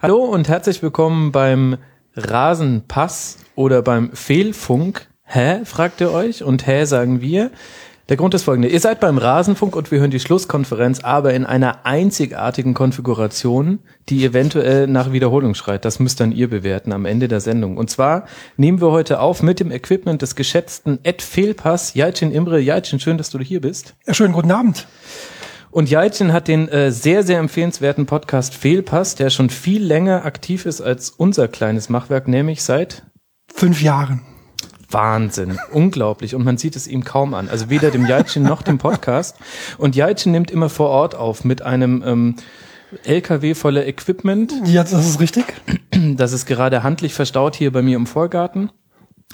Hallo und herzlich willkommen beim Rasenpass oder beim Fehlfunk. Hä? fragt ihr euch und hä sagen wir. Der Grund ist folgender. Ihr seid beim Rasenfunk und wir hören die Schlusskonferenz, aber in einer einzigartigen Konfiguration, die eventuell nach Wiederholung schreit. Das müsst dann ihr bewerten am Ende der Sendung. Und zwar nehmen wir heute auf mit dem Equipment des geschätzten Ed Fehlpass. Jaitin Imre. Jaitin, schön, dass du hier bist. Ja, schönen guten Abend. Und Jaitin hat den äh, sehr, sehr empfehlenswerten Podcast Fehlpass, der schon viel länger aktiv ist als unser kleines Machwerk, nämlich seit fünf Jahren. Wahnsinn, unglaublich. Und man sieht es ihm kaum an. Also weder dem Jaitchen noch dem Podcast. Und Jaitchen nimmt immer vor Ort auf mit einem ähm, LKW voller Equipment. Ja, das ist richtig. Das ist gerade handlich verstaut hier bei mir im Vorgarten.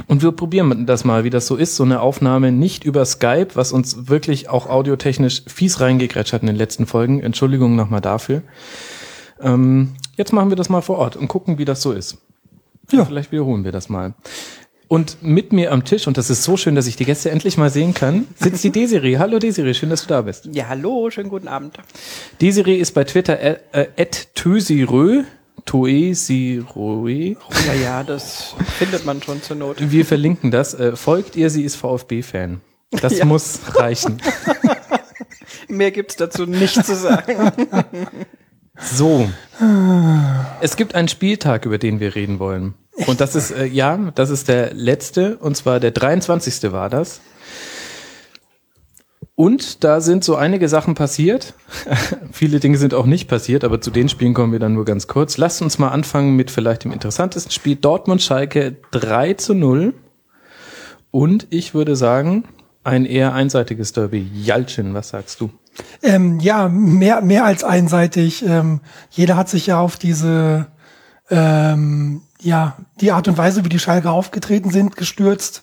Und wir probieren das mal, wie das so ist, so eine Aufnahme nicht über Skype, was uns wirklich auch audiotechnisch fies reingegrätscht hat in den letzten Folgen. Entschuldigung nochmal dafür. Ähm, jetzt machen wir das mal vor Ort und gucken, wie das so ist. Ja. Vielleicht wiederholen wir das mal. Und mit mir am Tisch, und das ist so schön, dass ich die Gäste endlich mal sehen kann, sitzt die Desiree. Hallo Desiree, schön, dass du da bist. Ja, hallo, schönen guten Abend. Desiree ist bei Twitter äh, äh, tösirö. Toesiröe. Ja, ja, das findet man schon zur Not. Wir verlinken das. Äh, folgt ihr, sie ist VfB-Fan. Das ja. muss reichen. Mehr gibt's dazu nicht zu sagen. So. Es gibt einen Spieltag, über den wir reden wollen. Und das ist, äh, ja, das ist der letzte, und zwar der 23. war das. Und da sind so einige Sachen passiert. Viele Dinge sind auch nicht passiert, aber zu den Spielen kommen wir dann nur ganz kurz. Lasst uns mal anfangen mit vielleicht dem interessantesten Spiel. Dortmund-Schalke 3 zu 0. Und ich würde sagen, ein eher einseitiges Derby. Jalcin, was sagst du? Ähm, ja, mehr, mehr als einseitig. Ähm, jeder hat sich ja auf diese ähm, ja, die Art und Weise, wie die Schalke aufgetreten sind, gestürzt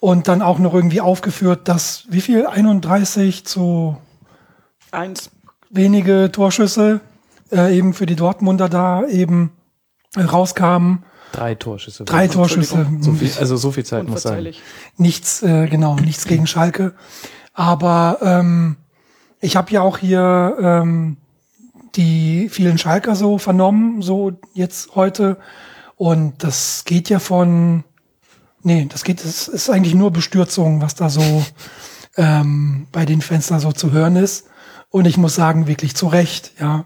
und dann auch noch irgendwie aufgeführt, dass wie viel 31 zu eins wenige Torschüsse äh, eben für die Dortmunder da eben äh, rauskamen. Drei Torschüsse. Drei Torschüsse. So viel, also so viel Zeit muss sein. Nichts, äh, genau, nichts gegen Schalke. Aber ähm, ich habe ja auch hier ähm, die vielen Schalker so vernommen, so jetzt heute. Und das geht ja von, nee, das geht, es ist eigentlich nur Bestürzung, was da so ähm, bei den da so zu hören ist. Und ich muss sagen, wirklich zu Recht, ja.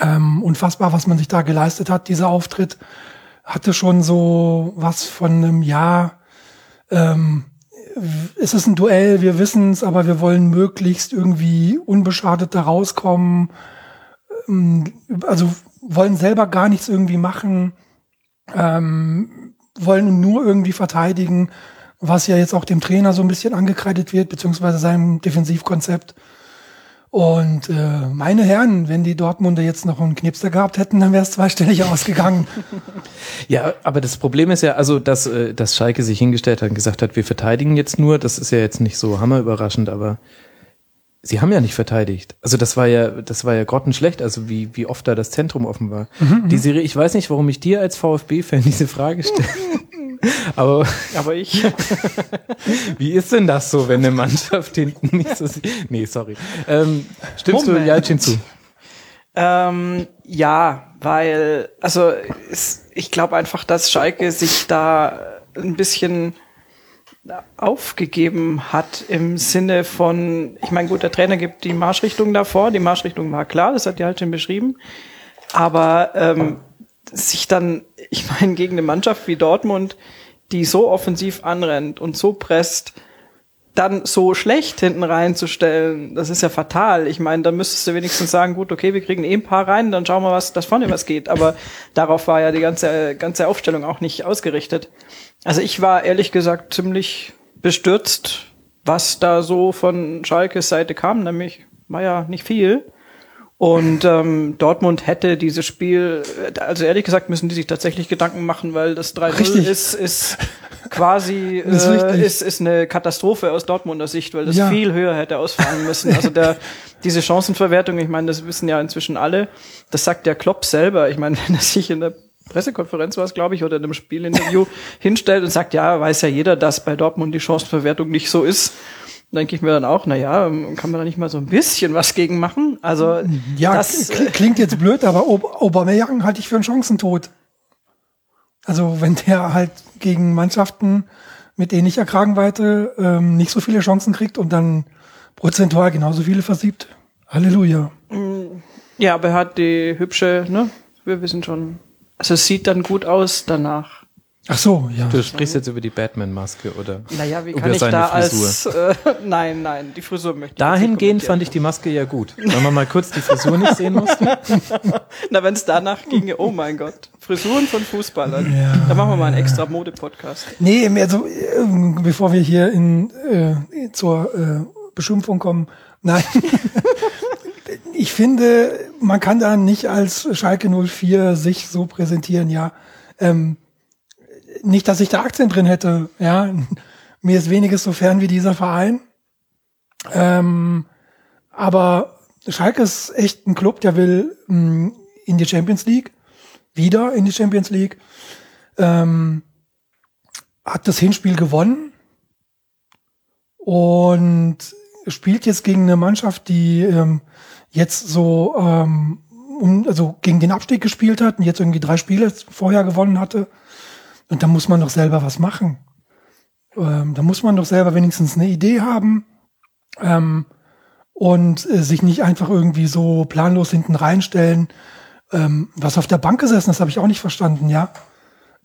Ähm, unfassbar, was man sich da geleistet hat. Dieser Auftritt hatte schon so was von einem Jahr. Ähm, es ist ein Duell, wir wissen es, aber wir wollen möglichst irgendwie unbeschadet da rauskommen. Ähm, also wollen selber gar nichts irgendwie machen, ähm, wollen nur irgendwie verteidigen, was ja jetzt auch dem Trainer so ein bisschen angekreidet wird, beziehungsweise seinem Defensivkonzept. Und äh, meine Herren, wenn die Dortmunder jetzt noch einen Knipster gehabt hätten, dann wäre es zweistellig ausgegangen. Ja, aber das Problem ist ja, also dass, äh, dass Schalke sich hingestellt hat und gesagt hat, wir verteidigen jetzt nur, das ist ja jetzt nicht so hammerüberraschend, aber Sie haben ja nicht verteidigt. Also das war ja, das war ja grottenschlecht, also wie, wie oft da das Zentrum offen war. Mhm, die Serie, ich weiß nicht, warum ich dir als VfB-Fan diese Frage stelle. Aber, aber ich. wie ist denn das so, wenn eine Mannschaft hinten nicht so sieht? Nee, sorry. Ähm, stimmst Moment. du Jalcin zu? Ähm, ja, weil, also es, ich glaube einfach, dass Schalke sich da ein bisschen aufgegeben hat im Sinne von, ich meine, gut, der Trainer gibt die Marschrichtung davor, die Marschrichtung war klar, das hat die halt schon beschrieben, aber ähm, sich dann, ich meine, gegen eine Mannschaft wie Dortmund, die so offensiv anrennt und so presst, dann so schlecht hinten reinzustellen, das ist ja fatal. Ich meine, da müsstest du wenigstens sagen, gut, okay, wir kriegen eh ein paar rein, dann schauen wir, was das vorne was geht. Aber darauf war ja die ganze, ganze Aufstellung auch nicht ausgerichtet. Also ich war ehrlich gesagt ziemlich bestürzt, was da so von Schalkes Seite kam, nämlich war ja nicht viel. Und ähm, Dortmund hätte dieses Spiel, also ehrlich gesagt müssen die sich tatsächlich Gedanken machen, weil das 3-0 ist, ist quasi ist, äh, ist, ist eine Katastrophe aus Dortmunder Sicht, weil das ja. viel höher hätte ausfallen müssen. Also der, diese Chancenverwertung, ich meine, das wissen ja inzwischen alle, das sagt der Klopp selber. Ich meine, wenn er sich in der Pressekonferenz war es, glaube ich, oder in einem Spielinterview hinstellt und sagt, ja, weiß ja jeder, dass bei Dortmund die Chancenverwertung nicht so ist. denke ich mir dann auch, na ja, kann man da nicht mal so ein bisschen was gegen machen? Also Ja, das, kl- klingt jetzt blöd, aber Aubameyang halte ich für einen Chancentod. Also wenn der halt gegen Mannschaften mit ähnlicher Kragenweite ähm, nicht so viele Chancen kriegt und dann prozentual genauso viele versiebt. Halleluja. ja, aber er hat die hübsche, ne? Wir wissen schon. Also es sieht dann gut aus danach. Ach so, ja. Du sprichst jetzt über die Batman-Maske, oder? Naja, wie Über kann ich da Frisur. als äh, nein, nein, die Frisur möchte ich Dahingehend fand ich die Maske ja gut. Wenn man mal kurz die Frisur nicht sehen musste. Na, wenn es danach ginge, oh mein Gott. Frisuren von Fußballern. Da machen wir mal einen extra Mode-Podcast. Nee, mehr so, ähm, bevor wir hier in, äh, zur äh, Beschimpfung kommen. Nein. ich finde, man kann da nicht als Schalke 04 sich so präsentieren, ja. Ähm, nicht, dass ich da Aktien drin hätte, ja. Mir ist weniges so fern wie dieser Verein. Ähm, aber Schalke ist echt ein Club, der will mh, in die Champions League, wieder in die Champions League. Ähm, hat das Hinspiel gewonnen und spielt jetzt gegen eine Mannschaft, die ähm, jetzt so ähm, um, also gegen den Abstieg gespielt hat und jetzt irgendwie drei Spiele vorher gewonnen hatte. Und da muss man doch selber was machen. Ähm, da muss man doch selber wenigstens eine Idee haben ähm, und äh, sich nicht einfach irgendwie so planlos hinten reinstellen. Ähm, was auf der Bank gesessen ist, habe ich auch nicht verstanden, ja.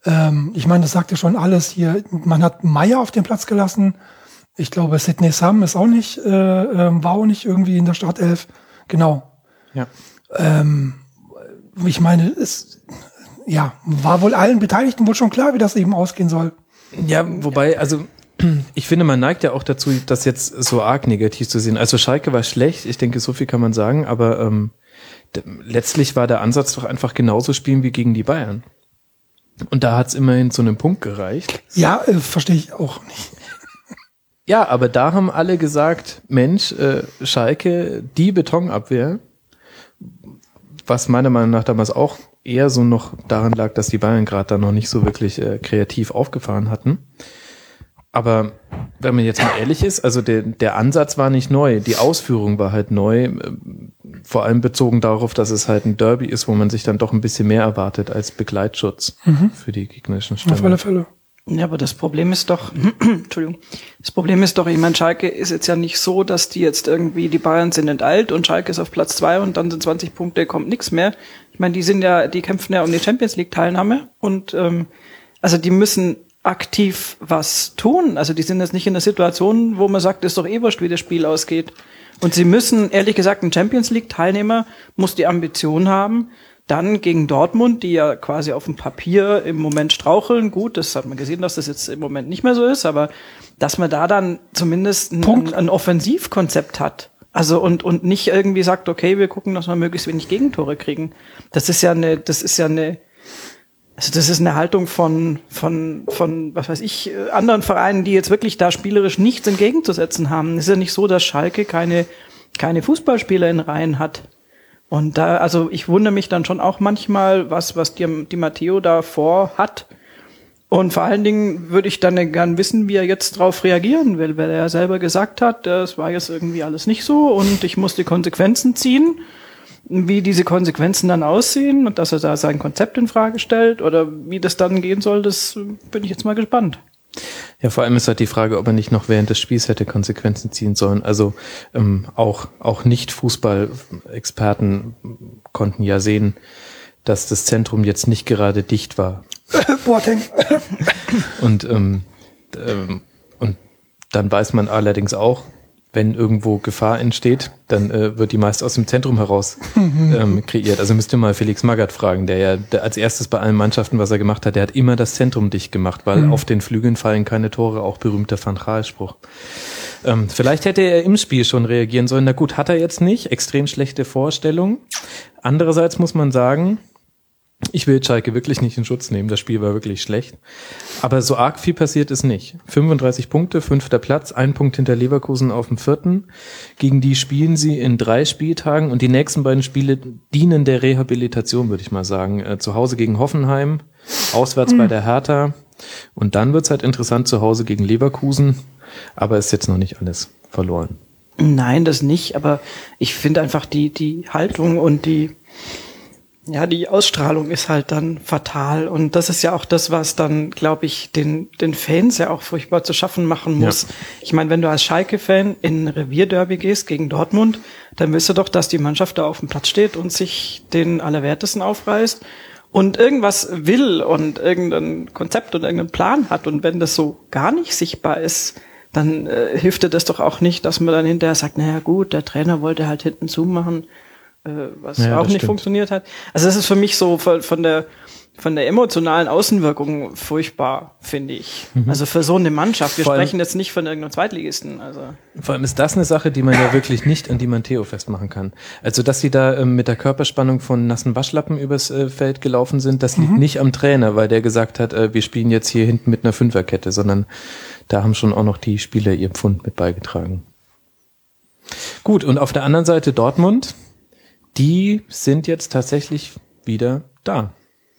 Ähm, ich meine, das sagt ja schon alles hier. Man hat Meier auf den Platz gelassen. Ich glaube, Sidney Sam ist auch nicht, äh, ähm, war auch nicht irgendwie in der Startelf. Genau. Ja. Ähm, ich meine, es ja, war wohl allen Beteiligten wohl schon klar, wie das eben ausgehen soll. Ja, wobei, also ich finde, man neigt ja auch dazu, das jetzt so arg negativ zu sehen. Also Schalke war schlecht, ich denke, so viel kann man sagen, aber ähm, letztlich war der Ansatz doch einfach genauso spielen wie gegen die Bayern. Und da hat's immerhin zu einem Punkt gereicht. Ja, äh, verstehe ich auch nicht. Ja, aber da haben alle gesagt, Mensch, äh, Schalke, die Betonabwehr, was meiner Meinung nach damals auch eher so noch daran lag, dass die Bayern gerade da noch nicht so wirklich äh, kreativ aufgefahren hatten. Aber wenn man jetzt mal ehrlich ist, also der, der Ansatz war nicht neu, die Ausführung war halt neu, äh, vor allem bezogen darauf, dass es halt ein Derby ist, wo man sich dann doch ein bisschen mehr erwartet als Begleitschutz für die gegnerischen Auf alle. Fälle. Ja, aber das Problem ist doch, Entschuldigung, das Problem ist doch, ich meine, Schalke ist jetzt ja nicht so, dass die jetzt irgendwie, die Bayern sind enteilt und Schalke ist auf Platz zwei und dann sind 20 Punkte, kommt nichts mehr. Ich meine, die sind ja, die kämpfen ja um die Champions League Teilnahme und ähm, also die müssen aktiv was tun. Also die sind jetzt nicht in der Situation, wo man sagt, ist doch eh wurscht, wie das Spiel ausgeht. Und sie müssen, ehrlich gesagt, ein Champions League Teilnehmer muss die Ambition haben, dann gegen Dortmund, die ja quasi auf dem Papier im Moment straucheln. Gut, das hat man gesehen, dass das jetzt im Moment nicht mehr so ist, aber dass man da dann zumindest ein, Punkt. ein Offensivkonzept hat. Also und, und nicht irgendwie sagt, okay, wir gucken, dass wir möglichst wenig Gegentore kriegen. Das ist ja eine, das ist ja eine, also das ist eine Haltung von, von, von, was weiß ich, äh, anderen Vereinen, die jetzt wirklich da spielerisch nichts entgegenzusetzen haben. Es ist ja nicht so, dass Schalke keine, keine Fußballspieler in Reihen hat. Und da, also ich wundere mich dann schon auch manchmal, was, was die, die Matteo da vorhat. Und vor allen Dingen würde ich dann gern wissen, wie er jetzt darauf reagieren will, weil er selber gesagt hat, das war jetzt irgendwie alles nicht so und ich muss die Konsequenzen ziehen. Wie diese Konsequenzen dann aussehen und dass er da sein Konzept in Frage stellt oder wie das dann gehen soll, das bin ich jetzt mal gespannt. Ja, vor allem ist halt die Frage, ob er nicht noch während des Spiels hätte Konsequenzen ziehen sollen. Also ähm, auch, auch Nicht-Fußball-Experten konnten ja sehen, dass das Zentrum jetzt nicht gerade dicht war. Boateng. Und, ähm, ähm, und dann weiß man allerdings auch, wenn irgendwo Gefahr entsteht, dann äh, wird die meist aus dem Zentrum heraus ähm, kreiert. Also müsst ihr mal Felix Magath fragen, der ja der als erstes bei allen Mannschaften, was er gemacht hat, der hat immer das Zentrum dicht gemacht, weil auf den Flügeln fallen keine Tore, auch berühmter Van Gaal-Spruch. Ähm, vielleicht hätte er im Spiel schon reagieren sollen. Na gut, hat er jetzt nicht. Extrem schlechte Vorstellung. Andererseits muss man sagen, ich will Schalke wirklich nicht in Schutz nehmen. Das Spiel war wirklich schlecht. Aber so arg viel passiert ist nicht. 35 Punkte, fünfter Platz, ein Punkt hinter Leverkusen auf dem vierten. Gegen die spielen sie in drei Spieltagen und die nächsten beiden Spiele dienen der Rehabilitation, würde ich mal sagen. Äh, zu Hause gegen Hoffenheim, auswärts bei der Hertha und dann wird's halt interessant zu Hause gegen Leverkusen. Aber ist jetzt noch nicht alles. verloren. Nein, das nicht, aber ich finde einfach die, die Haltung und die, ja, die Ausstrahlung ist halt dann fatal. Und das ist ja auch das, was dann, glaube ich, den, den Fans ja auch furchtbar zu schaffen machen muss. Ja. Ich meine, wenn du als Schalke-Fan in Revierderby gehst gegen Dortmund, dann willst du doch, dass die Mannschaft da auf dem Platz steht und sich den Allerwertesten aufreißt und irgendwas will und irgendein Konzept und irgendeinen Plan hat. Und wenn das so gar nicht sichtbar ist, dann äh, hilft dir das doch auch nicht, dass man dann hinterher sagt, naja gut, der Trainer wollte halt hinten zumachen äh, was ja, auch nicht stimmt. funktioniert hat. Also das ist für mich so von, von der von der emotionalen Außenwirkung furchtbar, finde ich. Mhm. Also für so eine Mannschaft. Wir vor sprechen jetzt nicht von irgendeinem Zweitligisten. Also. Vor allem ist das eine Sache, die man ja wirklich nicht an die man Theo festmachen kann. Also, dass sie da ähm, mit der Körperspannung von nassen Waschlappen übers äh, Feld gelaufen sind, das liegt mhm. nicht am Trainer, weil der gesagt hat, äh, wir spielen jetzt hier hinten mit einer Fünferkette, sondern da haben schon auch noch die Spieler ihr Pfund mit beigetragen. Gut, und auf der anderen Seite Dortmund die sind jetzt tatsächlich wieder da.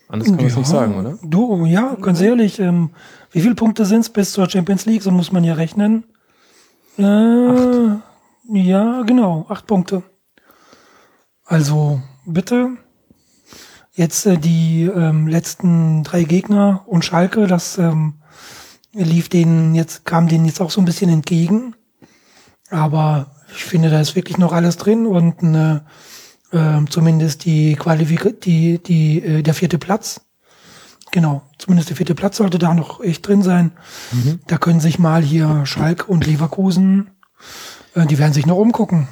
Anders kann man es nicht sagen, oder? Du, ja, ganz ehrlich, ähm, wie viele Punkte sind es bis zur Champions League? So muss man ja rechnen. Äh, acht. Ja, genau, acht Punkte. Also, bitte. Jetzt äh, die ähm, letzten drei Gegner und Schalke, das ähm, lief denen jetzt, kam denen jetzt auch so ein bisschen entgegen. Aber ich finde, da ist wirklich noch alles drin und eine äh, zumindest die Qualifik die, die, äh, der vierte Platz. Genau, zumindest der vierte Platz sollte da noch echt drin sein. Mhm. Da können sich mal hier Schalk und Leverkusen, äh, die werden sich noch umgucken.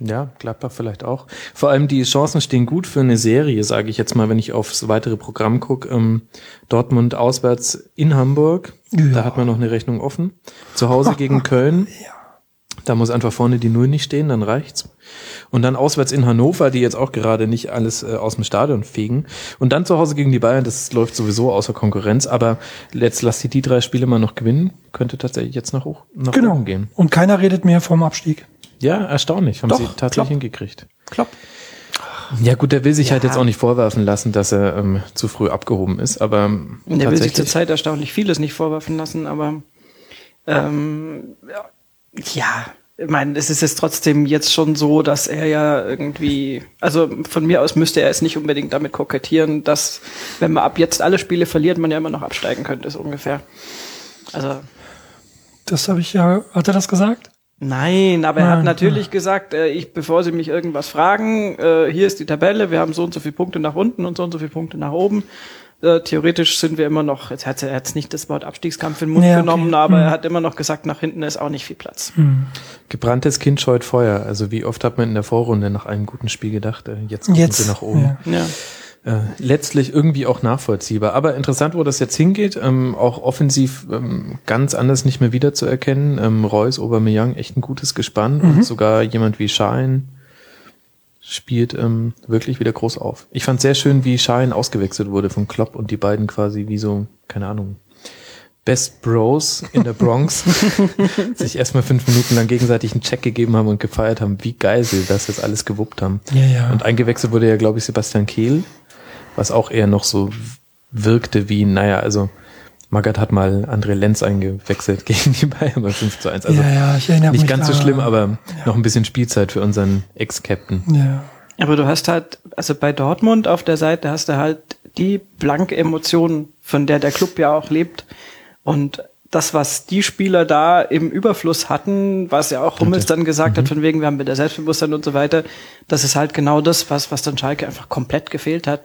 Ja, Gladbach vielleicht auch. Vor allem die Chancen stehen gut für eine Serie, sage ich jetzt mal, wenn ich aufs weitere Programm gucke. Ähm, Dortmund auswärts in Hamburg, ja. da hat man noch eine Rechnung offen. Zu Hause gegen Köln. Da muss einfach vorne die Null nicht stehen, dann reicht's. Und dann auswärts in Hannover, die jetzt auch gerade nicht alles äh, aus dem Stadion fegen. Und dann zu Hause gegen die Bayern, das läuft sowieso außer Konkurrenz. Aber jetzt lass die die drei Spiele mal noch gewinnen, könnte tatsächlich jetzt nach, hoch, nach genau. oben gehen. Und keiner redet mehr vom Abstieg. Ja, erstaunlich. Haben Doch, sie tatsächlich klopp. hingekriegt. Klappt. Ja gut, der will sich ja. halt jetzt auch nicht vorwerfen lassen, dass er ähm, zu früh abgehoben ist, aber ähm, Der will sich zurzeit erstaunlich vieles nicht vorwerfen lassen, aber ähm, ja, ja, ich meine, es ist jetzt trotzdem jetzt schon so, dass er ja irgendwie, also von mir aus müsste er es nicht unbedingt damit kokettieren, dass wenn man ab jetzt alle Spiele verliert, man ja immer noch absteigen könnte, so ungefähr. Also. Das habe ich ja, hat er das gesagt? Nein, aber er hat natürlich gesagt, äh, ich, bevor Sie mich irgendwas fragen, äh, hier ist die Tabelle, wir haben so und so viele Punkte nach unten und so und so viele Punkte nach oben. Äh, theoretisch sind wir immer noch, jetzt hat er jetzt nicht das Wort Abstiegskampf in den Mund ja, okay. genommen, aber mhm. er hat immer noch gesagt, nach hinten ist auch nicht viel Platz. Mhm. Gebranntes Kind scheut Feuer. Also wie oft hat man in der Vorrunde nach einem guten Spiel gedacht, äh, jetzt kommen jetzt, sie nach oben. Ja. ja. Äh, letztlich irgendwie auch nachvollziehbar. Aber interessant, wo das jetzt hingeht, ähm, auch offensiv ähm, ganz anders nicht mehr wiederzuerkennen. Ähm, Reus, Aubameyang, echt ein gutes Gespann mhm. und sogar jemand wie Schein spielt ähm, wirklich wieder groß auf. Ich fand sehr schön, wie Shine ausgewechselt wurde von Klopp und die beiden quasi wie so, keine Ahnung, Best Bros in der Bronx sich erstmal fünf Minuten lang gegenseitig einen Check gegeben haben und gefeiert haben, wie geil sie das jetzt alles gewuppt haben. Ja, ja. Und eingewechselt wurde ja, glaube ich, Sebastian Kehl, was auch eher noch so wirkte wie, naja, also Magath hat mal André Lenz eingewechselt gegen die Bayern bei 5 zu 1. Also ja, ja, ich erinnere nicht ganz so schlimm, aber ja. noch ein bisschen Spielzeit für unseren Ex-Captain. Ja. Aber du hast halt, also bei Dortmund auf der Seite hast du halt die blanke Emotion, von der der Club ja auch lebt. Und das, was die Spieler da im Überfluss hatten, was ja auch Hummels dann gesagt mhm. hat, von wegen, wir haben mit der Selbstbewusstsein und so weiter, das ist halt genau das, was, was dann Schalke einfach komplett gefehlt hat.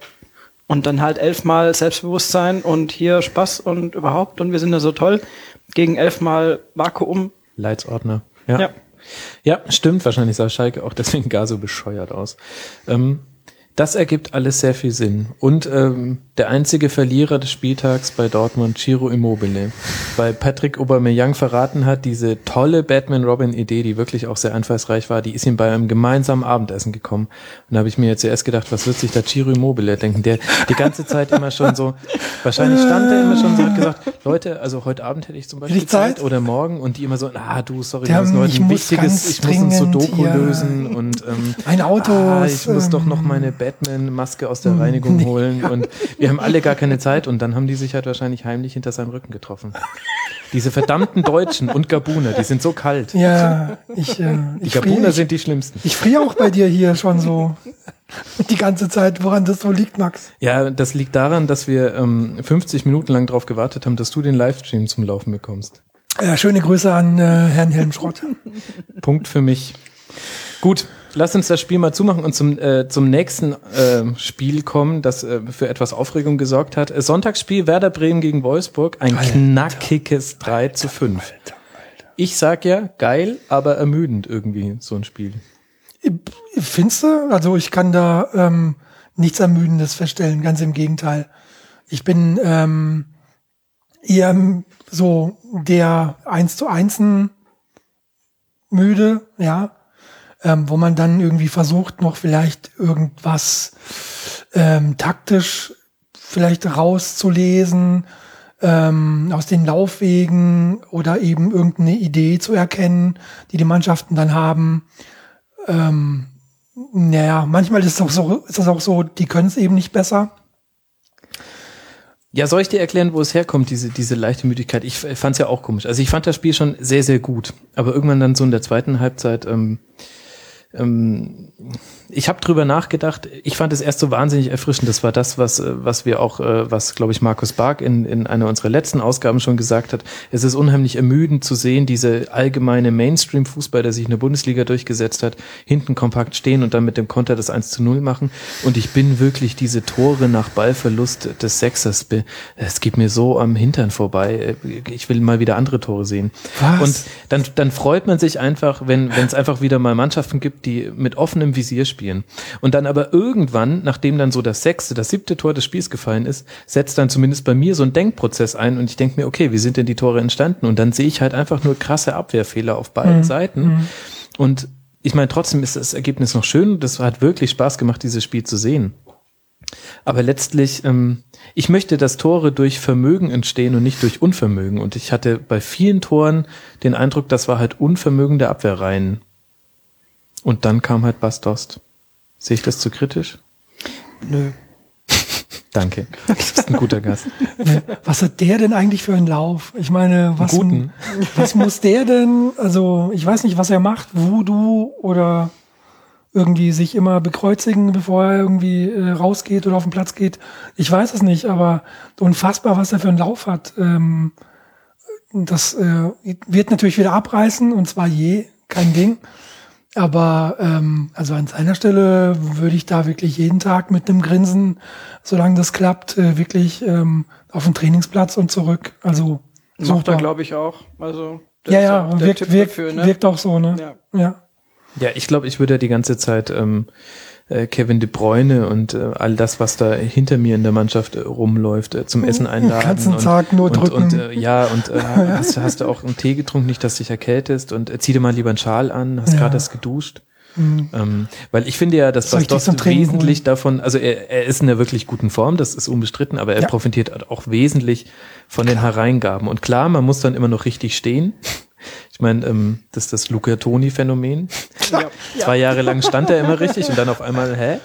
Und dann halt elfmal Selbstbewusstsein und hier Spaß und überhaupt und wir sind ja so toll. Gegen elfmal Vakuum. Leitsordner. Ja. ja. Ja, stimmt. Wahrscheinlich sah Schalke auch deswegen gar so bescheuert aus. Ähm, das ergibt alles sehr viel Sinn. Und ähm, der einzige Verlierer des Spieltags bei Dortmund, Ciro Immobile, weil Patrick Aubameyang verraten hat, diese tolle Batman-Robin-Idee, die wirklich auch sehr einfallsreich war, die ist ihm bei einem gemeinsamen Abendessen gekommen. Und da habe ich mir jetzt zuerst gedacht, was wird sich da Ciro Immobile denken, der die ganze Zeit immer schon so, wahrscheinlich stand er immer schon so, hat gesagt, Leute, also heute Abend hätte ich zum Beispiel Zeit? Zeit oder morgen und die immer so, ah du, sorry, das ist heute ein wichtiges, ich muss ein Sudoku lösen und ähm, ein Auto. Ah, ich muss doch noch meine Batman-Maske aus der Reinigung holen und wir Wir haben alle gar keine Zeit und dann haben die sich halt wahrscheinlich heimlich hinter seinem Rücken getroffen. Diese verdammten Deutschen und Gabuner, die sind so kalt. Ja, ich, äh, Die ich Gabuner friere, ich, sind die schlimmsten. ich friere auch bei dir hier schon so die ganze Zeit, woran das so liegt, Max. Ja, das liegt daran, dass wir ähm, 50 Minuten lang darauf gewartet haben, dass du den Livestream zum Laufen bekommst. Ja, schöne Grüße an äh, Herrn Helmschrott. Punkt für mich. Gut, lass uns das Spiel mal zumachen und zum, äh, zum nächsten äh, Spiel kommen, das äh, für etwas Aufregung gesorgt hat. Äh, Sonntagsspiel Werder Bremen gegen Wolfsburg, ein Alter. knackiges 3 zu 5. Ich sag ja, geil, aber ermüdend irgendwie, so ein Spiel. Findest du? Also ich kann da ähm, nichts Ermüdendes feststellen, ganz im Gegenteil. Ich bin ähm, eher so der eins zu einsen müde, ja, ähm, wo man dann irgendwie versucht, noch vielleicht irgendwas ähm, taktisch vielleicht rauszulesen ähm, aus den Laufwegen oder eben irgendeine Idee zu erkennen, die die Mannschaften dann haben. Ähm, naja, manchmal ist es auch so, ist es auch so, die können es eben nicht besser. Ja, soll ich dir erklären, wo es herkommt, diese, diese leichte Müdigkeit? Ich fand es ja auch komisch. Also ich fand das Spiel schon sehr, sehr gut. Aber irgendwann dann so in der zweiten Halbzeit, ähm, ähm, ich habe drüber nachgedacht. Ich fand es erst so wahnsinnig erfrischend. Das war das, was äh, was wir auch, äh, was glaube ich Markus Bark in in einer unserer letzten Ausgaben schon gesagt hat. Es ist unheimlich ermüdend zu sehen, diese allgemeine Mainstream-Fußball, der sich in der Bundesliga durchgesetzt hat, hinten kompakt stehen und dann mit dem Konter das 1 zu 0 machen. Und ich bin wirklich diese Tore nach Ballverlust des Sechsers. Es geht mir so am Hintern vorbei. Ich will mal wieder andere Tore sehen. Was? Und dann, dann freut man sich einfach, wenn wenn es einfach wieder mal Mannschaften gibt, die mit offenem Visier spielen. Und dann aber irgendwann, nachdem dann so das sechste, das siebte Tor des Spiels gefallen ist, setzt dann zumindest bei mir so ein Denkprozess ein und ich denke mir, okay, wie sind denn die Tore entstanden? Und dann sehe ich halt einfach nur krasse Abwehrfehler auf beiden Seiten. Und ich meine, trotzdem ist das Ergebnis noch schön und das hat wirklich Spaß gemacht, dieses Spiel zu sehen. Aber letztlich, ähm, ich möchte, dass Tore durch Vermögen entstehen und nicht durch Unvermögen. Und ich hatte bei vielen Toren den Eindruck, das war halt Unvermögen der Abwehrreihen. Und dann kam halt Bastost. Sehe ich das zu kritisch? Nö. Danke. Du bist ein guter Gast. Was hat der denn eigentlich für einen Lauf? Ich meine, was, guten. was muss der denn, also ich weiß nicht, was er macht, Voodoo oder irgendwie sich immer bekreuzigen, bevor er irgendwie äh, rausgeht oder auf den Platz geht. Ich weiß es nicht, aber unfassbar, was er für einen Lauf hat. Ähm, das äh, wird natürlich wieder abreißen und zwar je, kein Ding. Aber ähm, also an seiner Stelle würde ich da wirklich jeden Tag mit einem Grinsen, solange das klappt, äh, wirklich ähm, auf den Trainingsplatz und zurück. Also Macht er, super. glaube ich, auch. Also, Ja, ist ja, wirkt, Typ wirkt, dafür, ne? wirkt auch so, ne? Ja. ja. Ja, ich glaube, ich würde die ganze Zeit ähm, äh, Kevin De Bruyne und äh, all das, was da hinter mir in der Mannschaft äh, rumläuft, äh, zum Essen einladen. ganzen und, Tag nur und, drücken. Und, äh, ja, und äh, hast, hast du auch einen Tee getrunken, nicht, dass du dich erkältest und äh, zieh dir mal lieber einen Schal an, hast Ja. gerade erst geduscht. Ähm, weil ich finde ja, dass Bastos wesentlich holen? davon, also er, er ist in einer wirklich guten Form, das ist unbestritten, aber er Ja. profitiert auch wesentlich von den Hereingaben. Und klar, man muss dann immer noch richtig stehen. Ich meine, ähm, das ist das Luca Toni-Phänomen. Ja. Zwei Jahre lang stand er immer richtig und dann auf einmal, hä?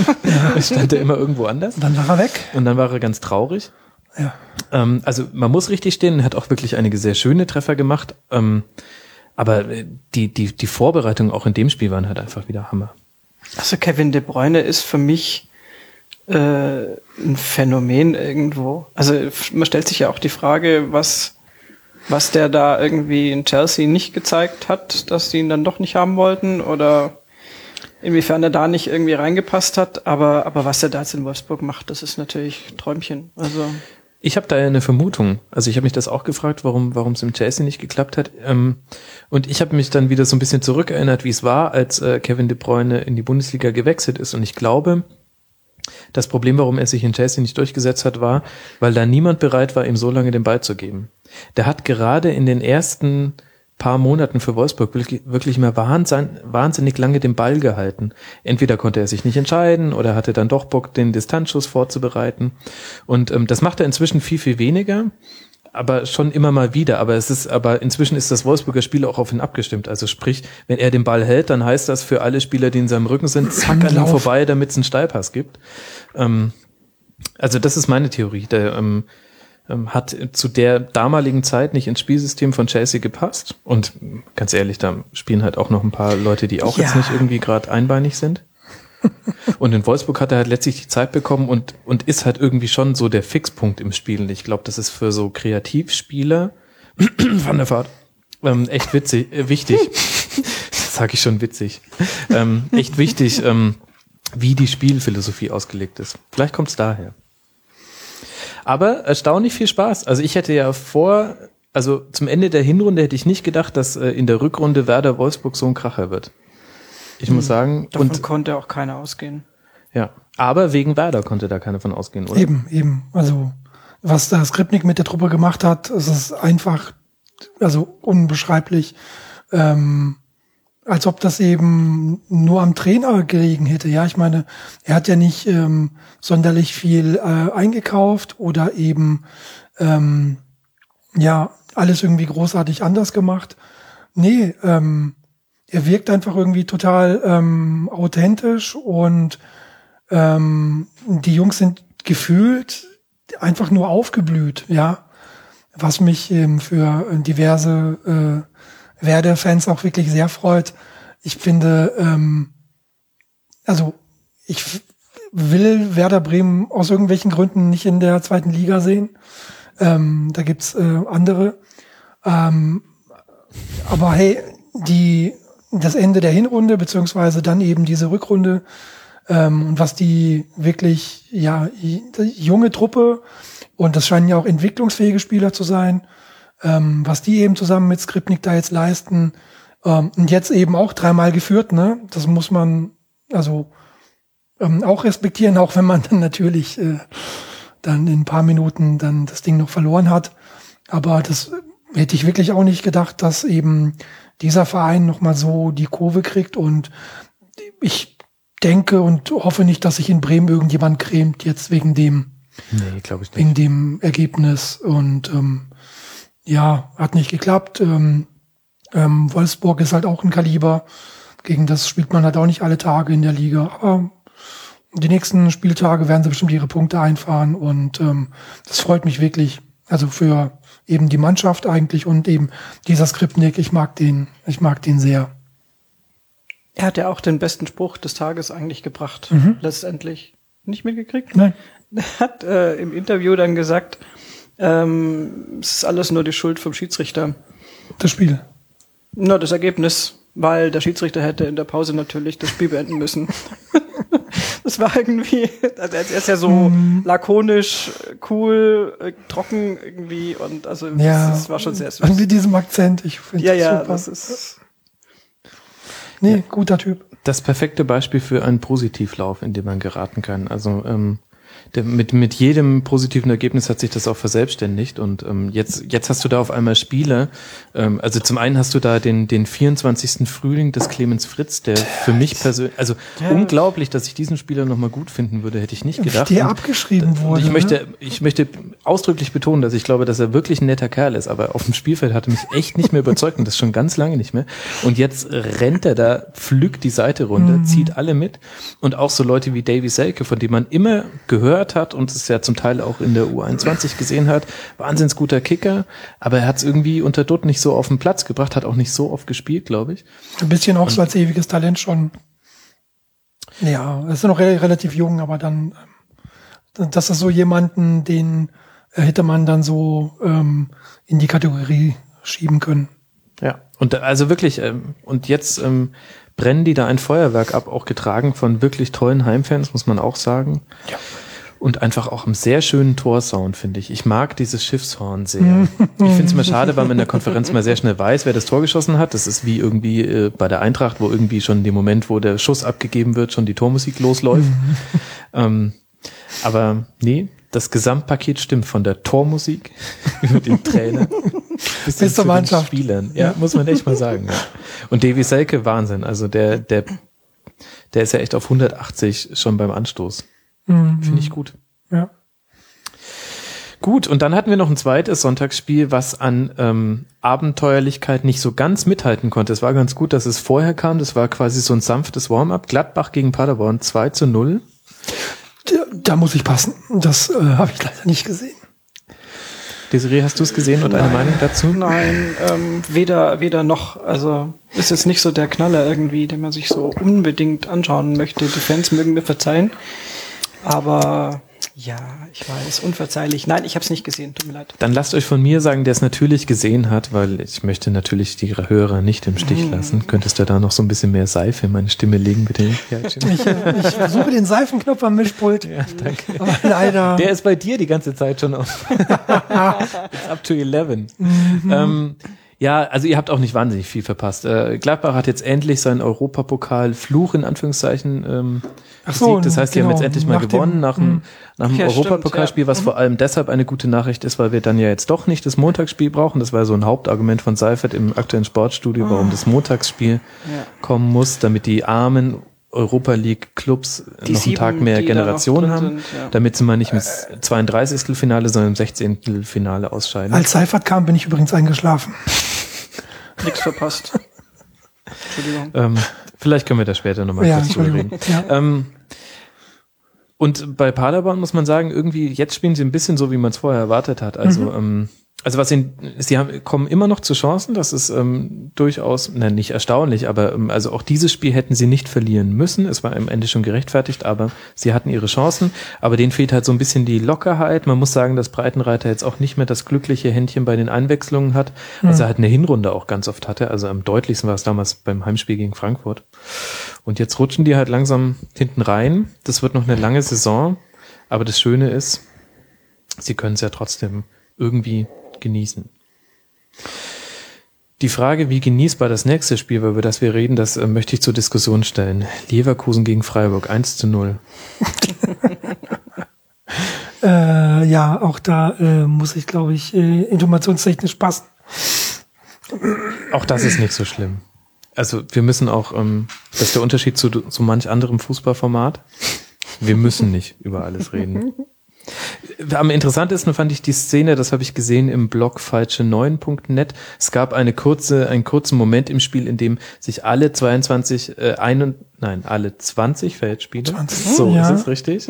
stand er immer irgendwo anders. Dann war er weg. Und dann war er ganz traurig. Ja. Ähm, also man muss richtig stehen, er hat auch wirklich einige sehr schöne Treffer gemacht. Ähm, aber äh, die, die, die Vorbereitungen auch in dem Spiel waren halt einfach wieder Hammer. Also Kevin De Bruyne ist für mich äh, ein Phänomen irgendwo. Also man stellt sich ja auch die Frage, was was der da irgendwie in Chelsea nicht gezeigt hat, dass die ihn dann doch nicht haben wollten oder inwiefern er da nicht irgendwie reingepasst hat. Aber aber was er da jetzt in Wolfsburg macht, das ist natürlich Träumchen. Also Ich habe da eine Vermutung. Also ich habe mich das auch gefragt, warum warum es im Chelsea nicht geklappt hat. Ähm, und ich habe mich dann wieder so ein bisschen zurückerinnert, wie es war, als äh, Kevin De Bruyne in die Bundesliga gewechselt ist. Und ich glaube, das Problem, warum er sich in Chelsea nicht durchgesetzt hat, war, weil da niemand bereit war, ihm so lange den Ball zu geben. Der hat gerade in den ersten paar Monaten für Wolfsburg wirklich, wahnsinn, wahnsinnig lange den Ball gehalten. Entweder konnte er sich nicht entscheiden oder hatte dann doch Bock, den Distanzschuss vorzubereiten. Und ähm, das macht er inzwischen viel, viel weniger, aber schon immer mal wieder. Aber es ist, aber inzwischen ist das Wolfsburger Spiel auch auf ihn abgestimmt. Also sprich, wenn er den Ball hält, dann heißt das für alle Spieler, die in seinem Rücken sind, zack an ihm vorbei, damit es einen Steilpass gibt. Ähm, Also das ist meine Theorie. Der ähm, ähm, hat zu der damaligen Zeit nicht ins Spielsystem von Chelsea gepasst. Und ganz ehrlich, da spielen halt auch noch ein paar Leute, die auch Ja. jetzt nicht irgendwie gerade einbeinig sind. Und in Wolfsburg hat er halt letztlich die Zeit bekommen und, und ist halt irgendwie schon so der Fixpunkt im Spielen. Ich glaube, das ist für so Kreativspieler Van der Vaart ähm, echt witzig, äh, wichtig. das sage ich schon witzig. Ähm, echt wichtig, ähm, wie die Spielphilosophie ausgelegt ist. Vielleicht kommt es daher. Aber erstaunlich viel Spaß. Also ich hätte ja vor, also zum Ende der Hinrunde hätte ich nicht gedacht, dass äh, in der Rückrunde Werder Wolfsburg so ein Kracher wird. Ich muss sagen, Davon und konnte auch keiner ausgehen. ja, aber wegen Werder konnte da keiner von ausgehen, oder? Eben, eben. Also, was der Skripnik mit der Truppe gemacht hat, es ist einfach, also unbeschreiblich, ähm, als ob das eben nur am Trainer gelegen hätte. Ja, ich meine, er hat ja nicht ähm, sonderlich viel äh, eingekauft oder eben ähm, ja alles irgendwie großartig anders gemacht. Nee, ähm, er wirkt einfach irgendwie total ähm, authentisch und ähm, die Jungs sind gefühlt einfach nur aufgeblüht, ja. Was mich ähm, für diverse äh, Werder-Fans auch wirklich sehr freut. Ich finde, ähm, also ich will Werder Bremen aus irgendwelchen Gründen nicht in der zweiten Liga sehen. Ähm, da gibt's äh, andere. Ähm, aber hey, die, das Ende der Hinrunde, beziehungsweise dann eben diese Rückrunde, ähm, und was die wirklich, ja, junge Truppe, und das scheinen ja auch entwicklungsfähige Spieler zu sein, ähm, was die eben zusammen mit Skripnik da jetzt leisten, ähm, und jetzt eben auch dreimal geführt, ne? Das muss man, also, ähm, auch respektieren, auch wenn man dann natürlich äh, dann in ein paar Minuten dann das Ding noch verloren hat. Aber das hätte ich wirklich auch nicht gedacht, dass eben dieser Verein nochmal so die Kurve kriegt. Und ich denke und hoffe nicht, dass sich in Bremen irgendjemand cremt jetzt wegen dem, Nee, glaube ich nicht. wegen dem Ergebnis. Und ähm, ja, hat nicht geklappt. Ähm, ähm, Wolfsburg ist halt auch ein Kaliber. Gegen das spielt man halt auch nicht alle Tage in der Liga. Aber die nächsten Spieltage werden sie bestimmt ihre Punkte einfahren und ähm, das freut mich wirklich. Also für eben die Mannschaft eigentlich und eben dieser Skriptnik, ich mag den, ich mag den sehr. Er hat ja auch den besten Spruch des Tages eigentlich gebracht, letztendlich. Nicht mitgekriegt? Nein. Er hat äh, im Interview dann gesagt, ähm, es ist alles nur die Schuld vom Schiedsrichter. Das Spiel. Nur das Ergebnis, weil der Schiedsrichter hätte in der Pause natürlich das Spiel beenden müssen. das war irgendwie, also er ist ja so Mhm. lakonisch, cool, äh, trocken irgendwie und also Ja. das war schon sehr süß. Und mit diesem Akzent, ich finde Ja, das ja, super. das ist nee, guter Typ. Das perfekte Beispiel für einen Positivlauf, in dem man geraten kann. Also ähm, mit, mit jedem positiven Ergebnis hat sich das auch verselbstständigt und ähm, jetzt, jetzt hast du da auf einmal Spiele. Ähm, also zum einen hast du da den, den 24. Frühling des Clemens Fritz, der für mich persönlich, also unglaublich, dass ich diesen Spieler nochmal gut finden würde, hätte ich nicht gedacht. Der abgeschrieben und wurde. ich ne? möchte, ich möchte ausdrücklich betonen, dass ich glaube, dass er wirklich ein netter Kerl ist, aber auf dem Spielfeld hat er mich echt nicht mehr überzeugt und das schon ganz lange nicht mehr. Und jetzt rennt er da, pflückt die Seite runter, zieht alle mit und auch so Leute wie Davy Selke, von dem man immer gehört hat und es ja zum Teil auch in der U21 gesehen hat, wahnsinns guter Kicker, aber er hat es irgendwie unter Dutt nicht so auf den Platz gebracht, hat auch nicht so oft gespielt, glaube ich. Ein bisschen auch so als ewiges Talent schon. Ja, er ist noch re relativ jung, aber dann, ähm, das ist so jemanden, den äh, hätte man dann so ähm, in die Kategorie schieben können. Ja, und da- also wirklich, ähm, und jetzt ähm, brennen die da ein Feuerwerk ab, auch getragen von wirklich tollen Heimfans, muss man auch sagen. Ja. Und einfach auch einem sehr schönen Torsound, finde ich. Ich mag dieses Schiffshorn sehr. ich finde es immer schade, weil man in der Konferenz mal sehr schnell weiß, wer das Tor geschossen hat. Das ist wie irgendwie äh, bei der Eintracht, wo irgendwie schon in dem Moment, wo der Schuss abgegeben wird, schon die Tormusik losläuft. ähm, aber nee, das Gesamtpaket stimmt von der Tormusik über den Trainer bis, Bis zur Mannschaft. Spielern. Ja, muss man echt mal sagen. Ja. Und Davy Selke, Wahnsinn. Also der, der, der ist ja echt auf 180 schon beim Anstoß. Mhm. Finde ich gut. Ja. Gut, und dann hatten wir noch ein zweites Sonntagsspiel, was an ähm, Abenteuerlichkeit nicht so ganz mithalten konnte. Es war ganz gut, dass es vorher kam. Das war quasi so ein sanftes Warm-up. Gladbach gegen Paderborn 2 zu 0. Der- Da muss ich passen. Das äh, habe ich leider nicht gesehen. Desiree, hast du es gesehen und eine Meinung dazu? Nein, ähm, weder, weder noch. Also ist jetzt nicht so der Knaller irgendwie, den man sich so unbedingt anschauen möchte. Die Fans mögen mir verzeihen. Aber ja, ich weiß, unverzeihlich. Nein, ich habe es nicht gesehen, tut mir leid. Dann lasst euch von mir sagen, der es natürlich gesehen hat, weil ich möchte natürlich die Hörer nicht im Stich Mhm. lassen. Könntest du da noch so ein bisschen mehr Seife in meine Stimme legen, bitte? Ja. Ich, ich versuche den Seifenknopf am Mischpult. ja danke. Aber leider. Der ist bei dir die ganze Zeit schon auf. It's up to 11. Mhm. Ähm, ja, also ihr habt auch nicht wahnsinnig viel verpasst. Äh, Gladbach hat jetzt endlich seinen Europapokal-Fluch in Anführungszeichen ähm, Ach so, besiegt. Das heißt, die haben genau. jetzt endlich mal Nach dem- gewonnen nach dem, nach dem Ja, Europapokalspiel, ja. was vor allem deshalb eine gute Nachricht ist, weil wir dann ja jetzt doch nicht das Montagsspiel brauchen. Das war so ein Hauptargument von Seifert im aktuellen Sportstudio, warum das Montagsspiel Ja. kommen muss, damit die armen Europa League Clubs Die noch einen sieben, Tag mehr die da noch Generation drin haben, sind, ja. damit sie mal nicht mit 32. Finale, sondern im 16. Finale ausscheiden. Als Seifert kam, bin ich übrigens eingeschlafen. Nichts verpasst. Entschuldigung. ähm, vielleicht können wir da später nochmal Ja, kurz drüber reden. Entschuldigung. Ja. Ähm, und bei Paderborn muss man sagen, irgendwie, jetzt spielen sie ein bisschen so, wie man es vorher erwartet hat. Also, Mhm. ähm, also was sie, sie haben, kommen immer noch zu Chancen. Das ist ähm, durchaus, nein, nicht erstaunlich, aber ähm, also auch dieses Spiel hätten sie nicht verlieren müssen. Es war am Ende schon gerechtfertigt, aber sie hatten ihre Chancen. Aber denen fehlt halt so ein bisschen die Lockerheit. Man muss sagen, dass Breitenreiter jetzt auch nicht mehr das glückliche Händchen bei den Einwechslungen hat, was er halt eine Hinrunde auch ganz oft hatte. Also am deutlichsten war es damals beim Heimspiel gegen Frankfurt. Und jetzt rutschen die halt langsam hinten rein. Das wird noch eine lange Saison. Aber das Schöne ist, sie können es ja trotzdem irgendwie genießen. Die Frage, wie genießbar das nächste Spiel war, über das wir reden, das äh, möchte ich zur Diskussion stellen. Leverkusen gegen Freiburg, 1 zu 0. Äh, ja, auch da äh, muss ich, glaube ich, äh, informationstechnisch passen. Auch das ist nicht so schlimm. Also wir müssen auch, ähm, das ist der Unterschied zu, zu manch anderem Fußballformat. Wir müssen nicht über alles reden. Am interessantesten fand ich die Szene, das habe ich gesehen im Blog falsche9.net. Es gab eine kurze, einen kurzen Moment im Spiel, in dem sich alle 22, äh, ein und, nein, alle 20 Feldspieler, 20, so ja. ist es richtig,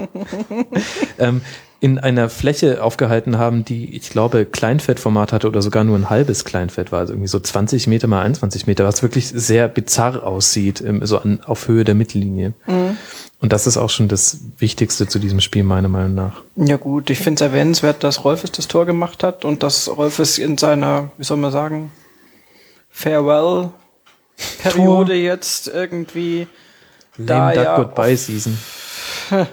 ähm, in einer Fläche aufgehalten haben, die, ich glaube, Kleinfeldformat hatte oder sogar nur ein halbes Kleinfeld war, also irgendwie so 20 Meter mal 21 Meter, was wirklich sehr bizarr aussieht, ähm, so an, auf Höhe der Mittellinie. Und das ist auch schon das Wichtigste zu diesem Spiel, meiner Meinung nach. Ja gut, ich finde es erwähnenswert, dass Rolfes das Tor gemacht hat und dass Rolfes in seiner, wie soll man sagen, Farewell-Periode jetzt irgendwie da Lame Duck ja Goodbye Season.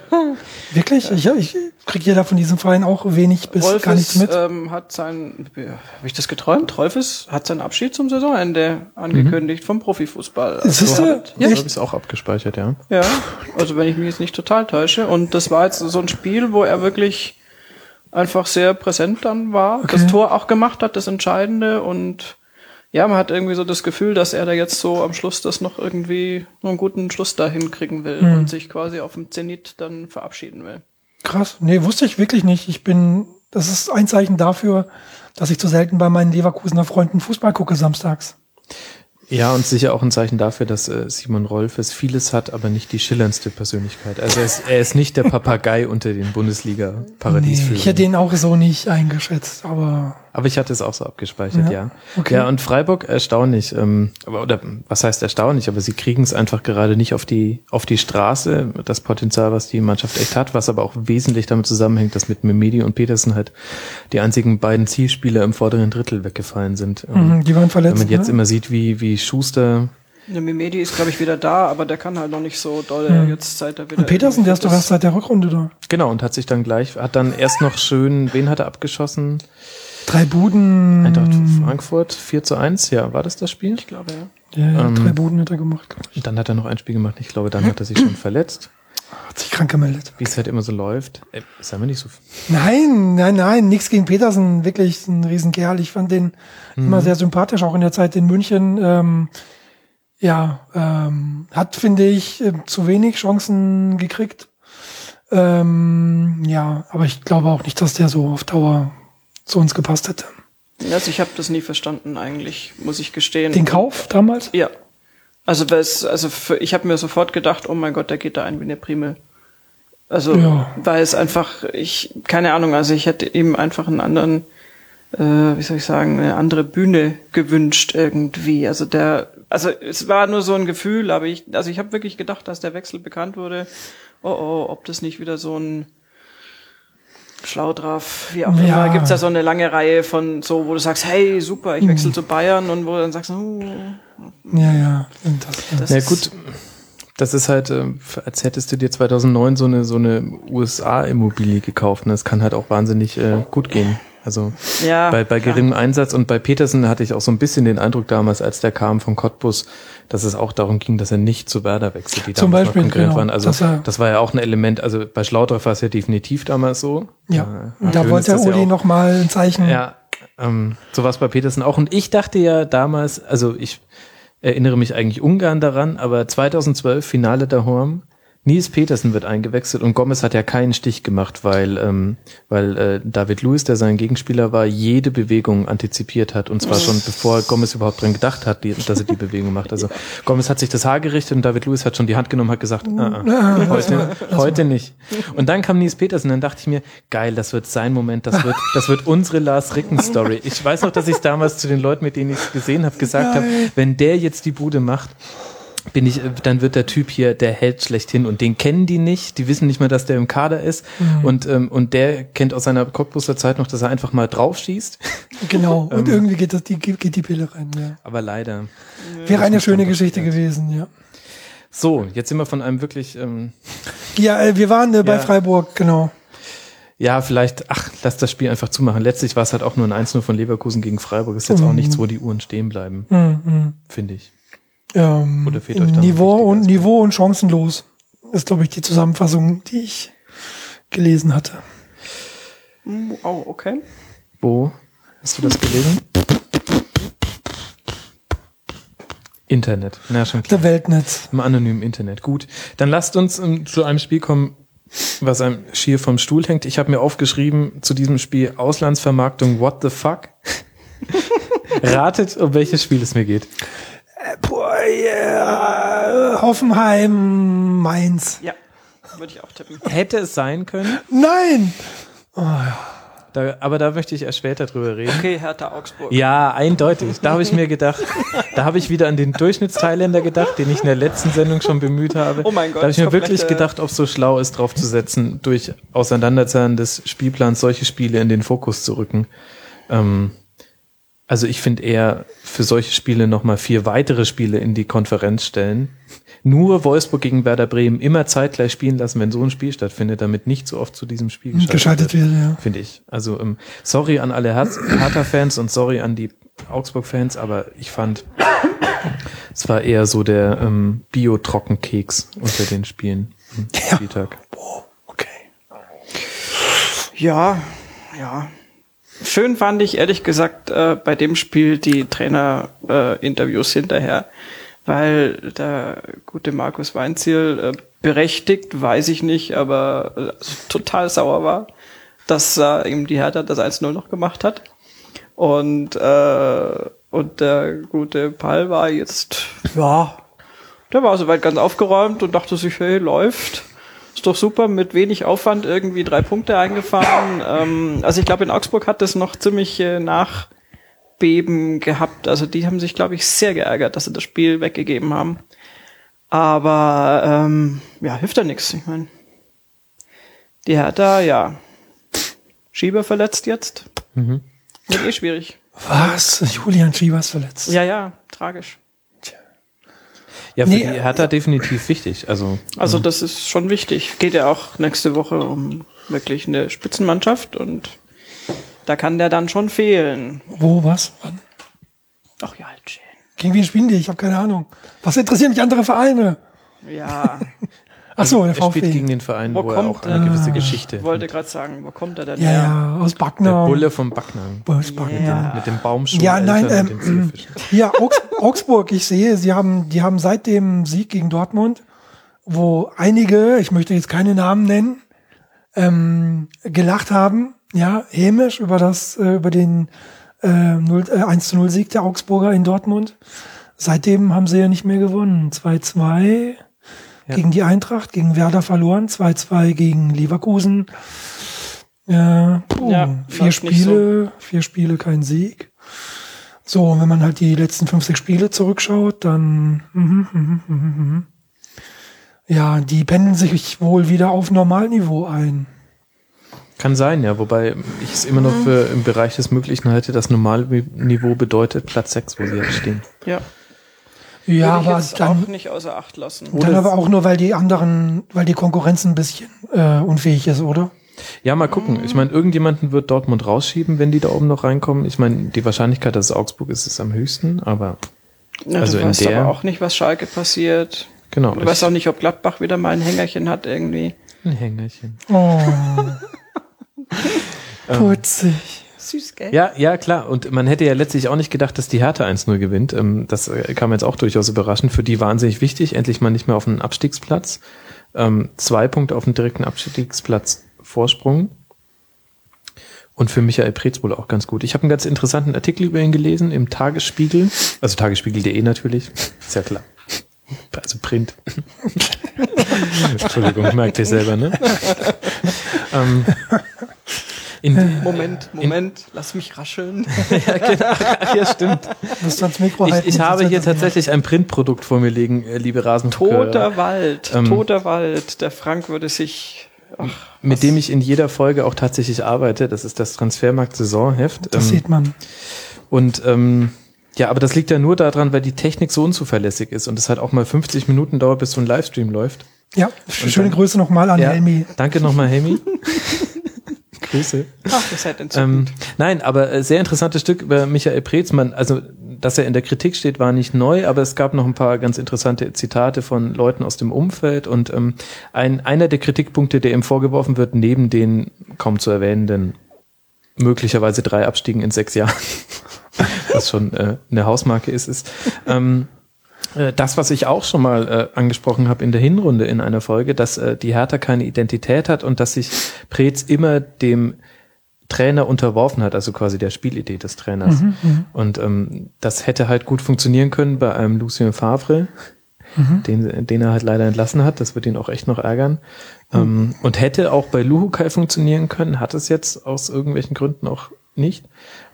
Wirklich? Ich, ich kriege ja da von diesem Verein auch wenig bis gar nichts Rolfes mit. ähm, hat sein, habe ich das geträumt? Rolfes hat seinen Abschied zum Saisonende angekündigt vom Profifußball. Ist das der? Ja, ich auch abgespeichert, ja. Ja, also wenn ich mich jetzt nicht total täusche. Und das war jetzt so ein Spiel, wo er wirklich einfach sehr präsent dann war, Okay. das Tor auch gemacht hat, das Entscheidende. Und ja, man hat irgendwie so das Gefühl, dass er da jetzt so am Schluss das noch irgendwie einen guten Schluss dahin kriegen will Hm. und sich quasi auf dem Zenit dann verabschieden will. Krass. Nee, wusste ich wirklich nicht. Ich bin, das ist ein Zeichen dafür, dass ich zu selten bei meinen Leverkusener Freunden Fußball gucke samstags. Ja, und sicher auch ein Zeichen dafür, dass äh, Simon Rolfes vieles hat, aber nicht die schillerndste Persönlichkeit. Also er ist, er ist nicht der Papagei unter den Nee, Bundesliga-Paradiesvögeln. ich hätte ihn auch so nicht eingeschätzt, aber Aber ich hatte es auch so abgespeichert, ja. Ja, okay. Ja, und Freiburg erstaunlich, ähm, aber, oder was heißt erstaunlich, aber sie kriegen es einfach gerade nicht auf die, auf die Straße, das Potenzial, was die Mannschaft echt hat, was aber auch wesentlich damit zusammenhängt, dass mit Memedi und Petersen halt die einzigen beiden Zielspieler im vorderen Drittel weggefallen sind. Ähm, mhm, die waren verletzt. Wenn man jetzt ne? immer sieht, wie, wie Schuster, Der Mimedi ist, glaube ich, wieder da, aber der kann halt noch nicht so doll Hm. jetzt seit er wieder. Und Petersen, der ist doch erst seit der Rückrunde da. genau, und hat sich dann gleich, hat dann erst noch schön, wen hat er abgeschossen? Drei Buden. Eintracht Frankfurt, 4 zu 1, ja, war das das Spiel? Ich glaube, ja. Ja, ja, ähm, drei Buden hat er gemacht, glaub ich. Und dann hat er noch ein Spiel gemacht, ich glaube, dann hat er sich schon verletzt. Hat sich krank gemeldet. wie es halt immer so läuft. Äh, ist aber nicht so. Nein, nein, nein, nichts gegen Petersen, wirklich ein Riesenkerl. Ich fand den immer sehr sympathisch, auch in der Zeit in München. Ähm, ja, ähm, hat, finde ich, äh, zu wenig Chancen gekriegt. Ähm, ja, aber ich glaube auch nicht, dass der so auf Dauer zu uns gepasst hätte. Also ich habe das nie verstanden eigentlich, muss ich gestehen. Den Kauf damals? Ja. Also, also für, ich habe mir sofort gedacht, oh mein Gott, der geht da ein wie eine Primel. Also, Ja. weil es einfach, ich, keine Ahnung, also ich hätte ihm einfach einen anderen, äh, wie soll ich sagen, eine andere Bühne gewünscht irgendwie. Also der, also es war nur so ein Gefühl, aber ich, also ich habe wirklich gedacht, dass der Wechsel bekannt wurde. Oh oh, ob das nicht wieder so ein schlau drauf, wie auch Ja. immer, gibt's da so eine lange Reihe von so, wo du sagst, hey, super, ich wechsle zu Bayern und wo du dann sagst, oh, Ja, ja. Und das, Ja gut, das ist halt, äh, als hättest du dir 2009 so eine so eine USA-Immobilie gekauft. Ne? Das kann halt auch wahnsinnig äh, gut gehen. Also ja, bei, bei klar. geringem Einsatz und bei Petersen hatte ich auch so ein bisschen den Eindruck damals, als der kam von Cottbus, dass es auch darum ging, dass er nicht zu Werder wechselt, die Zum damals Beispiel, noch Konkurrent genau, waren. Also das war ja auch ein Element, also bei Schlaudraff war es ja definitiv damals so. ja. Äh, Und da wollte der ja Uli auch. noch mal ein Zeichen. Ja, ähm, so war es bei Petersen auch. Und ich dachte ja damals, also ich erinnere mich eigentlich ungern daran, aber 2012 Finale der Horm, Nils Petersen wird eingewechselt und Gomez hat ja keinen Stich gemacht, weil, ähm, weil äh, David Lewis, der sein Gegenspieler war, jede Bewegung antizipiert hat. Und zwar schon bevor Gomez überhaupt dran gedacht hat, die, dass er die Bewegung macht. Also Gomez hat sich das Haar gerichtet und David Lewis hat schon die Hand genommen, hat gesagt, ah, ah, heute, heute nicht. Und dann kam Nils Petersen, dann dachte ich mir, geil, das wird sein Moment, das wird, das wird unsere Lars Ricken Story. Ich weiß noch, dass ich damals zu den Leuten, mit denen ich es gesehen habe, gesagt habe, wenn der jetzt die Bude macht, bin ich, äh, dann wird der Typ hier der Held schlechthin und den kennen die nicht, die wissen nicht mehr, dass der im Kader ist und ähm, und der kennt aus seiner Cottbuser Zeit noch, dass er einfach mal drauf schießt, Genau. Ähm. Und irgendwie geht, das, die, geht die Pille rein. Ja. aber leider. Wäre eine schöne Geschichte gewesen, ja. So, jetzt sind wir von einem wirklich ähm, Ja, äh, wir waren äh, bei Ja. Freiburg, genau. ja, vielleicht, ach, lass das Spiel einfach zumachen. Letztlich war es halt auch nur ein 1-0 von Leverkusen gegen Freiburg. Ist jetzt auch nichts, wo die Uhren stehen bleiben, Mhm. finde ich. Ähm, Oder fehlt euch da Niveau und Aspekt? Niveau und chancenlos ist, glaube ich, die Zusammenfassung, die ich gelesen hatte. Oh, okay. Wo hast du das gelesen? Internet. Na, schon klar. Der Weltnetz. Im anonymen Internet. Gut. Dann lasst uns ähm, zu einem Spiel kommen, was einem schier vom Stuhl hängt. Ich habe mir aufgeschrieben zu diesem Spiel Auslandsvermarktung What the fuck? Ratet, um welches Spiel es mir geht. Boah, yeah. Hoffenheim, Mainz. Ja, würde ich auch tippen. Hätte es sein können, Nein! da, aber da möchte ich erst später drüber reden. Okay, Hertha Augsburg. Ja, eindeutig. Da habe ich mir gedacht, da habe ich wieder an den Durchschnittsthailänder gedacht, den ich in der letzten Sendung schon bemüht habe. Oh mein Gott, Da habe ich mir wirklich gedacht, ob es so schlau ist, drauf zu setzen, durch Auseinanderzahlen des Spielplans solche Spiele in den Fokus zu rücken. Ähm, also ich finde eher für solche Spiele nochmal vier weitere Spiele in die Konferenz stellen. Nur Wolfsburg gegen Werder Bremen immer zeitgleich spielen lassen, wenn so ein Spiel stattfindet, damit nicht so oft zu diesem Spiel geschaltet, Geschaltet wird, ja. finde ich. Also ähm, sorry an alle Hertha-Fans und sorry an die Augsburg-Fans, aber ich fand, es war eher so der ähm, Bio-Trockenkeks unter den Spielen Ja. Spieltag. Okay. Ja, ja. Schön fand ich ehrlich gesagt äh, bei dem Spiel die Trainer-Interviews äh, hinterher, weil der gute Markus Weinziel äh, berechtigt, weiß ich nicht, aber äh, total sauer war, dass äh, ihm die Hertha das 1-0 noch gemacht hat. Und, äh, und der gute Pall war jetzt, ja, der war soweit ganz aufgeräumt und dachte sich, hey, läuft. Ist doch super, mit wenig Aufwand irgendwie drei Punkte eingefahren. Ähm, also ich glaube, in Augsburg hat das noch ziemlich äh, Nachbeben gehabt. Also die haben sich, glaube ich, sehr geärgert, dass sie das Spiel weggegeben haben. Aber ähm, ja, hilft ja nichts. Ich meine, die Hertha, ja, Schieber verletzt jetzt. Mhm. Wird eh schwierig. Was? Julian Schiebers verletzt. Ja, ja, tragisch. Ja, für Nee, die Hertha definitiv wichtig. Also Also das ist schon wichtig. Geht ja auch nächste Woche um wirklich eine Spitzenmannschaft und da kann der dann schon fehlen. Wo, was? Wann? Ach ja, halt schön. Gegen wen spielen die? Ich habe keine Ahnung. Was interessieren mich andere Vereine? Ja, Ach so, der er spielt VfB. gegen den Verein, Wo wo, er auch eine gewisse er? Geschichte ich wollte gerade sagen, wo kommt er denn ja, her? ja, aus Der Backnau. Bulle vom Backnang. Aus Backnau. Ja. Mit dem Baumschuh. Ja, nein, ähm. Ja, Augs Augsburg, ich sehe, sie haben, die haben seit dem Sieg gegen Dortmund, wo einige, ich möchte jetzt keine Namen nennen, ähm, gelacht haben, ja, hämisch über das, äh, über den äh, 0, äh, 1 zu 0 Sieg der Augsburger in Dortmund. Seitdem haben sie ja nicht mehr gewonnen. 2-2. Ja. gegen die Eintracht, gegen Werder verloren, 2-2 gegen Leverkusen. Ja, puh, Ja, vier Spiele, vier Spiele, kein Sieg. So, und wenn man halt die letzten 50 Spiele zurückschaut, dann mhm, mhm, mhm, mhm. ja, die pendeln sich wohl wieder auf Normalniveau ein. Kann sein, ja, wobei ich es immer noch für im Bereich des Möglichen halte, das Normalniveau bedeutet Platz 6, wo sie jetzt stehen. Ja. Ja, aber jetzt dann, auch nicht außer Acht lassen. dann aber auch nur, weil die anderen, weil die Konkurrenz ein bisschen äh, unfähig ist, oder? Ja, mal gucken. Ich meine, irgendjemanden wird Dortmund rausschieben, wenn die da oben noch reinkommen. Ich meine, die Wahrscheinlichkeit, dass es Augsburg ist, ist am höchsten, aber Ja, also du in weißt der- aber auch nicht, was Schalke passiert. genau. Du weißt auch nicht, ob Gladbach wieder mal ein Hängerchen hat irgendwie. ein Hängerchen. Oh. Putzig. Süß, gell? Ja, ja, klar. Und man hätte ja letztlich auch nicht gedacht, dass die Hertha 1-0 gewinnt. Ähm, Das äh, kam jetzt auch durchaus überraschend. Für die wahnsinnig wichtig. Endlich mal nicht mehr auf einen Abstiegsplatz. Ähm, Zwei Punkte auf den direkten Abstiegsplatz Vorsprung. Und für Michael Preetz wohl auch ganz gut. Ich habe einen ganz interessanten Artikel über ihn gelesen im Tagesspiegel. Also tagesspiegel.de natürlich. Ist ja klar. Also Print. Entschuldigung, merkt ihr selber, ne? ähm, in, Moment, Moment, lass mich rascheln. ja, genau. ja, stimmt. Musst du ans Mikro Ich, halten. ich habe hier das tatsächlich ein Printprodukt vor mir liegen, äh, liebe Rasenfucker, Toter Wald, Ähm, toter Wald. Der Frank würde sich. Ach, mit dem ich in jeder Folge auch tatsächlich arbeite. Das ist das Transfermarkt Saisonheft. Das Ähm, sieht man. und ähm, ja, aber das liegt ja nur daran, weil die Technik so unzuverlässig ist und es halt auch mal 50 Minuten dauert, bis so ein Livestream läuft. Ja, schöne dann- Grüße nochmal an Ja, Helmi. Danke nochmal, Helmi. Grüße. ach ihr seid Ähm, nein, aber äh, sehr interessantes Stück über Michael Preetzmann. Also, dass er in der Kritik steht, war nicht neu, aber es gab noch ein paar ganz interessante Zitate von Leuten aus dem Umfeld und ähm, ein, einer der Kritikpunkte, der ihm vorgeworfen wird, neben den kaum zu erwähnenden möglicherweise drei Abstiegen in sechs Jahren, was schon äh, eine Hausmarke ist, ist ähm, äh, das, was ich auch schon mal äh, angesprochen habe in der Hinrunde in einer Folge, dass äh, die Hertha keine Identität hat und dass sich Preetz immer dem Trainer unterworfen hat, also quasi der Spielidee des Trainers. Und ähm, das hätte halt gut funktionieren können bei einem Lucien Favre, den, den er halt leider entlassen hat. Das wird ihn auch echt noch ärgern. Ähm, und hätte auch bei Luhukai funktionieren können, hat es jetzt aus irgendwelchen Gründen auch nicht.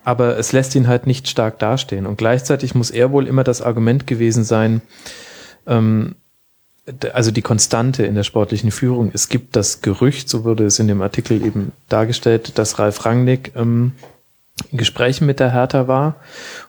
Aber es lässt ihn halt nicht stark dastehen. Und gleichzeitig muss er wohl immer das Argument gewesen sein, ähm, also die Konstante in der sportlichen Führung. Es gibt das Gerücht, so wurde es in dem Artikel eben dargestellt, dass Ralf Rangnick ähm, in Gesprächen mit der Hertha war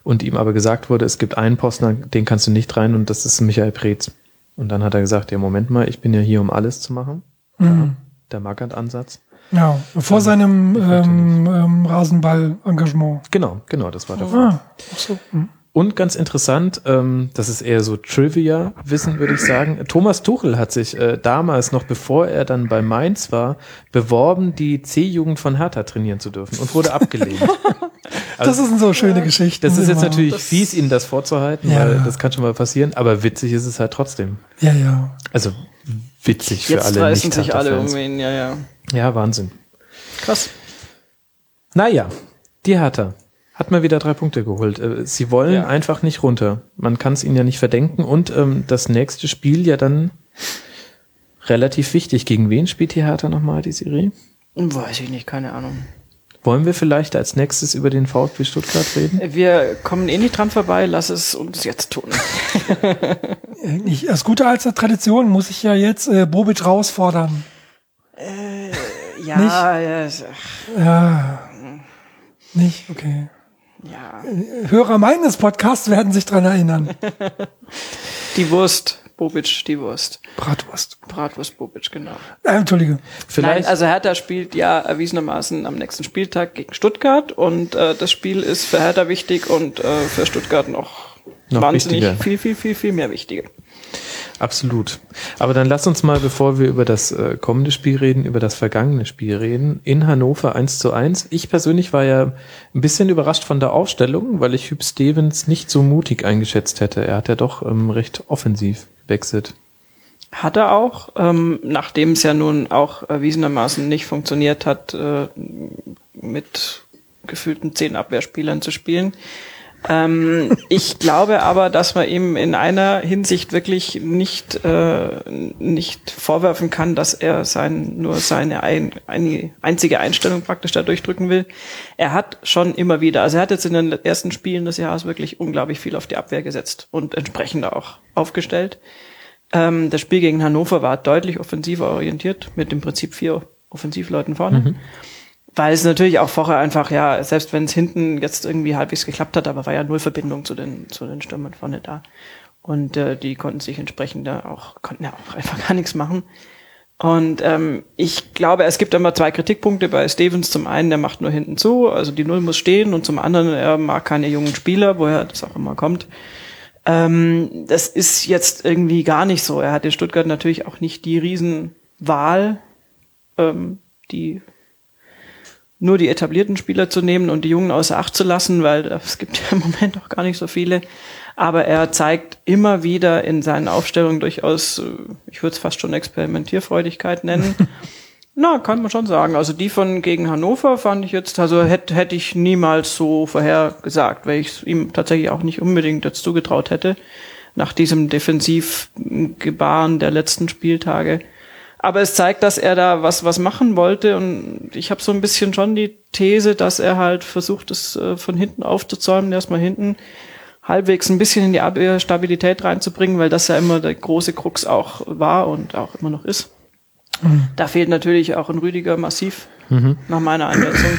und ihm aber gesagt wurde, es gibt einen Postner, den kannst du nicht rein und das ist Michael Preetz. Und dann hat er gesagt, ja Moment mal, ich bin ja hier, um alles zu machen. Mhm. Der Markant-Ansatz. Ja, vor seinem ähm, ähm, Rasenball-Engagement. Genau, genau, das war der Fall. Ah, ach so. Mhm. Und ganz interessant, ähm, das ist eher so Trivia-Wissen, würde ich sagen. Thomas Tuchel hat sich äh, damals, noch bevor er dann bei Mainz war, beworben, die C-Jugend von Hertha trainieren zu dürfen und wurde abgelehnt. Das ist eine so schöne Geschichte. Das ist jetzt natürlich fies, Ihnen das vorzuhalten, Ja. weil das kann schon mal passieren, aber witzig ist es halt trotzdem. Ja, ja. Also witzig für Jetzt alle reißen sich alle um ihn, ja, ja. Ja, Wahnsinn. Krass. Naja, die Hertha hat mal wieder drei Punkte geholt. Äh, Sie wollen Ja. einfach nicht runter. Man kann es ihnen ja nicht verdenken. Und ähm, das nächste Spiel ja dann relativ wichtig. Gegen wen spielt die Hertha nochmal die Serie? Weiß ich nicht, keine Ahnung. Wollen wir vielleicht als nächstes über den VfB Stuttgart reden? Wir kommen eh nicht dran vorbei, lass es uns jetzt tun. Ich, als gute alte Tradition muss ich ja jetzt äh, Bobic herausfordern. Ja, ja, Ja. Nicht? Okay. ja. Hörer meines Podcasts werden sich dran erinnern. Die Wurst, Bobic, die Wurst. Bratwurst. Bratwurst, Bobic, genau. Äh, Entschuldige. Vielleicht. Nein, also Hertha spielt ja erwiesenermaßen am nächsten Spieltag gegen Stuttgart und äh, das Spiel ist für Hertha wichtig und äh, für Stuttgart noch, Noch wahnsinnig wichtiger. viel, viel, viel, viel mehr wichtiger. Absolut. Aber dann lass uns mal, bevor wir über das äh, kommende Spiel reden, über das vergangene Spiel reden. In Hannover 1 zu 1. Ich persönlich war ja ein bisschen überrascht von der Aufstellung, weil ich Hüb Stevens nicht so mutig eingeschätzt hätte. Er hat ja doch ähm, recht offensiv gewechselt. Hat er auch, ähm, nachdem es ja nun auch erwiesenermaßen nicht funktioniert hat, äh, mit gefühlten zehn Abwehrspielern zu spielen. Ähm, ich glaube aber, dass man ihm in einer Hinsicht wirklich nicht, äh, nicht vorwerfen kann, dass er sein, nur seine ein, eine einzige Einstellung praktisch da durchdrücken will. Er hat schon immer wieder, also er hat jetzt in den ersten Spielen des Jahres wirklich unglaublich viel auf die Abwehr gesetzt und entsprechend auch aufgestellt. Ähm, das Spiel gegen Hannover war deutlich offensiver orientiert mit im Prinzip vier Offensivleuten vorne. Mhm. Weil es natürlich auch vorher einfach, ja, selbst wenn es hinten jetzt irgendwie halbwegs geklappt hat, aber war ja null Verbindung zu den, zu den Stürmern vorne da. Und äh, die konnten sich entsprechend da auch, konnten ja auch einfach gar nichts machen. Und ähm, ich glaube, es gibt immer zwei Kritikpunkte bei Stevens. Zum einen, der macht nur hinten zu, also die Null muss stehen, und zum anderen, er mag keine jungen Spieler, woher das auch immer kommt. Ähm, das ist jetzt irgendwie gar nicht so. Er hat in Stuttgart natürlich auch nicht die Riesenwahl, ähm, die nur die etablierten Spieler zu nehmen und die Jungen außer Acht zu lassen, weil es gibt ja im Moment auch gar nicht so viele. Aber er zeigt immer wieder in seinen Aufstellungen durchaus, äh, ich würde es fast schon Experimentierfreudigkeit nennen. Na, kann man schon sagen. Also die von gegen Hannover fand ich jetzt, also hätte hätte ich niemals so vorhergesagt, weil ich es ihm tatsächlich auch nicht unbedingt jetzt zugetraut hätte, nach diesem Defensivgebaren der letzten Spieltage. Aber es zeigt, dass er da was, was machen wollte. Und ich habe so ein bisschen schon die These, dass er halt versucht, es äh, von hinten aufzuzäumen, erstmal hinten halbwegs ein bisschen in die Abwehrstabilität reinzubringen, weil das ja immer der große Krux auch war und auch immer noch ist. Mhm. Da fehlt natürlich auch ein Rüdiger massiv, mhm. nach meiner Einschätzung.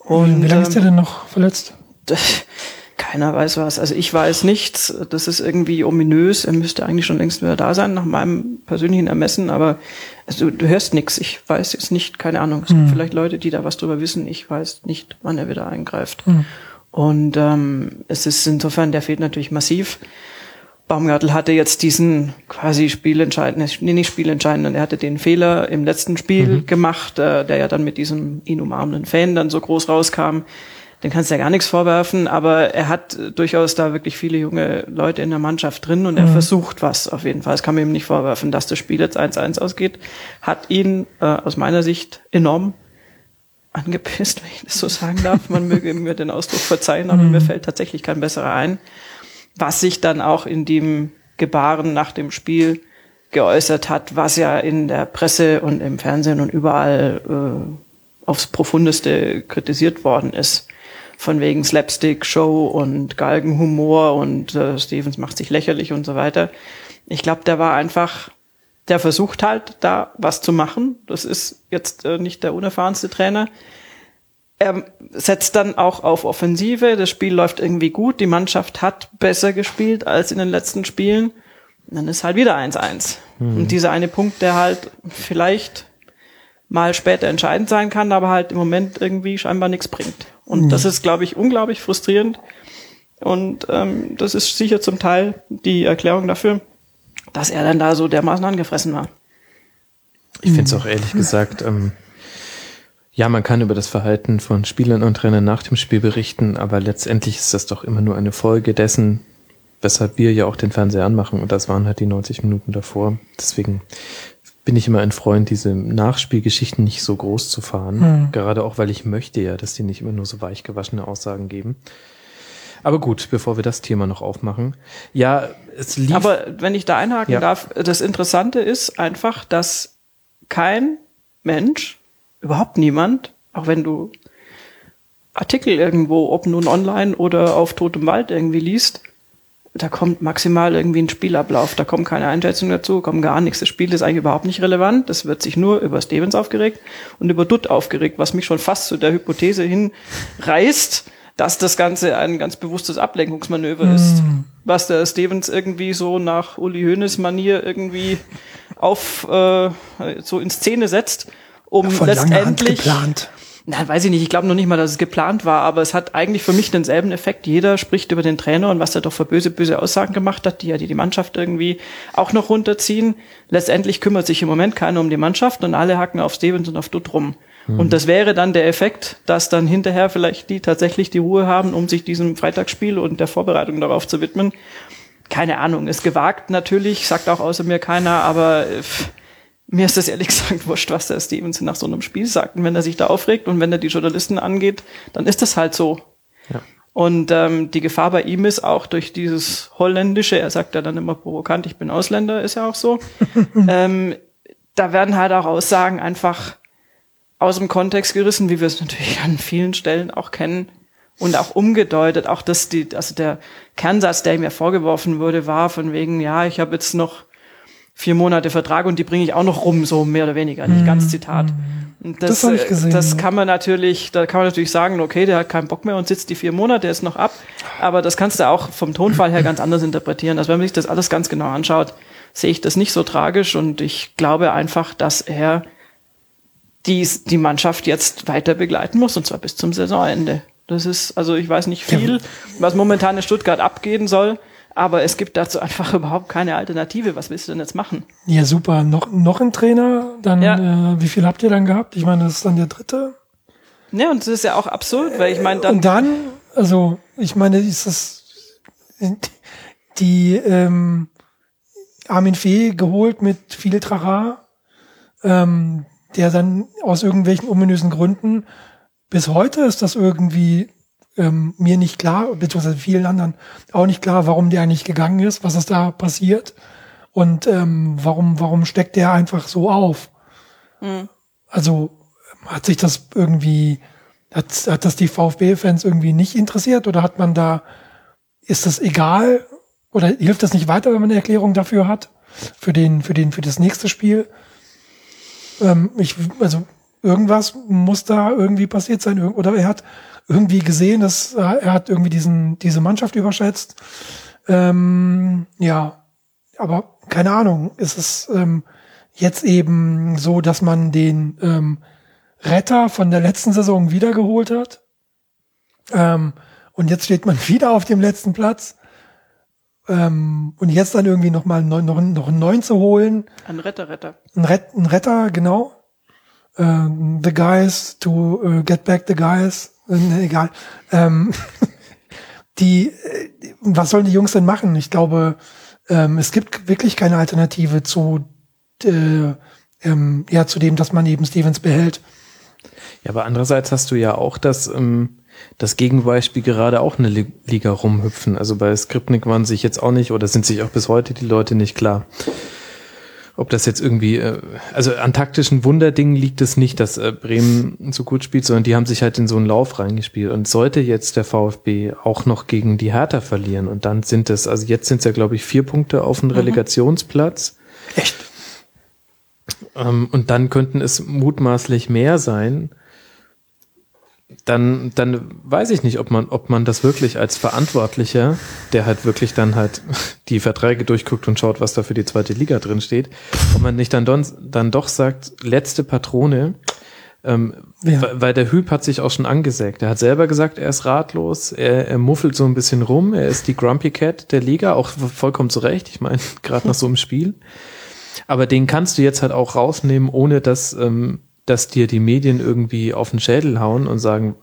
Und, Wie lange ist er denn noch verletzt? Keiner weiß was. Also ich weiß nichts. Das ist irgendwie ominös. Er müsste eigentlich schon längst wieder da sein, nach meinem persönlichen Ermessen. Aber also, du hörst nichts. Ich weiß jetzt nicht, keine Ahnung. Es mhm. gibt hm. vielleicht Leute, die da was drüber wissen. Ich weiß nicht, wann er wieder eingreift. Mhm. Und ähm, es ist insofern, der fehlt natürlich massiv. Baumgartel hatte jetzt diesen quasi spielentscheidenden, nee, nicht spielentscheidenden, er hatte den Fehler im letzten Spiel mhm. gemacht, äh, der ja dann mit diesem ihn umarmenden Fan dann so groß rauskam den kannst du ja gar nichts vorwerfen, aber er hat durchaus da wirklich viele junge Leute in der Mannschaft drin und er mhm. versucht was auf jeden Fall. Das kann man ihm nicht vorwerfen, dass das Spiel jetzt 1-1 ausgeht. Hat ihn äh, aus meiner Sicht enorm angepisst, wenn ich das so sagen darf. Man möge mir den Ausdruck verzeihen, aber mhm. mir fällt tatsächlich kein besserer ein. Was sich dann auch in dem Gebaren nach dem Spiel geäußert hat, was ja in der Presse und im Fernsehen und überall äh, aufs Profundeste kritisiert worden ist von wegen Slapstick-Show und Galgenhumor und äh, Stevens macht sich lächerlich und so weiter. Ich glaube, der war einfach, der versucht halt da was zu machen. Das ist jetzt äh, nicht der unerfahrenste Trainer. Er setzt dann auch auf Offensive. Das Spiel läuft irgendwie gut. Die Mannschaft hat besser gespielt als in den letzten Spielen. Und dann ist halt wieder 1-1. Mhm. Und dieser eine Punkt, der halt vielleicht mal später entscheidend sein kann, aber halt im Moment irgendwie scheinbar nichts bringt. Und mhm. das ist, glaube ich, unglaublich frustrierend. Und ähm, das ist sicher zum Teil die Erklärung dafür, dass er dann da so dermaßen angefressen war. Ich finde es auch ehrlich gesagt, ähm, ja, man kann über das Verhalten von Spielern und Trainern nach dem Spiel berichten, aber letztendlich ist das doch immer nur eine Folge dessen, weshalb wir ja auch den Fernseher anmachen und das waren halt die 90 Minuten davor. Deswegen bin ich immer ein Freund, diese Nachspielgeschichten nicht so groß zu fahren. Mhm. Gerade auch, weil ich möchte ja, dass die nicht immer nur so weichgewaschene Aussagen geben. Aber gut, bevor wir das Thema noch aufmachen. Ja, es lief. Aber wenn ich da einhaken ja. darf, das Interessante ist einfach, dass kein Mensch, überhaupt niemand, auch wenn du Artikel irgendwo, ob nun online oder auf totem Wald irgendwie liest, da kommt maximal irgendwie ein Spielablauf, da kommen keine Einschätzungen dazu, kommt gar nichts. Das Spiel ist eigentlich überhaupt nicht relevant. Das wird sich nur über Stevens aufgeregt und über Dutt aufgeregt, was mich schon fast zu der Hypothese hinreißt, dass das Ganze ein ganz bewusstes Ablenkungsmanöver mm. ist, was der Stevens irgendwie so nach Uli Hoeneß Manier irgendwie auf äh, so in Szene setzt, um ja, letztendlich Nein, weiß ich nicht. Ich glaube noch nicht mal, dass es geplant war, aber es hat eigentlich für mich denselben Effekt. Jeder spricht über den Trainer und was er doch für böse, böse Aussagen gemacht hat, die ja die, die Mannschaft irgendwie auch noch runterziehen. Letztendlich kümmert sich im Moment keiner um die Mannschaft und alle hacken auf Stevens und auf Dutt rum. Mhm. Und das wäre dann der Effekt, dass dann hinterher vielleicht die tatsächlich die Ruhe haben, um sich diesem Freitagsspiel und der Vorbereitung darauf zu widmen. Keine Ahnung, ist gewagt natürlich, sagt auch außer mir keiner, aber pff, mir ist das ehrlich gesagt wurscht, was der Stevenson nach so einem Spiel sagt. Und wenn er sich da aufregt und wenn er die Journalisten angeht, dann ist das halt so. Ja. Und ähm, die Gefahr bei ihm ist auch durch dieses Holländische, er sagt ja dann immer provokant, ich bin Ausländer, ist ja auch so. ähm, da werden halt auch Aussagen einfach aus dem Kontext gerissen, wie wir es natürlich an vielen Stellen auch kennen und auch umgedeutet. Auch dass die, also der Kernsatz, der mir vorgeworfen wurde, war von wegen, ja, ich habe jetzt noch vier Monate Vertrag und die bringe ich auch noch rum, so mehr oder weniger, nicht ganz Zitat. Und das, Das ich gesehen, das kann man natürlich, da kann man natürlich sagen, okay, der hat keinen Bock mehr und sitzt die vier Monate jetzt noch ab. Aber das kannst du auch vom Tonfall her ganz anders interpretieren. Also wenn man sich das alles ganz genau anschaut, sehe ich das nicht so tragisch und ich glaube einfach, dass er die, die Mannschaft jetzt weiter begleiten muss und zwar bis zum Saisonende. Das ist, also ich weiß nicht viel, was momentan in Stuttgart abgehen soll, aber es gibt dazu einfach überhaupt keine Alternative. Was willst du denn jetzt machen? Ja, super. Noch, noch ein Trainer. Dann, Ja. äh, wie viel habt ihr dann gehabt? Ich meine, das ist dann der dritte. Ja, und das ist ja auch absurd, weil ich meine, dann, Und dann, also, ich meine, ist das, die, ähm, Armin Fee geholt mit viel Trara, ähm, der dann aus irgendwelchen ominösen Gründen, bis heute ist das irgendwie ähm, mir nicht klar, beziehungsweise vielen anderen auch nicht klar, warum der eigentlich gegangen ist, was ist da passiert und ähm, warum, warum steckt der einfach so auf. Also hat sich das irgendwie, hat, hat das die VfB-Fans irgendwie nicht interessiert oder hat man da, ist das egal oder hilft das nicht weiter, wenn man eine Erklärung dafür hat, für den, für den, für das nächste Spiel? Ähm, ich, also irgendwas muss da irgendwie passiert sein oder er hat irgendwie gesehen, dass er hat irgendwie diesen, diese Mannschaft überschätzt. Ähm, ja, aber keine Ahnung, ist es ähm, jetzt eben so, dass man den ähm, Retter von der letzten Saison wiedergeholt hat. Ähm, und jetzt steht man wieder auf dem letzten Platz. Ähm, und jetzt dann irgendwie noch mal noch, noch, noch einen neuen zu holen. ein Retter, Retter. Ein, Ret ein Retter, genau. Ähm, the guys to äh, get back the guys. Äh, egal. Ähm, die, äh, was sollen die Jungs denn machen? Ich glaube, ähm, es gibt wirklich keine Alternative zu, äh, ähm, ja, zu dem, dass man eben Stevens behält. Ja, aber andererseits hast du ja auch das, ähm, das Gegenbeispiel gerade auch eine Li- Liga rumhüpfen. Also bei Skripnik waren sich jetzt auch nicht oder sind sich auch bis heute die Leute nicht klar. Ob das jetzt irgendwie, äh, also an taktischen Wunderdingen liegt es nicht, dass äh, Bremen so gut spielt, sondern die haben sich halt in so einen Lauf reingespielt. Und sollte jetzt der VfB auch noch gegen die Hertha verlieren und dann sind es, also jetzt sind es ja glaube ich vier Punkte auf dem Relegationsplatz. Echt? Ähm, und dann könnten es mutmaßlich mehr sein. Dann, dann weiß ich nicht, ob man, ob man das wirklich als Verantwortlicher, der halt wirklich dann halt die Verträge durchguckt und schaut, was da für die zweite Liga drin steht, ob man nicht dann, don, dann doch sagt, letzte Patrone, ähm, Ja. weil- der Hüb hat sich auch schon angesägt. Er hat selber gesagt, er ist ratlos, er, er muffelt so ein bisschen rum, er ist die Grumpy Cat der Liga, auch vollkommen zu Recht. Ich meine, gerade nach so einem Spiel. Aber den kannst du jetzt halt auch rausnehmen, ohne dass, ähm, dass dir die Medien irgendwie auf den Schädel hauen und sagen,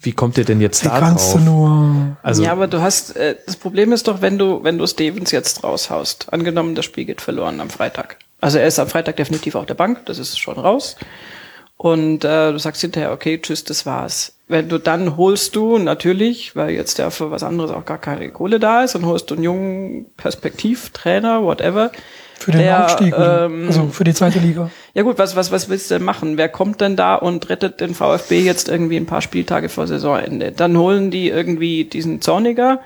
wie kommt ihr denn jetzt Wie da kannst drauf? du nur, Also ja, aber du hast, äh, das Problem ist doch, wenn du, wenn du Stevens jetzt raushaust, angenommen, das Spiel geht verloren am Freitag. Also er ist am Freitag definitiv auf der Bank, das ist schon raus. Und äh, du sagst hinterher, okay, tschüss, das war's. Wenn du dann holst du natürlich, weil jetzt ja für was anderes auch gar keine Kohle da ist, und holst du einen jungen Perspektivtrainer, whatever. Für den der, Aufstieg, ähm, also für die zweite Liga. Ja gut, was, was, was willst du denn machen? Wer kommt denn da und rettet den VfB jetzt irgendwie ein paar Spieltage vor Saisonende? Dann holen die irgendwie diesen Zorniger,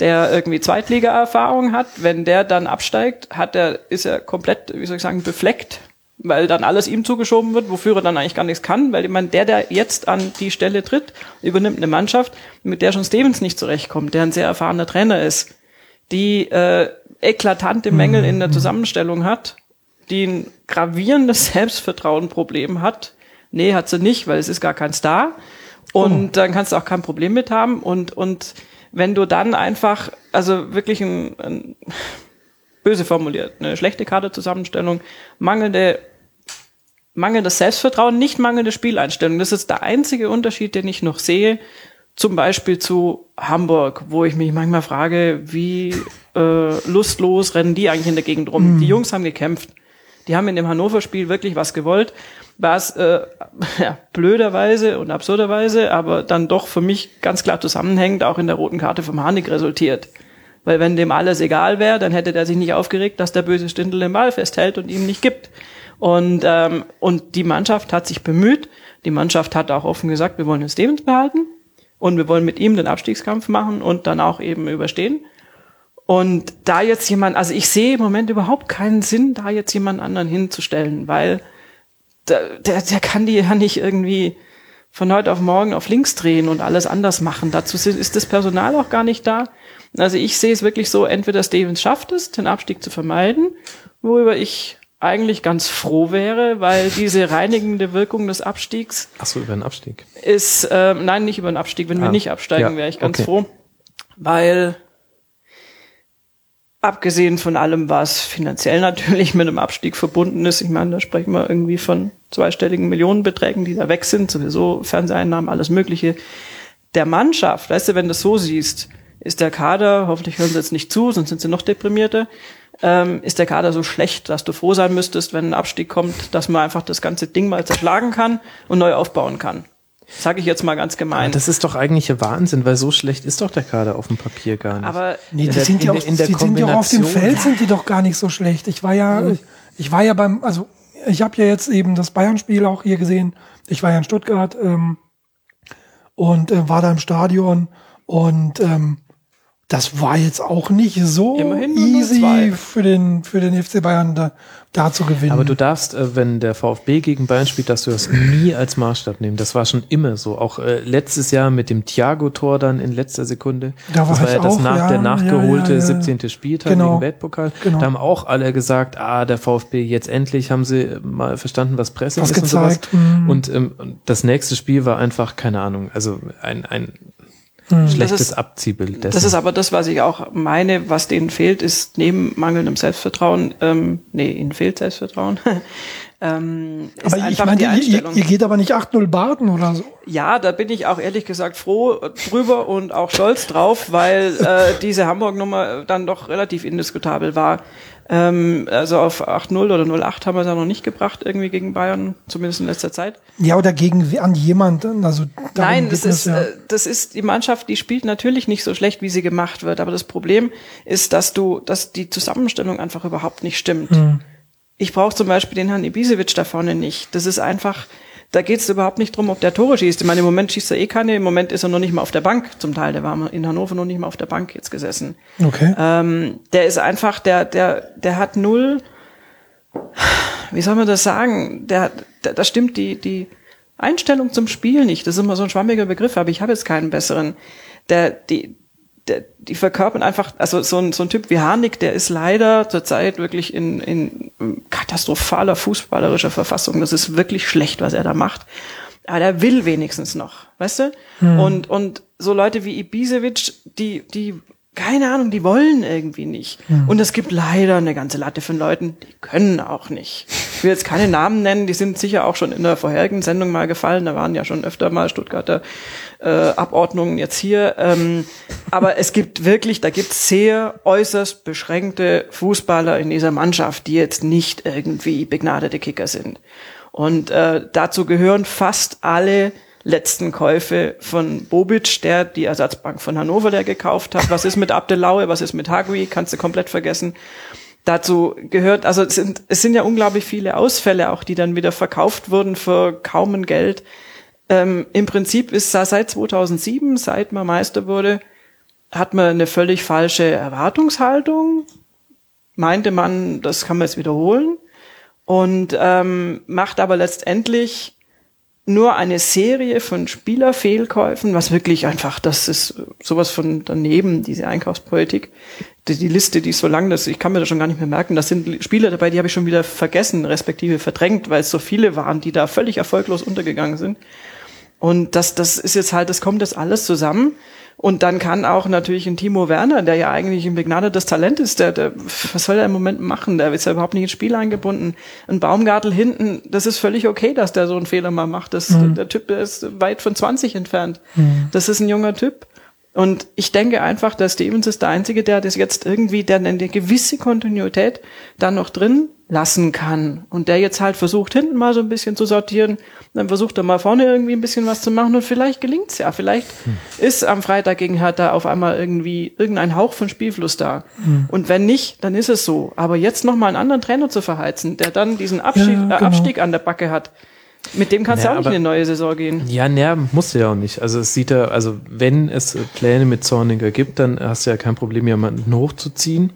der irgendwie Zweitliga-Erfahrung hat. Wenn der dann absteigt, hat er, ist er komplett, wie soll ich sagen, befleckt, weil dann alles ihm zugeschoben wird, wofür er dann eigentlich gar nichts kann, weil ich meine, der, der jetzt an die Stelle tritt, übernimmt eine Mannschaft, mit der schon Stevens nicht zurechtkommt, der ein sehr erfahrener Trainer ist, die äh, eklatante Mängel in der Zusammenstellung hat, die ein gravierendes Selbstvertrauenproblem hat. Nee, hat sie nicht, weil es ist gar kein Star. Und dann kannst du auch kein Problem mit haben. Und, und wenn du dann einfach, also wirklich ein, ein böse formuliert, eine schlechte Kaderzusammenstellung, mangelnde mangelndes Selbstvertrauen, nicht mangelnde Spieleinstellung. Das ist der einzige Unterschied, den ich noch sehe, zum Beispiel zu Hamburg, wo ich mich manchmal frage, wie äh, lustlos rennen die eigentlich in der Gegend rum. Die Jungs haben gekämpft. Die haben in dem Hannover-Spiel wirklich was gewollt. was äh, ja, blöderweise und absurderweise, aber dann doch für mich ganz klar zusammenhängend auch in der roten Karte vom Harnik resultiert. Weil wenn dem alles egal wäre, dann hätte der sich nicht aufgeregt, dass der böse Stindl den Ball festhält und ihm nicht gibt. Und, ähm, und die Mannschaft hat sich bemüht. Die Mannschaft hat auch offen gesagt, wir wollen den Stevens behalten und wir wollen mit ihm den Abstiegskampf machen und dann auch eben überstehen. Und da jetzt jemand, also ich sehe im Moment überhaupt keinen Sinn, da jetzt jemand anderen hinzustellen, weil der, der, der kann die ja nicht irgendwie von heute auf morgen auf links drehen und alles anders machen. Dazu ist das Personal auch gar nicht da. Also ich sehe es wirklich so, entweder Stevens schafft es, den Abstieg zu vermeiden, worüber ich eigentlich ganz froh wäre, weil diese reinigende Wirkung des Abstiegs. Ach so, über den Abstieg. Ist, äh, nein, nicht über den Abstieg. Wenn ah, wir nicht absteigen, ja, wäre ich ganz okay. froh. Weil, abgesehen von allem, was finanziell natürlich mit einem Abstieg verbunden ist, ich meine, da sprechen wir irgendwie von zweistelligen Millionenbeträgen, die da weg sind, sowieso Fernseheinnahmen, alles Mögliche. Der Mannschaft, weißt du, wenn du das so siehst, ist der Kader, hoffentlich hören sie jetzt nicht zu, sonst sind sie noch deprimierter, ähm, ist der Kader so schlecht, dass du froh sein müsstest, wenn ein Abstieg kommt, dass man einfach das ganze Ding mal zerschlagen kann und neu aufbauen kann. Sage ich jetzt mal ganz gemein. Aber das ist doch eigentlich Wahnsinn, weil so schlecht ist doch der Kader auf dem Papier gar nicht. Aber nee, die sind ja auch, in der die sind ja auf dem Feld sind die doch gar nicht so schlecht. Ich war ja, mhm. ich war ja beim, also ich habe ja jetzt eben das Bayern-Spiel auch hier gesehen. Ich war ja in Stuttgart ähm, und äh, war da im Stadion und ähm, das war jetzt auch nicht so easy für den, für den FC Bayern da, da zu gewinnen. Aber du darfst, äh, wenn der VfB gegen Bayern spielt, darfst du das nie als Maßstab nehmen. Das war schon immer so. Auch äh, letztes Jahr mit dem Thiago-Tor dann in letzter Sekunde. Da war das war ja das nach, ja, der nachgeholte ja, ja, 17. Spieltag genau. gegen Weltpokal. Genau. Da haben auch alle gesagt, ah, der VfB, jetzt endlich haben sie mal verstanden, was Presse was ist gezeigt. und sowas. Mhm. Und ähm, das nächste Spiel war einfach, keine Ahnung, also ein, ein hm. Schlechtes das ist, Abziehbild. Dessen. Das ist aber das, was ich auch meine, was denen fehlt, ist neben mangelndem Selbstvertrauen, ähm, nee, ihnen fehlt Selbstvertrauen. ähm, aber ich meine, ihr, ihr, geht aber nicht 8-0 Baden oder so. Ja, da bin ich auch ehrlich gesagt froh drüber und auch stolz drauf, weil äh, diese Hamburg-Nummer dann doch relativ indiskutabel war. Ähm, also auf 8-0 oder 0-8 haben wir es ja noch nicht gebracht, irgendwie gegen Bayern, zumindest in letzter Zeit. Ja, oder gegen an jemanden. Also Nein, das ist, ja. Äh, das ist die Mannschaft, die spielt natürlich nicht so schlecht, wie sie gemacht wird. Aber das Problem ist, dass du, dass die Zusammenstellung einfach überhaupt nicht stimmt. Hm. Ich brauche zum Beispiel den Herrn Ibisevic da vorne nicht. Das ist einfach, da geht es überhaupt nicht drum, ob der Tore schießt. Ich meine, im Moment schießt er eh keine, im Moment ist er noch nicht mal auf der Bank zum Teil. Der war in Hannover noch nicht mal auf der Bank jetzt gesessen. Okay. Ähm, der ist einfach, der, der, der hat null, wie soll man das sagen? Der, der, da stimmt die, die Einstellung zum Spiel nicht. Das ist immer so ein schwammiger Begriff, aber ich habe jetzt keinen besseren. Der, die, der, die verkörpern einfach, also so ein, so ein Typ wie Harnik, der ist leider zurzeit wirklich in, in katastrophaler fußballerischer Verfassung. Das ist wirklich schlecht, was er da macht. Aber der will wenigstens noch, weißt du? Hm. Und, und so Leute wie Ibisevic, die, die keine Ahnung, die wollen irgendwie nicht. Mhm. Und es gibt leider eine ganze Latte von Leuten, die können auch nicht. Ich will jetzt keine Namen nennen, die sind sicher auch schon in der vorherigen Sendung mal gefallen. Da waren ja schon öfter mal Stuttgarter äh, Abordnungen jetzt hier. Ähm, aber es gibt wirklich, da gibt es sehr äußerst beschränkte Fußballer in dieser Mannschaft, die jetzt nicht irgendwie begnadete Kicker sind. Und äh, dazu gehören fast alle letzten Käufe von Bobic, der die Ersatzbank von Hannover der gekauft hat. Was ist mit Abdelaue, was ist mit Hagui, kannst du komplett vergessen. Dazu gehört, also es sind, es sind ja unglaublich viele Ausfälle auch, die dann wieder verkauft wurden für kaum ein Geld. Ähm, Im Prinzip ist seit 2007, seit man Meister wurde, hat man eine völlig falsche Erwartungshaltung. Meinte man, das kann man jetzt wiederholen. Und ähm, macht aber letztendlich nur eine Serie von Spielerfehlkäufen, was wirklich einfach, das ist sowas von daneben, diese Einkaufspolitik. Die, die Liste, die ist so lang, dass ich kann mir das schon gar nicht mehr merken. Das sind Spieler dabei, die habe ich schon wieder vergessen, respektive verdrängt, weil es so viele waren, die da völlig erfolglos untergegangen sind. Und das, das ist jetzt halt, das kommt das alles zusammen. Und dann kann auch natürlich ein Timo Werner, der ja eigentlich ein begnadetes Talent ist, der, der was soll er im Moment machen? Der ist ja überhaupt nicht ins Spiel eingebunden. Ein Baumgartel hinten, das ist völlig okay, dass der so einen Fehler mal macht. Das, mhm. Der Typ der ist weit von 20 entfernt. Mhm. Das ist ein junger Typ. Und ich denke einfach, der Stevens ist der Einzige, der das jetzt irgendwie, der eine gewisse Kontinuität da noch drin lassen kann. Und der jetzt halt versucht, hinten mal so ein bisschen zu sortieren, dann versucht er mal vorne irgendwie ein bisschen was zu machen und vielleicht gelingt's ja. Vielleicht hm. ist am Freitag gegen Hertha auf einmal irgendwie irgendein Hauch von Spielfluss da. Hm. Und wenn nicht, dann ist es so. Aber jetzt nochmal einen anderen Trainer zu verheizen, der dann diesen Abstieg, ja, genau. äh, Abstieg an der Backe hat, mit dem kannst naja, du auch nicht in eine neue Saison gehen. Ja, naja, musst du ja auch nicht. Also es sieht ja, also wenn es Pläne mit Zorniger gibt, dann hast du ja kein Problem, jemanden hochzuziehen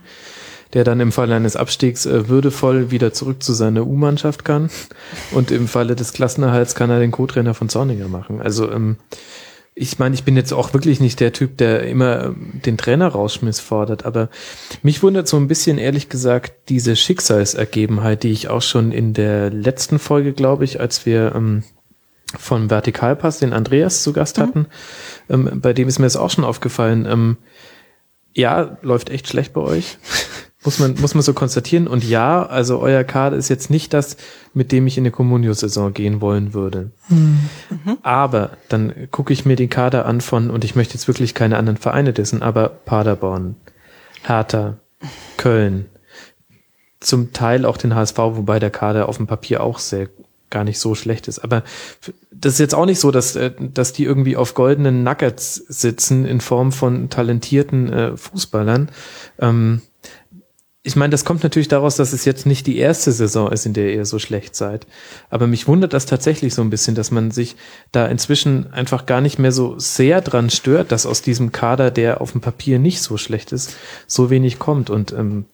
der dann im Falle eines Abstiegs äh, würdevoll wieder zurück zu seiner U-Mannschaft kann. Und im Falle des Klassenerhalts kann er den Co-Trainer von Zorniger machen. Also ähm, ich meine, ich bin jetzt auch wirklich nicht der Typ, der immer ähm, den Trainer rausschmiss fordert, aber mich wundert so ein bisschen, ehrlich gesagt, diese Schicksalsergebenheit, die ich auch schon in der letzten Folge, glaube ich, als wir ähm, von Vertikalpass den Andreas zu Gast mhm. hatten, ähm, bei dem ist mir das auch schon aufgefallen. Ähm, ja, läuft echt schlecht bei euch. Muss man, muss man so konstatieren. Und ja, also euer Kader ist jetzt nicht das, mit dem ich in eine Communio-Saison gehen wollen würde. Mhm. Aber dann gucke ich mir den Kader an von, und ich möchte jetzt wirklich keine anderen Vereine dessen, aber Paderborn, Hertha, Köln, zum Teil auch den HSV, wobei der Kader auf dem Papier auch sehr gar nicht so schlecht ist. Aber das ist jetzt auch nicht so, dass, äh, dass die irgendwie auf goldenen Nuggets sitzen in Form von talentierten äh, Fußballern. Ähm, ich meine, das kommt natürlich daraus, dass es jetzt nicht die erste Saison ist, in der ihr so schlecht seid. Aber mich wundert das tatsächlich so ein bisschen, dass man sich da inzwischen einfach gar nicht mehr so sehr dran stört, dass aus diesem Kader, der auf dem Papier nicht so schlecht ist, so wenig kommt. Und ähm,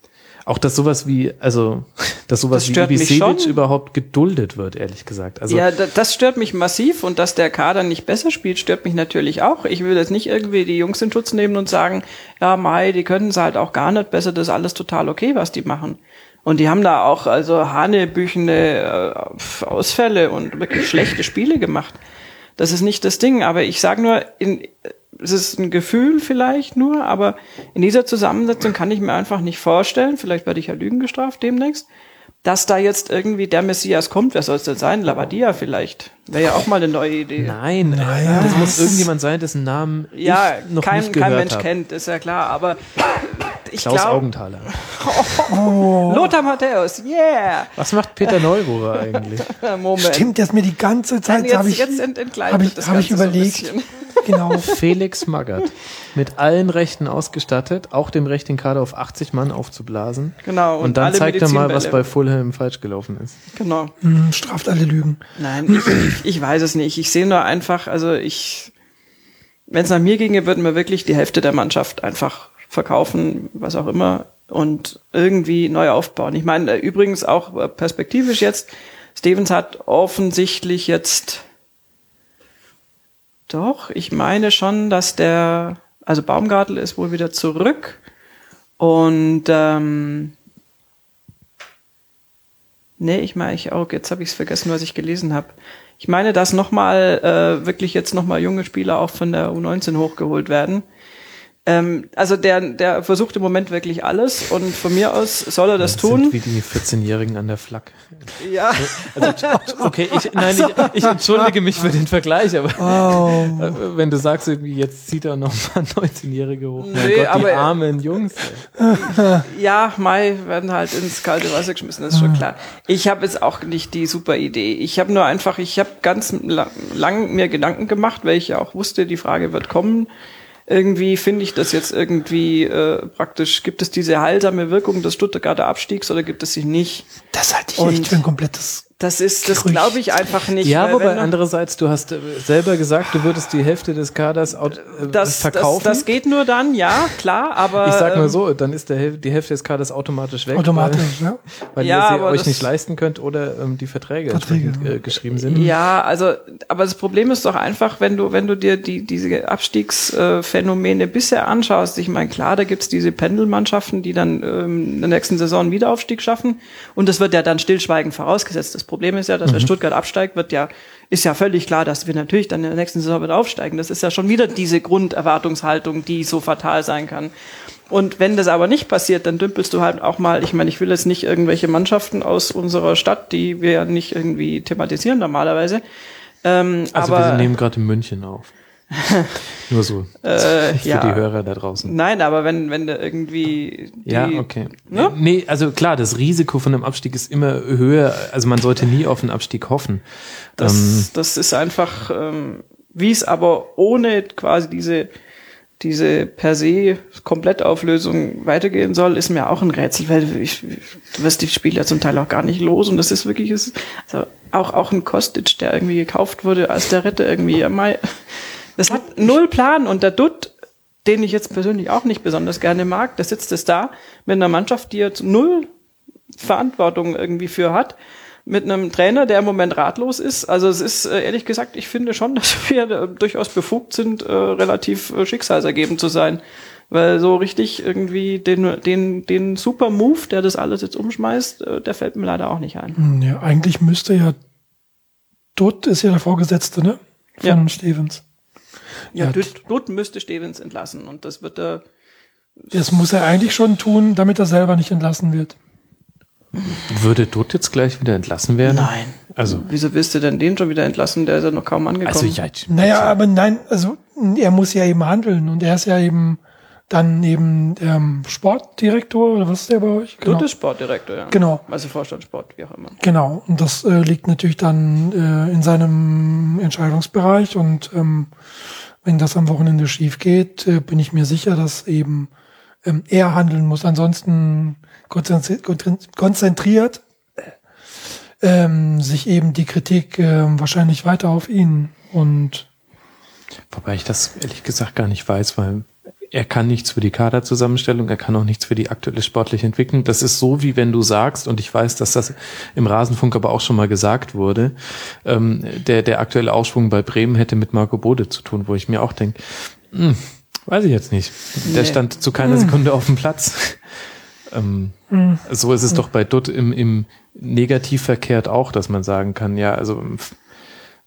auch dass sowas wie, also, dass sowas das wie Ibisevic überhaupt geduldet wird, ehrlich gesagt. Also, ja, das stört mich massiv und dass der Kader nicht besser spielt, stört mich natürlich auch. Ich will jetzt nicht irgendwie die Jungs in Schutz nehmen und sagen, ja, Mai, die können es halt auch gar nicht besser, das ist alles total okay, was die machen. Und die haben da auch also hanebüchene äh, Ausfälle und wirklich schlechte Spiele gemacht. Das ist nicht das Ding, aber ich sage nur, in, es ist ein Gefühl vielleicht nur, aber in dieser Zusammensetzung kann ich mir einfach nicht vorstellen, vielleicht werde ich ja Lügen gestraft demnächst, dass da jetzt irgendwie der Messias kommt. Wer soll es denn sein? Lavadia vielleicht. Wäre ja auch mal eine neue Idee. Nein, naja. das muss irgendjemand sein, dessen Namen ja, ich noch kein, nicht gehört kein Mensch hab. kennt, ist ja klar. Aber ich Klaus glaub, Augenthaler. Oh. Lothar Matthäus, yeah. Was macht Peter Neururer eigentlich? Moment. Stimmt, das mir die ganze Zeit habe ich, jetzt ent hab ich, hab ich überlegt. So genau. Felix Magath. Mit allen Rechten ausgestattet, auch dem Recht, den Kader auf 80 Mann aufzublasen. Genau. Und, und dann zeigt er mal, was bei Fulham falsch gelaufen ist. Genau. Hm, straft alle Lügen. Nein, ich, ich weiß es nicht. Ich sehe nur einfach, also ich, wenn es nach mir ginge, würden wir wirklich die Hälfte der Mannschaft einfach verkaufen, was auch immer, und irgendwie neu aufbauen. Ich meine, übrigens auch perspektivisch jetzt, Stevens hat offensichtlich jetzt doch, ich meine schon, dass der, also Baumgartel ist wohl wieder zurück und ähm, nee, ich meine, ich auch, jetzt habe ich es vergessen, was ich gelesen habe. Ich meine, dass nochmal äh, wirklich jetzt nochmal junge Spieler auch von der U19 hochgeholt werden. Ähm, also der, der versucht im Moment wirklich alles und von mir aus soll er das, das tun. Sind wie die 14-Jährigen an der Flak. Ja. Also, okay, ich, nein, ich, ich entschuldige mich für den Vergleich, aber oh. wenn du sagst, irgendwie jetzt zieht er noch mal 19-Jährige hoch. Nee, Gott, aber, die armen Jungs. ja, Mai werden halt ins kalte Wasser geschmissen, das ist schon klar. Ich habe jetzt auch nicht die super Idee. Ich habe nur einfach, ich habe ganz lang, lang mir Gedanken gemacht, weil ich ja auch wusste, die Frage wird kommen irgendwie finde ich das jetzt irgendwie äh, praktisch, gibt es diese heilsame Wirkung des Stuttgarter Abstiegs oder gibt es sie nicht? Das halte ich Und echt für ein komplettes das ist, das glaube ich einfach nicht. Ja, wobei andererseits, du hast äh, selber gesagt, du würdest die Hälfte des Kaders äh, das, verkaufen. Das, das geht nur dann, ja, klar, aber. Ich sag mal ähm, so, dann ist der, die Hälfte des Kaders automatisch weg. Automatisch, weil, ja. Weil ja, ihr sie euch nicht leisten könnt oder ähm, die Verträge, Verträge. Äh, geschrieben sind. Ja, also, aber das Problem ist doch einfach, wenn du, wenn du dir die, diese Abstiegsphänomene bisher anschaust, ich meine, klar, da gibt's diese Pendelmannschaften, die dann ähm, in der nächsten Saison einen Wiederaufstieg schaffen. Und das wird ja dann stillschweigend vorausgesetzt. Das Problem ist ja, dass mhm. wenn Stuttgart absteigt, wird ja, ist ja völlig klar, dass wir natürlich dann in der nächsten Saison wieder aufsteigen. Das ist ja schon wieder diese Grunderwartungshaltung, die so fatal sein kann. Und wenn das aber nicht passiert, dann dümpelst du halt auch mal, ich meine, ich will jetzt nicht irgendwelche Mannschaften aus unserer Stadt, die wir ja nicht irgendwie thematisieren normalerweise. Ähm, also aber, wir nehmen gerade in München auf. Nur so. Äh, für ja. die Hörer da draußen. Nein, aber wenn, wenn du irgendwie. Die, Ja, okay. Ne? Nee, also klar, das Risiko von einem Abstieg ist immer höher. Also man sollte nie auf einen Abstieg hoffen. Das, Ähm, das ist einfach, ähm, wie es aber ohne quasi diese, diese per se Komplettauflösung weitergehen soll, ist mir auch ein Rätsel, weil ich, du wirst die Spiele ja zum Teil auch gar nicht los und das ist wirklich, also auch, auch ein Kostic, der irgendwie gekauft wurde als der Retter irgendwie, mal, das hat null Plan und der Dutt, den ich jetzt persönlich auch nicht besonders gerne mag, der sitzt es da mit einer Mannschaft, die jetzt null Verantwortung irgendwie für hat, mit einem Trainer, der im Moment ratlos ist. Also es ist äh, ehrlich gesagt, ich finde schon, dass wir durchaus befugt sind, äh, relativ äh, schicksalsergebend zu sein. Weil so richtig irgendwie den, den, den super Move, der das alles jetzt umschmeißt, der fällt mir leider auch nicht ein. Hm, Ja, eigentlich müsste ja Dutt ist ja der Vorgesetzte, ne? Von Ja. Stevens. Ja, Ja, Dutt, Dutt müsste Stevens entlassen und das wird er. Das muss er eigentlich schon tun, damit er selber nicht entlassen wird. würde Dutt jetzt gleich wieder entlassen werden? Nein. Also, Wieso willst du denn den schon wieder entlassen? Der ist ja noch kaum angekommen. also ja, Naja, aber nein, also er muss ja eben handeln und er ist ja eben dann eben ähm, Sportdirektor oder was ist der bei euch? Dutt ist Sportdirektor, ja. Genau. Also Vorstand Sport, wie auch immer. Genau, und das äh, liegt natürlich dann äh, in seinem Entscheidungsbereich und ähm, wenn das am Wochenende schief geht, äh, bin ich mir sicher, dass eben ähm, er handeln muss. Ansonsten konzentri- konzentri- konzentriert ähm, sich eben die Kritik ähm, wahrscheinlich weiter auf ihn und Wobei ich das ehrlich gesagt gar nicht weiß, weil er kann nichts für die Kaderzusammenstellung, er kann auch nichts für die aktuelle sportliche Entwicklung. Das ist so, wie wenn du sagst, und ich weiß, dass das im Rasenfunk aber auch schon mal gesagt wurde, ähm, der, der aktuelle Aufschwung bei Bremen hätte mit Marco Bode zu tun, wo ich mir auch denke, hm, weiß ich jetzt nicht. Der Nee. stand zu keiner Sekunde auf dem Platz. Ähm, So ist es doch bei Dutt im, im Negativ verkehrt auch, dass man sagen kann, ja, also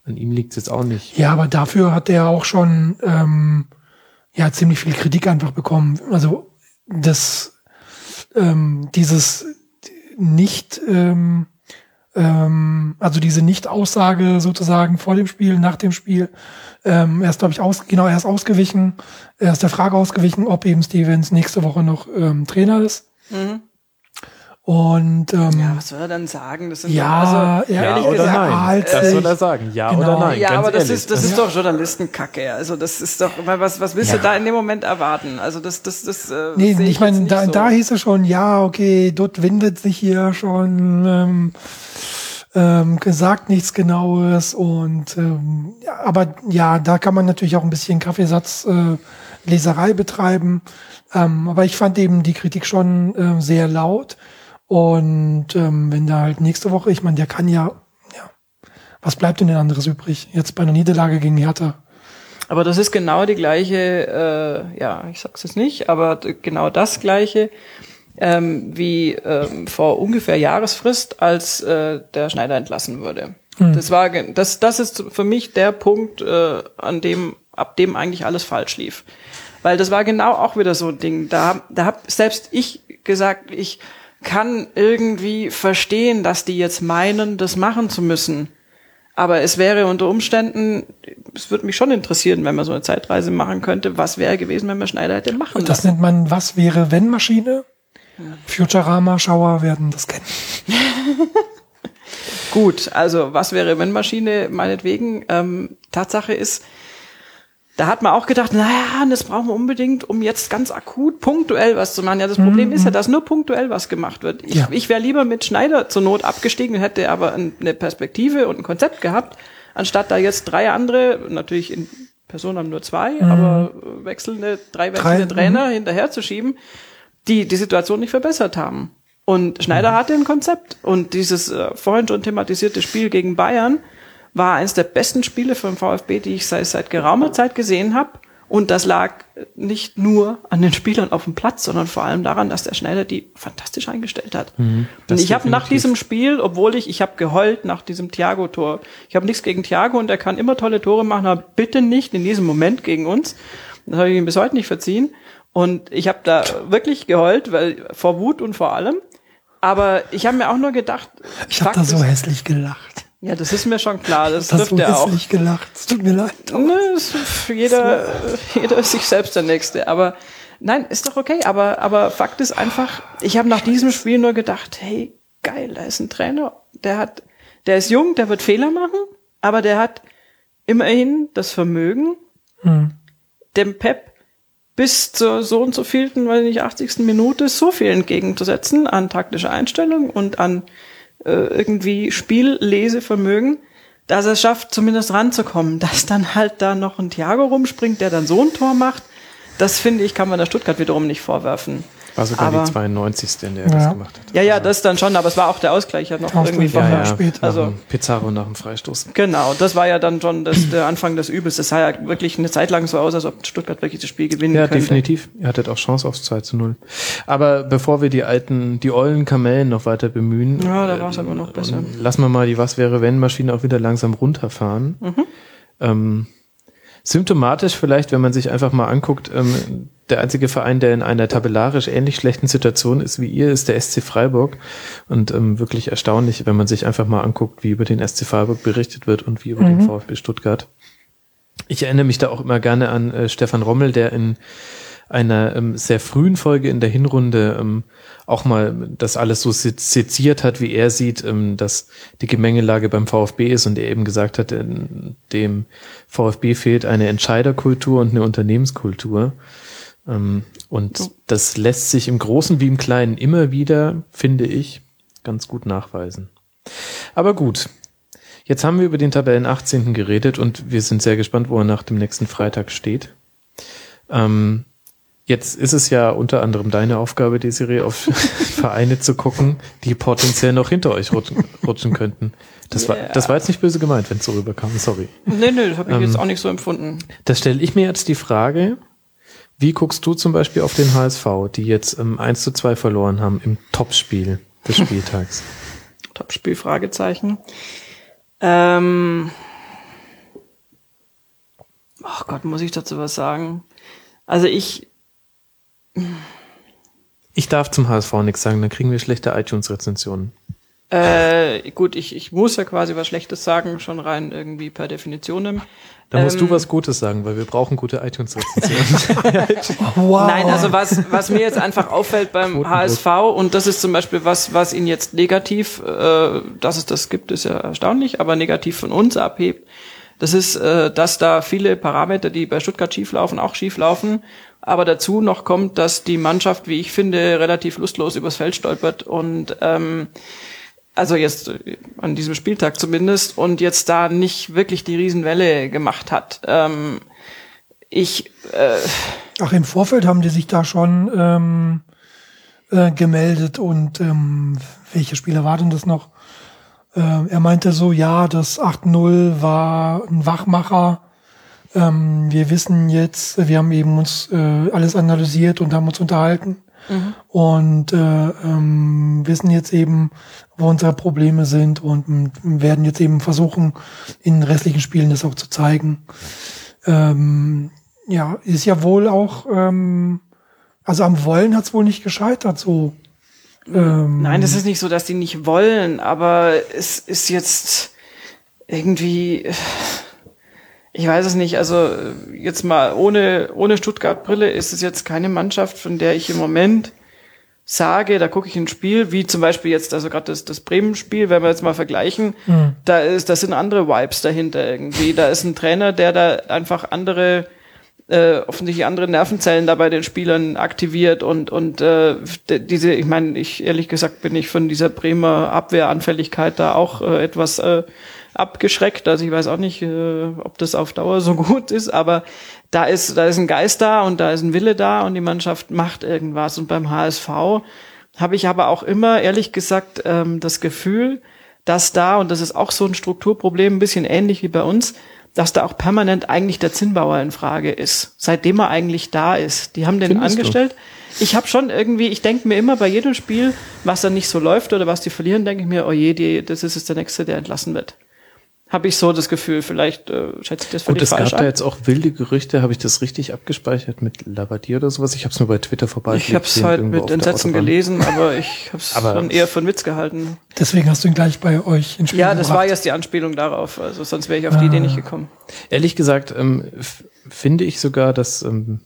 an ihm liegt es jetzt auch nicht. Ja, aber dafür hat er auch schon ähm, ja ziemlich viel Kritik einfach bekommen. Also das ähm, dieses nicht ähm, ähm, also diese Nicht-Aussage sozusagen vor dem Spiel, nach dem Spiel. Ähm, er ist, glaube ich, aus, genau, er ist ausgewichen, er ist der Frage ausgewichen, ob eben Stevens nächste Woche noch ähm, Trainer ist. Und ähm, Ja, was soll er dann sagen? Das sind Ja, doch, also, ja, ehrlich oder gesagt, nein. Das soll er sagen. Ja Genau. oder nein. Ja, ganz aber das ehrlich. ist, das ist doch Journalistenkacke. Also das ist doch, was, was willst du da in dem Moment erwarten? Also das, das, das. Äh, Nee, sehe ich meine, da, nicht so. da hieß es schon, ja, okay, dort windet sich hier schon, ähm, ähm, gesagt nichts Genaues und ähm, ja, aber ja, da kann man natürlich auch ein bisschen Kaffeesatz äh, Leserei betreiben. Ähm, aber ich fand eben die Kritik schon äh, sehr laut. Und ähm, wenn da halt nächste Woche, ich meine, der kann ja, ja, was bleibt denn denn anderes übrig? Jetzt bei einer Niederlage gegen Hertha. Aber das ist genau die gleiche, äh, ja, ich sag's jetzt nicht, aber genau das gleiche ähm, wie ähm, vor ungefähr Jahresfrist, als äh, der Schneider entlassen wurde. Das war, das, das ist für mich der Punkt, äh, an dem, ab dem eigentlich alles falsch lief. Weil das war genau auch wieder so ein Ding. Da, da hab selbst ich gesagt, ich kann irgendwie verstehen, dass die jetzt meinen, das machen zu müssen. Aber es wäre unter Umständen, es würde mich schon interessieren, wenn man so eine Zeitreise machen könnte, was wäre gewesen, wenn man Schneider hätte machen Und das lassen. nennt man Was wäre wenn Maschine? Futurama-Schauer werden das kennen. Gut, also was wäre, wenn Maschine, meinetwegen, ähm, Tatsache ist, da hat man auch gedacht, naja, das brauchen wir unbedingt, um jetzt ganz akut punktuell was zu machen. Ja, das Problem ist ja, dass nur punktuell was gemacht wird. Ich, Ja. ich wäre lieber mit Schneider zur Not abgestiegen, hätte aber ein- eine Perspektive und ein Konzept gehabt, anstatt da jetzt drei andere, natürlich in Person haben nur zwei, aber äh, wechselnde, drei wechselnde Drei, Trainer hinterherzuschieben, die die Situation nicht verbessert haben. Und Schneider hatte ein Konzept. Und dieses äh, vorhin schon thematisierte Spiel gegen Bayern war eines der besten Spiele vom VfB, die ich seit, seit geraumer Zeit gesehen habe. Und das lag nicht nur an den Spielern auf dem Platz, sondern vor allem daran, dass der Schneider die fantastisch eingestellt hat. und das ich habe nach diesem Spiel, obwohl ich, ich habe geheult nach diesem Thiago-Tor. Ich habe nichts gegen Thiago und er kann immer tolle Tore machen, aber bitte nicht in diesem Moment gegen uns. Das habe ich ihm bis heute nicht verziehen. Und ich habe da wirklich geheult, weil vor Wut und vor allem. Aber ich habe mir auch nur gedacht, Ich habe da so hässlich gelacht. Ja, das ist mir schon klar. Das Das trifft er auch. hässlich gelacht. Es tut mir leid. Ne, jeder, jeder ist sich selbst der Nächste. Aber nein, ist doch okay. Aber, aber Fakt ist einfach, ich habe nach diesem Spiel nur gedacht, hey, geil, da ist ein Trainer, der hat, der ist jung, der wird Fehler machen, aber der hat immerhin das Vermögen, dem Pep bis zur so und so vielten, weil nicht 80. Minute so viel entgegenzusetzen an taktischer Einstellung und an irgendwie Spiellesevermögen, dass er es schafft, zumindest ranzukommen. Dass dann halt da noch ein Thiago rumspringt, der dann so ein Tor macht, das finde ich, kann man der Stuttgart wiederum nicht vorwerfen. War sogar Aber- die 92. in der er Ja. das gemacht hat. Ja, ja, das dann schon, aber es war auch der Ausgleich ja noch Ausgleich irgendwie vorher. ja später. Also, Also Pizarro nach dem Freistoß. Genau, das war ja dann schon das, der Anfang des Übels. Das sah ja wirklich eine Zeit lang so aus, als ob Stuttgart wirklich das Spiel gewinnen Ja, könnte. definitiv. Ihr hattet auch Chance aufs 2 zu 0. Aber bevor wir die alten, die ollen Kamellen noch weiter bemühen, Ja, da war es aber noch besser. und lassen wir mal die Was wäre wenn Maschine auch wieder langsam runterfahren. Mhm. Ähm, symptomatisch vielleicht, wenn man sich einfach mal anguckt, ähm, der einzige Verein, der in einer tabellarisch ähnlich schlechten Situation ist wie ihr, ist der SC Freiburg. Und ähm, wirklich erstaunlich, wenn man sich einfach mal anguckt, wie über den SC Freiburg berichtet wird und wie über den VfB Stuttgart. Ich erinnere mich da auch immer gerne an äh, Stefan Rommel, der in einer ähm, sehr frühen Folge in der Hinrunde ähm, auch mal das alles so se- seziert hat, wie er sieht, ähm, dass die Gemengelage beim VfB ist und er eben gesagt hat, äh, dem VfB fehlt eine Entscheiderkultur und eine Unternehmenskultur. Ähm, und das lässt sich im Großen wie im Kleinen immer wieder, finde ich, ganz gut nachweisen. Aber gut, Jetzt haben wir über den Tabellen 18. geredet und wir sind sehr gespannt, wo er nach dem nächsten Freitag steht. Ähm, jetzt ist es ja unter anderem deine Aufgabe, Desiree, auf Vereine zu gucken, die potenziell noch hinter euch rutschen, rutschen könnten. Das war, das war jetzt nicht böse gemeint, wenn es so rüberkam, sorry. Nee, nee, das habe ich Ähm, jetzt auch nicht so empfunden. Da stelle ich mir jetzt die Frage, wie guckst du zum Beispiel auf den HSV, die jetzt ähm, 1 zu 2 verloren haben im Topspiel des Spieltags? Topspiel, Fragezeichen. Ähm, oh Gott, muss ich dazu was sagen? Also ich, Ich darf zum HSV nichts sagen, dann kriegen wir schlechte iTunes-Rezensionen. Äh, gut, ich, ich muss ja quasi was Schlechtes sagen, schon rein irgendwie per Definition. Da musst du Ähm, was Gutes sagen, weil wir brauchen gute iTunes-Rezensionen. Wow. Nein, also was, was mir jetzt einfach auffällt beim. HSV und das ist zum Beispiel was, was ihn jetzt negativ, äh, dass es das gibt, ist ja erstaunlich, aber negativ von uns abhebt. Das ist, äh, dass da viele Parameter, die bei Stuttgart schieflaufen, auch schieflaufen. Aber dazu noch kommt, dass die Mannschaft, wie ich finde, relativ lustlos übers Feld stolpert und ähm, also jetzt äh, an diesem Spieltag zumindest und jetzt da nicht wirklich die Riesenwelle gemacht hat. Ähm, ich äh, Ach, im Vorfeld haben die sich da schon ähm, äh, gemeldet und ähm, welche Spieler war denn das noch? Ähm, er meinte so, ja, das 8-0 war ein Wachmacher. Ähm, wir wissen jetzt, wir haben eben uns äh, alles analysiert und haben uns unterhalten und äh, ähm, wissen jetzt eben, wo unsere Probleme sind und werden jetzt eben versuchen, in restlichen Spielen das auch zu zeigen. Ähm, ja, ist ja wohl auch, ähm, also am Wollen hat's wohl nicht gescheitert, so. Ähm, Nein, das ist nicht so, dass die nicht wollen, aber es ist jetzt irgendwie, ich weiß es nicht, also jetzt mal ohne, ohne Stuttgart-Brille ist es jetzt keine Mannschaft, von der ich im Moment sage, da gucke ich ein Spiel, wie zum Beispiel jetzt, also gerade das, das Bremen-Spiel, wenn wir jetzt mal vergleichen, da ist, das sind andere Vibes dahinter irgendwie. Da ist ein Trainer, der da einfach andere äh, offensichtlich andere Nervenzellen da bei den Spielern aktiviert und und äh, diese, ich meine, ich ehrlich gesagt bin ich von dieser Bremer Abwehranfälligkeit da auch äh, etwas äh, abgeschreckt. Also ich weiß auch nicht, äh, ob das auf Dauer so gut ist, aber da ist da ist ein Geist da und da ist ein Wille da und die Mannschaft macht irgendwas. Und beim HSV habe ich aber auch immer ehrlich gesagt ähm, das Gefühl, dass da und das ist auch so ein Strukturproblem, ein bisschen ähnlich wie bei uns dass da auch permanent eigentlich der Zinnbauer in Frage ist, seitdem er eigentlich da ist. Die haben den Findest du? angestellt. Ich habe schon irgendwie, ich denke mir immer bei jedem Spiel, was dann nicht so läuft oder was die verlieren, denke ich mir, oh je, die, das ist jetzt der Nächste, der entlassen wird. Habe ich so das Gefühl, vielleicht äh, schätze ich das Gut, völlig es gab falsch da jetzt auch wilde Gerüchte, habe ich das richtig abgespeichert mit Labadier oder sowas? Ich habe es nur bei Twitter vorbei. Ich habe es halt mit Entsetzen gelesen, aber ich habe es dann eher für einen Witz gehalten. Deswegen hast du ihn gleich bei euch ins Spiel Ja, das gebracht. war jetzt die Anspielung darauf. Also sonst wäre ich auf die Idee Ah. nicht gekommen. Ehrlich gesagt ähm, finde ich sogar, dass ähm,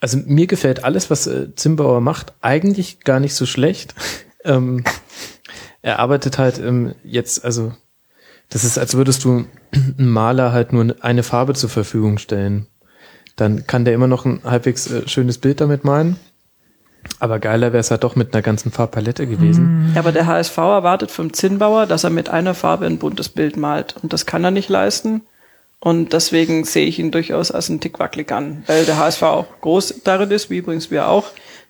also mir gefällt alles, was äh, Zimbauer macht, eigentlich gar nicht so schlecht. ähm, er arbeitet halt ähm, jetzt, also das ist, als würdest du einem Maler halt nur eine Farbe zur Verfügung stellen. Dann kann der immer noch ein halbwegs äh, schönes Bild damit malen. Aber geiler wäre es halt doch mit einer ganzen Farbpalette gewesen. Ja, aber der HSV erwartet vom Zinnbauer, dass er mit einer Farbe ein buntes Bild malt. Und das kann er nicht leisten. Und deswegen sehe ich ihn durchaus als einen Tick wackelig an. Weil der HSV auch groß darin ist, wie übrigens wir auch,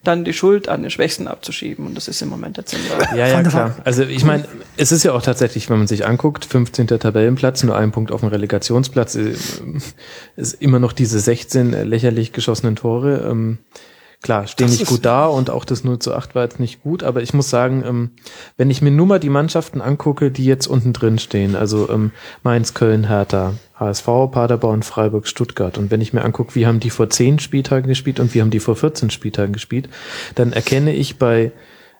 dann die Schuld an den Schwächsten abzuschieben. Und das ist im Moment der Zinnbauer. Ja, ja, klar. Also ich meine, es ist ja auch tatsächlich, wenn man sich anguckt, 15. Tabellenplatz, nur ein Punkt auf dem Relegationsplatz, äh, ist immer noch diese 16 lächerlich geschossenen Tore. Klar, stehen Das nicht gut da und auch das 0 zu 8 war jetzt nicht gut, aber ich muss sagen, ähm, wenn ich mir nur mal die Mannschaften angucke, die jetzt unten drin stehen, also ähm, Mainz, Köln, Hertha, HSV, Paderborn, Freiburg, Stuttgart und wenn ich mir angucke, wie haben die vor 10 Spieltagen gespielt und wie haben die vor 14 Spieltagen gespielt, dann erkenne ich bei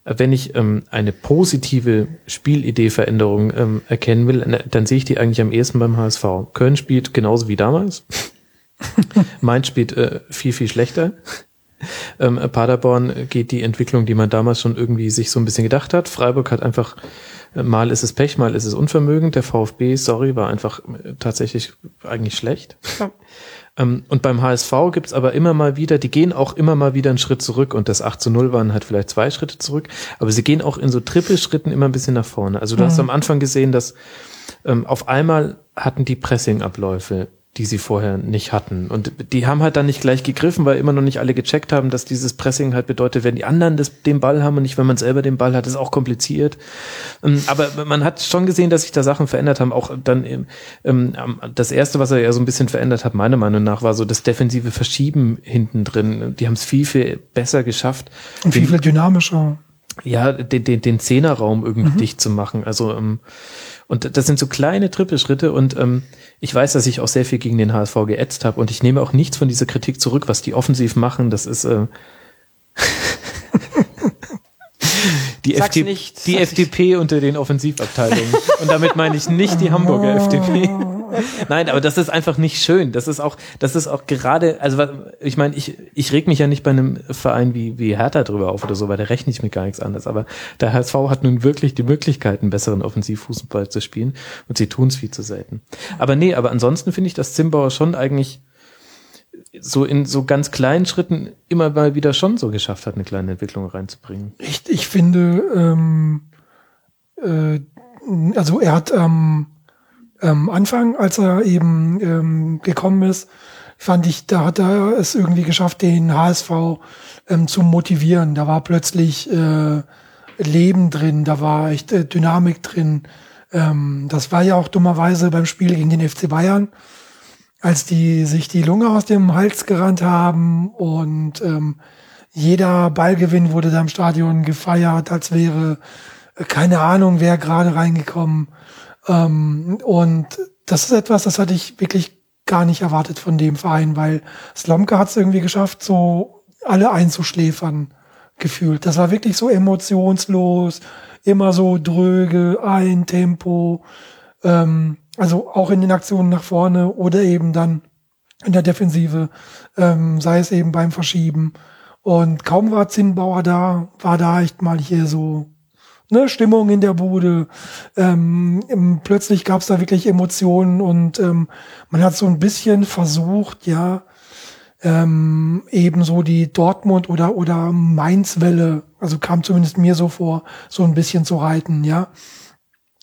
wenn ich ähm, eine positive Spielidee-Veränderung ähm, erkennen will, dann sehe ich die eigentlich am ehesten beim HSV. Köln spielt genauso wie damals. Mainz spielt äh, viel, viel schlechter. Ähm, Paderborn geht die Entwicklung, die man damals schon irgendwie sich so ein bisschen gedacht hat. Freiburg hat einfach, äh, mal ist es Pech, mal ist es Unvermögen. Der VfB, sorry, war einfach äh, tatsächlich eigentlich schlecht. Ja. Ähm, und beim HSV gibt's aber immer mal wieder, die gehen auch immer mal wieder einen Schritt zurück und das 8 zu 0 waren halt vielleicht zwei Schritte zurück, aber sie gehen auch in so Trippelschritten immer ein bisschen nach vorne. Also du hast am Anfang gesehen, dass ähm, auf einmal hatten die Pressing-Abläufe, die sie vorher nicht hatten. Und die haben halt dann nicht gleich gegriffen, weil immer noch nicht alle gecheckt haben, dass dieses Pressing halt bedeutet, wenn die anderen das, den Ball haben und nicht, wenn man selber den Ball hat, ist auch kompliziert. Ähm, Aber man hat schon gesehen, dass sich da Sachen verändert haben. Auch dann ähm, das erste, was er ja so ein bisschen verändert hat, meiner Meinung nach, war so das defensive Verschieben hinten drin. Die haben es viel, viel besser geschafft. Und viel, viel dynamischer. Ja, den, den, den Zehnerraum irgendwie dicht zu machen. Also, ähm, und das sind so kleine Trippelschritte und ähm, ich weiß, dass ich auch sehr viel gegen den HSV geätzt habe und ich nehme auch nichts von dieser Kritik zurück, was die offensiv machen. Das ist äh, die, FD nicht, die FDP unter den Offensivabteilungen. und damit meine ich nicht die Hamburger FDP. Nein, aber das ist einfach nicht schön. Das ist auch, das ist auch gerade, also ich meine, ich, ich reg mich ja nicht bei einem Verein wie, wie Hertha drüber auf oder so, weil da rechne ich mit gar nichts anderes. Aber der HSV hat nun wirklich die Möglichkeit, einen besseren Offensivfußball zu spielen und sie tun es viel zu selten. Aber nee, aber ansonsten finde ich, dass Zimbauer schon eigentlich so in so ganz kleinen Schritten immer mal wieder schon so geschafft hat, eine kleine Entwicklung reinzubringen. Ich, ich finde, ähm, äh, also er hat am ähm, Anfang, als er eben ähm, gekommen ist, fand ich, da hat er es irgendwie geschafft, den HSV ähm, zu motivieren. Da war plötzlich äh, Leben drin, da war echt äh, Dynamik drin. Ähm, das war ja auch dummerweise beim Spiel gegen den FC Bayern, als die sich die Lunge aus dem Hals gerannt haben und ähm, jeder Ballgewinn wurde da im Stadion gefeiert, als wäre äh, keine Ahnung, wer gerade reingekommen. Ähm, und das ist etwas, das hatte ich wirklich gar nicht erwartet von dem Verein, weil Slomka hat es irgendwie geschafft, so alle einzuschläfern gefühlt. Das war wirklich so emotionslos, immer so dröge, ein Tempo, ähm, also auch in den Aktionen nach vorne oder eben dann in der Defensive, ähm, sei es eben beim Verschieben. Und kaum war Zinnbauer da, war da echt mal hier so ne, Stimmung in der Bude. Ähm, plötzlich gab es da wirklich Emotionen und ähm, man hat so ein bisschen versucht, ja, ähm, ebenso die Dortmund oder oder Mainz-Welle, also kam zumindest mir so vor, so ein bisschen zu reiten, ja.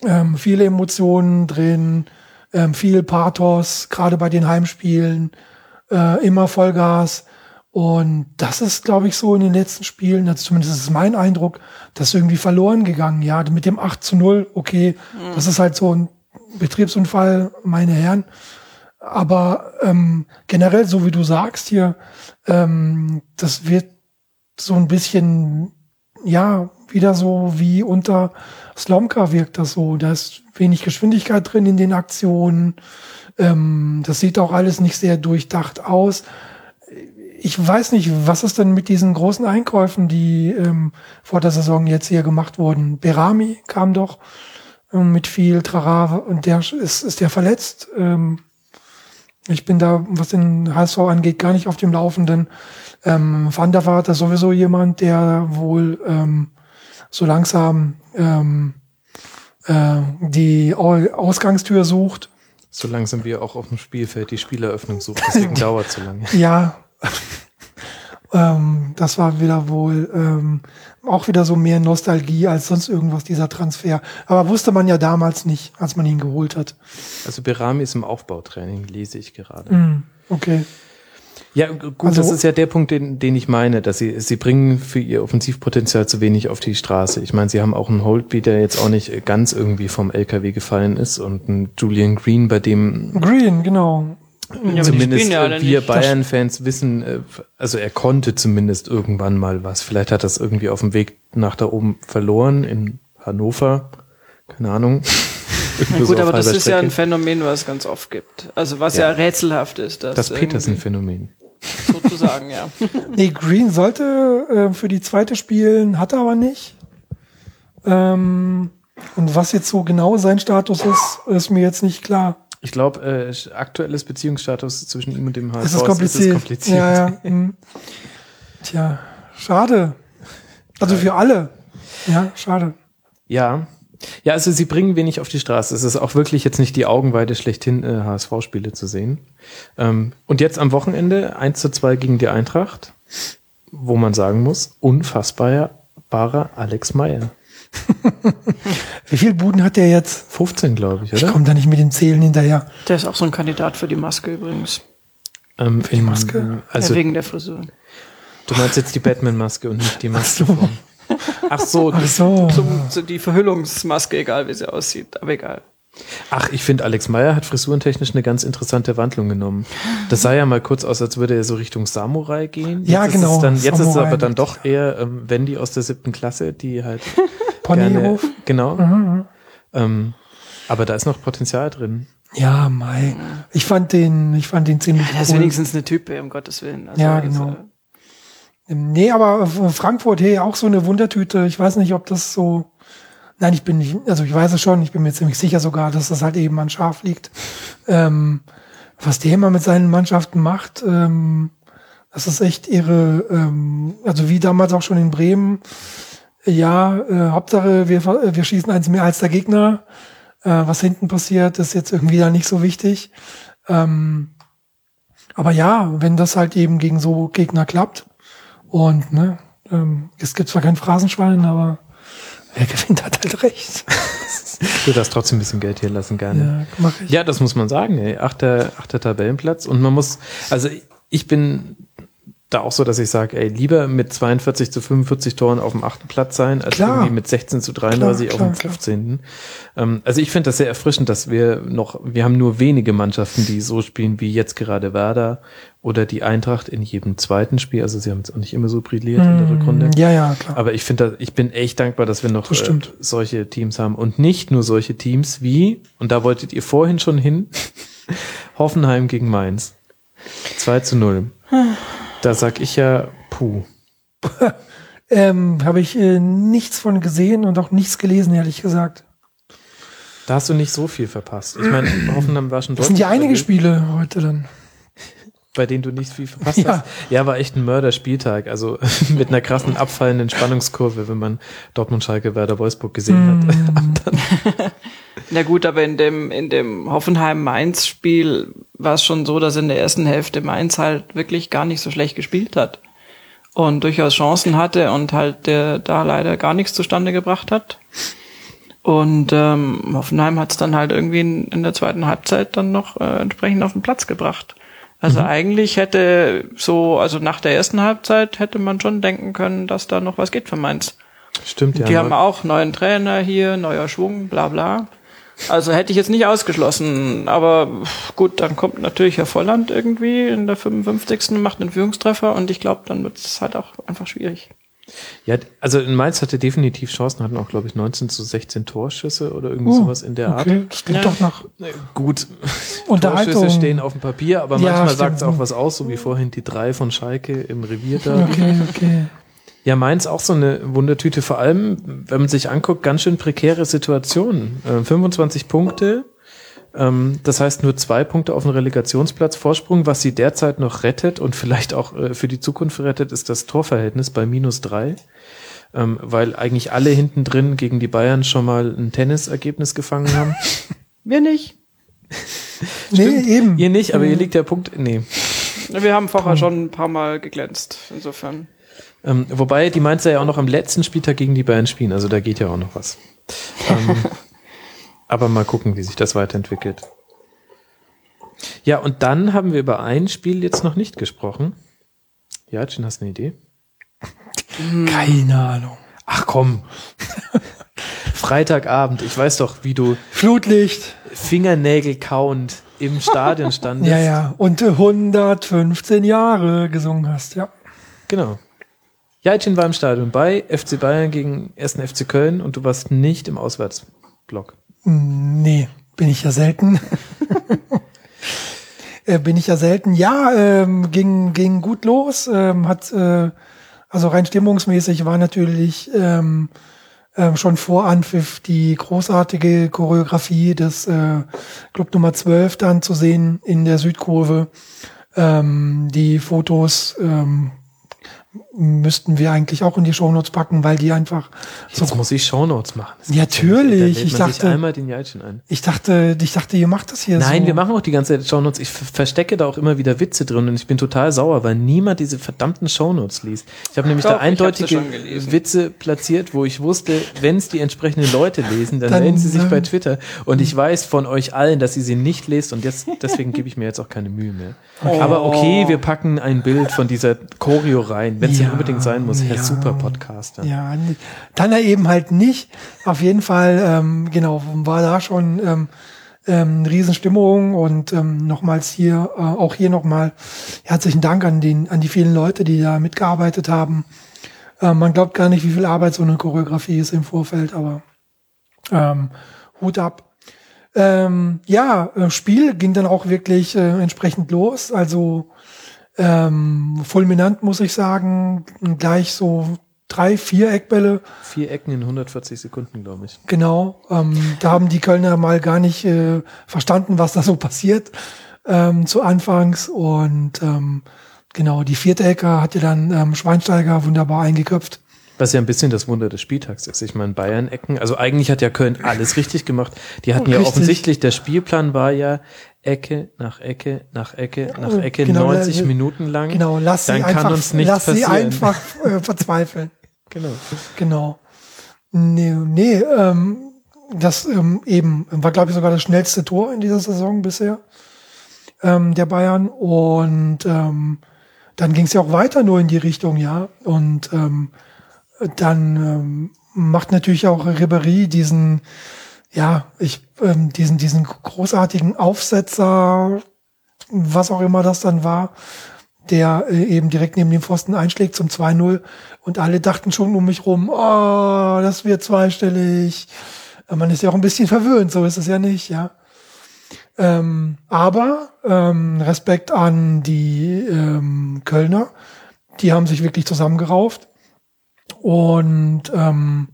Ähm, viele Emotionen drin, ähm, viel Pathos, gerade bei den Heimspielen, äh, immer Vollgas. Und das ist, glaube ich, so in den letzten Spielen, also zumindest ist es mein Eindruck, das ist irgendwie verloren gegangen. Ja, mit dem 8 zu 0, okay, das ist halt so ein Betriebsunfall, meine Herren. Aber ähm, generell, so wie du sagst hier, ähm, das wird so ein bisschen ja, wieder so wie unter Slomka wirkt das so. Da ist wenig Geschwindigkeit drin in den Aktionen. Ähm, das sieht auch alles nicht sehr durchdacht aus. Ich weiß nicht, was ist denn mit diesen großen Einkäufen, die ähm, vor der Saison jetzt hier gemacht wurden? Berami kam doch ähm, mit viel Trara und der ist, ist der verletzt. Ähm, ich bin da, was den HSV angeht, gar nicht auf dem Laufenden. Ähm, Van der Vaart ist sowieso jemand, der wohl ähm, so langsam ähm, äh, die Ausgangstür sucht. So langsam wie er auch auf dem Spielfeld die Spieleröffnung sucht, deswegen dauert es so lange. Ja, ähm, das war wieder wohl ähm, auch wieder so mehr Nostalgie als sonst irgendwas, dieser Transfer. Aber wusste man ja damals nicht, als man ihn geholt hat. Also Berami ist im Aufbautraining, lese ich gerade. Mm, okay. Ja, gut, also, das ist ja der Punkt, den, den ich meine, dass sie, sie bringen für ihr Offensivpotenzial zu wenig auf die Straße. Ich meine, sie haben auch einen Holtby, der jetzt auch nicht ganz irgendwie vom LKW gefallen ist und einen Julian Green, bei dem Green, genau. Ja, zumindest ja wir Bayern-Fans wissen, äh, also er konnte zumindest irgendwann mal was. Vielleicht hat er es irgendwie auf dem Weg nach da oben verloren in Hannover. Keine Ahnung. Na gut, so aber das ist Strecke. ja ein Phänomen, was es ganz oft gibt. Also was ja, ja rätselhaft ist. Dass das Petersen-Phänomen. Sozusagen, ja. Nee, Green sollte äh, für die zweite spielen, hat er aber nicht. Ähm, und was jetzt so genau sein Status ist, ist mir jetzt nicht klar. Ich glaube, äh, aktuelles Beziehungsstatus zwischen ihm und dem HSV ist, kompliziert. Ist kompliziert. Ja, ja. Hm. Tja, schade. Also für alle. Ja, schade. Ja. Ja, also sie bringen wenig auf die Straße. Es ist auch wirklich jetzt nicht die Augenweide schlechthin, äh, HSV-Spiele zu sehen. Ähm, und jetzt am Wochenende 1 zu 2 gegen die Eintracht, wo man sagen muss, unfassbarer Alex Meyer. Wie viele Buden hat der jetzt? 15, glaube ich, oder? Ich komme da nicht mit dem Zählen hinterher. Der ist auch so ein Kandidat für die Maske übrigens. Ähm, für die Maske? Also, ja, wegen der Frisur. Du meinst jetzt die Batman-Maske und nicht die Maske Ach so. Ach so, Ach so. Zum, zum, die Verhüllungsmaske, egal wie sie aussieht, aber egal. Ach, ich finde, Alex Meyer hat frisurentechnisch eine ganz interessante Wandlung genommen. Das sah ja mal kurz aus, als würde er so Richtung Samurai gehen. Ja, jetzt genau. Ist dann, jetzt Samurai ist es aber dann doch eher ähm, Wendy aus der siebten Klasse, die halt Ponyhof. Gerne, genau. Mhm, mhm. Ähm, aber da ist noch Potenzial drin. Ja, Mai. Ich fand den, ich fand den ziemlich. Ja, das ist wenigstens eine Type, um Gottes Willen. Also ja, genau. Ist, äh nee, aber Frankfurt, hey, auch so eine Wundertüte. Ich weiß nicht, ob das so. Nein, ich bin nicht, also ich weiß es schon, ich bin mir ziemlich sicher sogar, dass das halt eben an Schaf liegt. Ähm, was der immer mit seinen Mannschaften macht, ähm, das ist echt ihre, ähm, also wie damals auch schon in Bremen, ja, äh, Hauptsache wir, wir schießen eins mehr als der Gegner. Äh, was hinten passiert, ist jetzt irgendwie da nicht so wichtig. Ähm, aber ja, wenn das halt eben gegen so Gegner klappt und ne, ähm, es gibt zwar kein Phrasenschwein, aber wer gewinnt, hat halt recht. du darfst trotzdem ein bisschen Geld hier lassen, gerne. Ja, mach ich. ja das muss man sagen, ey. Achter, achter Tabellenplatz. Und man muss, also ich bin da auch so, dass ich sage, ey, lieber mit 42 zu 45 Toren auf dem achten Platz sein, als klar. irgendwie mit 16 zu 33 klar, auf dem 15. Ähm, also ich finde das sehr erfrischend, dass wir noch, wir haben nur wenige Mannschaften, die so spielen wie jetzt gerade Werder oder die Eintracht in jedem zweiten Spiel. Also sie haben jetzt auch nicht immer so brilliert mm, in der Rückrunde. Ja, ja, klar. Aber ich finde, ich bin echt dankbar, dass wir noch äh, solche Teams haben und nicht nur solche Teams wie, und da wolltet ihr vorhin schon hin, Hoffenheim gegen Mainz. 2 zu 0. Da sag ich ja, puh. ähm, Habe ich äh, nichts von gesehen und auch nichts gelesen, ehrlich gesagt. Da hast du nicht so viel verpasst. Ich meine, Hoffenheim war schon Das sind ja einige Spiele heute dann. Bei denen du nicht viel verpasst ja. hast. Ja, war echt ein Mörderspieltag. Also mit einer krassen abfallenden Spannungskurve, wenn man Dortmund, Schalke, Werder, Wolfsburg gesehen mm. hat. Na gut, aber in dem, in dem Hoffenheim-Mainz-Spiel war es schon so, dass in der ersten Hälfte Mainz halt wirklich gar nicht so schlecht gespielt hat. Und durchaus Chancen hatte und halt der da leider gar nichts zustande gebracht hat. Und ähm, Hoffenheim hat es dann halt irgendwie in, in, der zweiten Halbzeit dann noch äh, entsprechend auf den Platz gebracht. Also mhm. eigentlich hätte so, also nach der ersten Halbzeit hätte man schon denken können, dass da noch was geht für Mainz. Stimmt, ja. Die haben auch neuen Trainer hier, neuer Schwung, bla bla. Also hätte ich jetzt nicht ausgeschlossen. Aber gut, dann kommt natürlich Herr Volland irgendwie in der 55. macht einen Führungstreffer und ich glaube, dann wird es halt auch einfach schwierig. Ja, also in Mainz hatte definitiv Chancen, hatten auch, glaube ich, 19 zu 16 Torschüsse oder irgendwie Uh, sowas in der Art. Okay, das klingt Ja. doch nach Äh, Gut. Torschüsse stehen auf dem Papier, aber Ja, manchmal sagt es auch was aus, so wie vorhin die drei von Schalke im Revier da. Okay, okay. Ja, Mainz auch so eine Wundertüte, vor allem, wenn man sich anguckt, ganz schön prekäre Situation. Äh, 25 Punkte, ähm, das heißt nur zwei Punkte auf den Relegationsplatz Vorsprung. Was sie derzeit noch rettet und vielleicht auch äh, für die Zukunft rettet, ist das Torverhältnis bei minus drei. Ähm, weil eigentlich alle hinten drin gegen die Bayern schon mal ein Tennisergebnis gefangen haben. Wir nicht. Nee, eben. ihr nicht, aber ihr liegt der Punkt, nee. Wir haben vorher schon ein paar Mal geglänzt. Insofern. Ähm, wobei die Mainzer ja auch noch am letzten Spieltag gegen die Bayern spielen, also da geht ja auch noch was. Ähm, aber mal gucken, wie sich das weiterentwickelt. Ja, und dann haben wir über ein Spiel jetzt noch nicht gesprochen. Ja, Jin, hast du eine Idee? Keine Ahnung. Ach komm. Freitagabend, ich weiß doch, wie du Flutlicht. Fingernägel kauend im Stadion standest. Ja, ja. Und äh, 115 Jahre gesungen hast, ja. Genau. Jajin war im Stadion bei FC Bayern gegen 1. FC Köln und du warst nicht im Auswärtsblock. Nee, bin ich ja selten. äh, bin ich ja selten. Ja, ähm, ging, ging gut los. Ähm, hat, äh, also rein stimmungsmäßig war natürlich ähm, ähm, schon vor Anpfiff die großartige Choreografie des äh, Club Nummer 12 dann zu sehen in der Südkurve. Ähm, die Fotos ähm, müssten wir eigentlich auch in die Shownotes packen, weil die einfach so Jetzt muss ich Shownotes machen. Das gibt's ja nicht. natürlich. Da lädt Ich dachte- einmal den ein. Ich dachte, ich dachte, ihr macht das hier so. Nein, wir machen auch die ganze Zeit Shownotes. Ich ver- verstecke da auch immer wieder Witze drin und ich bin total sauer, weil niemand diese verdammten Shownotes liest. Ich habe nämlich Doch, da eindeutige. Witze platziert, wo ich wusste, wenn es die entsprechenden Leute lesen, dann, Dann, melden sie sich ähm, bei Twitter. Und ich weiß von euch allen, dass ihr sie nicht lest und jetzt, deswegen gebe ich mir jetzt auch keine Mühe mehr. Aber okay, wir packen ein Bild von dieser Choreo rein, wenn es Ja, unbedingt sein muss. Herr ja. Super-Podcaster. Ja, n- dann er eben halt nicht. Auf jeden Fall, ähm, genau, war da schon ähm, ähm, Riesenstimmung und ähm, nochmals hier, äh, auch hier nochmal herzlichen Dank an den, an die vielen Leute, die da mitgearbeitet haben. Ähm, man glaubt gar nicht, wie viel Arbeit so eine Choreografie ist im Vorfeld, aber ähm, Hut ab. Ähm, ja, äh, Spiel ging dann auch wirklich äh, entsprechend los. Also ähm, fulminant muss ich sagen, gleich so drei, vier Eckbälle. Vier Ecken in 140 Sekunden, glaube ich. Genau, ähm, da haben die Kölner mal gar nicht äh, verstanden, was da so passiert ähm, zu Anfangs. Und ähm, genau, die vierte Ecke hat ja dann ähm, Schweinsteiger wunderbar eingeköpft. Was ja ein bisschen das Wunder des Spieltags ist. Ich meine, Bayern-Ecken, also eigentlich hat ja Köln alles richtig gemacht. Die hatten ja Richtig. offensichtlich, der Spielplan war ja Ecke nach Ecke nach Ecke nach Ecke, Genau, 90 äh, Minuten lang. Genau, lass Dann sie kann einfach, uns nichts lass sie passieren. einfach äh, verzweifeln. Genau. Genau. Nee, nee ähm, das ähm, eben war, glaube ich, sogar das schnellste Tor in dieser Saison bisher ähm, der Bayern. Und ähm, dann ging es ja auch weiter nur in die Richtung, ja. Und ähm, dann ähm, macht natürlich auch Ribéry diesen, ja, ich, ähm, diesen, diesen großartigen Aufsetzer, was auch immer das dann war, der äh, eben direkt neben dem Pfosten einschlägt zum 2-0 und alle dachten schon um mich rum, oh, das wird zweistellig. Äh, Man ist ja auch ein bisschen verwöhnt, so ist es ja nicht, ja. Ähm, aber ähm, Respekt an die ähm, Kölner, die haben sich wirklich zusammengerauft und ähm,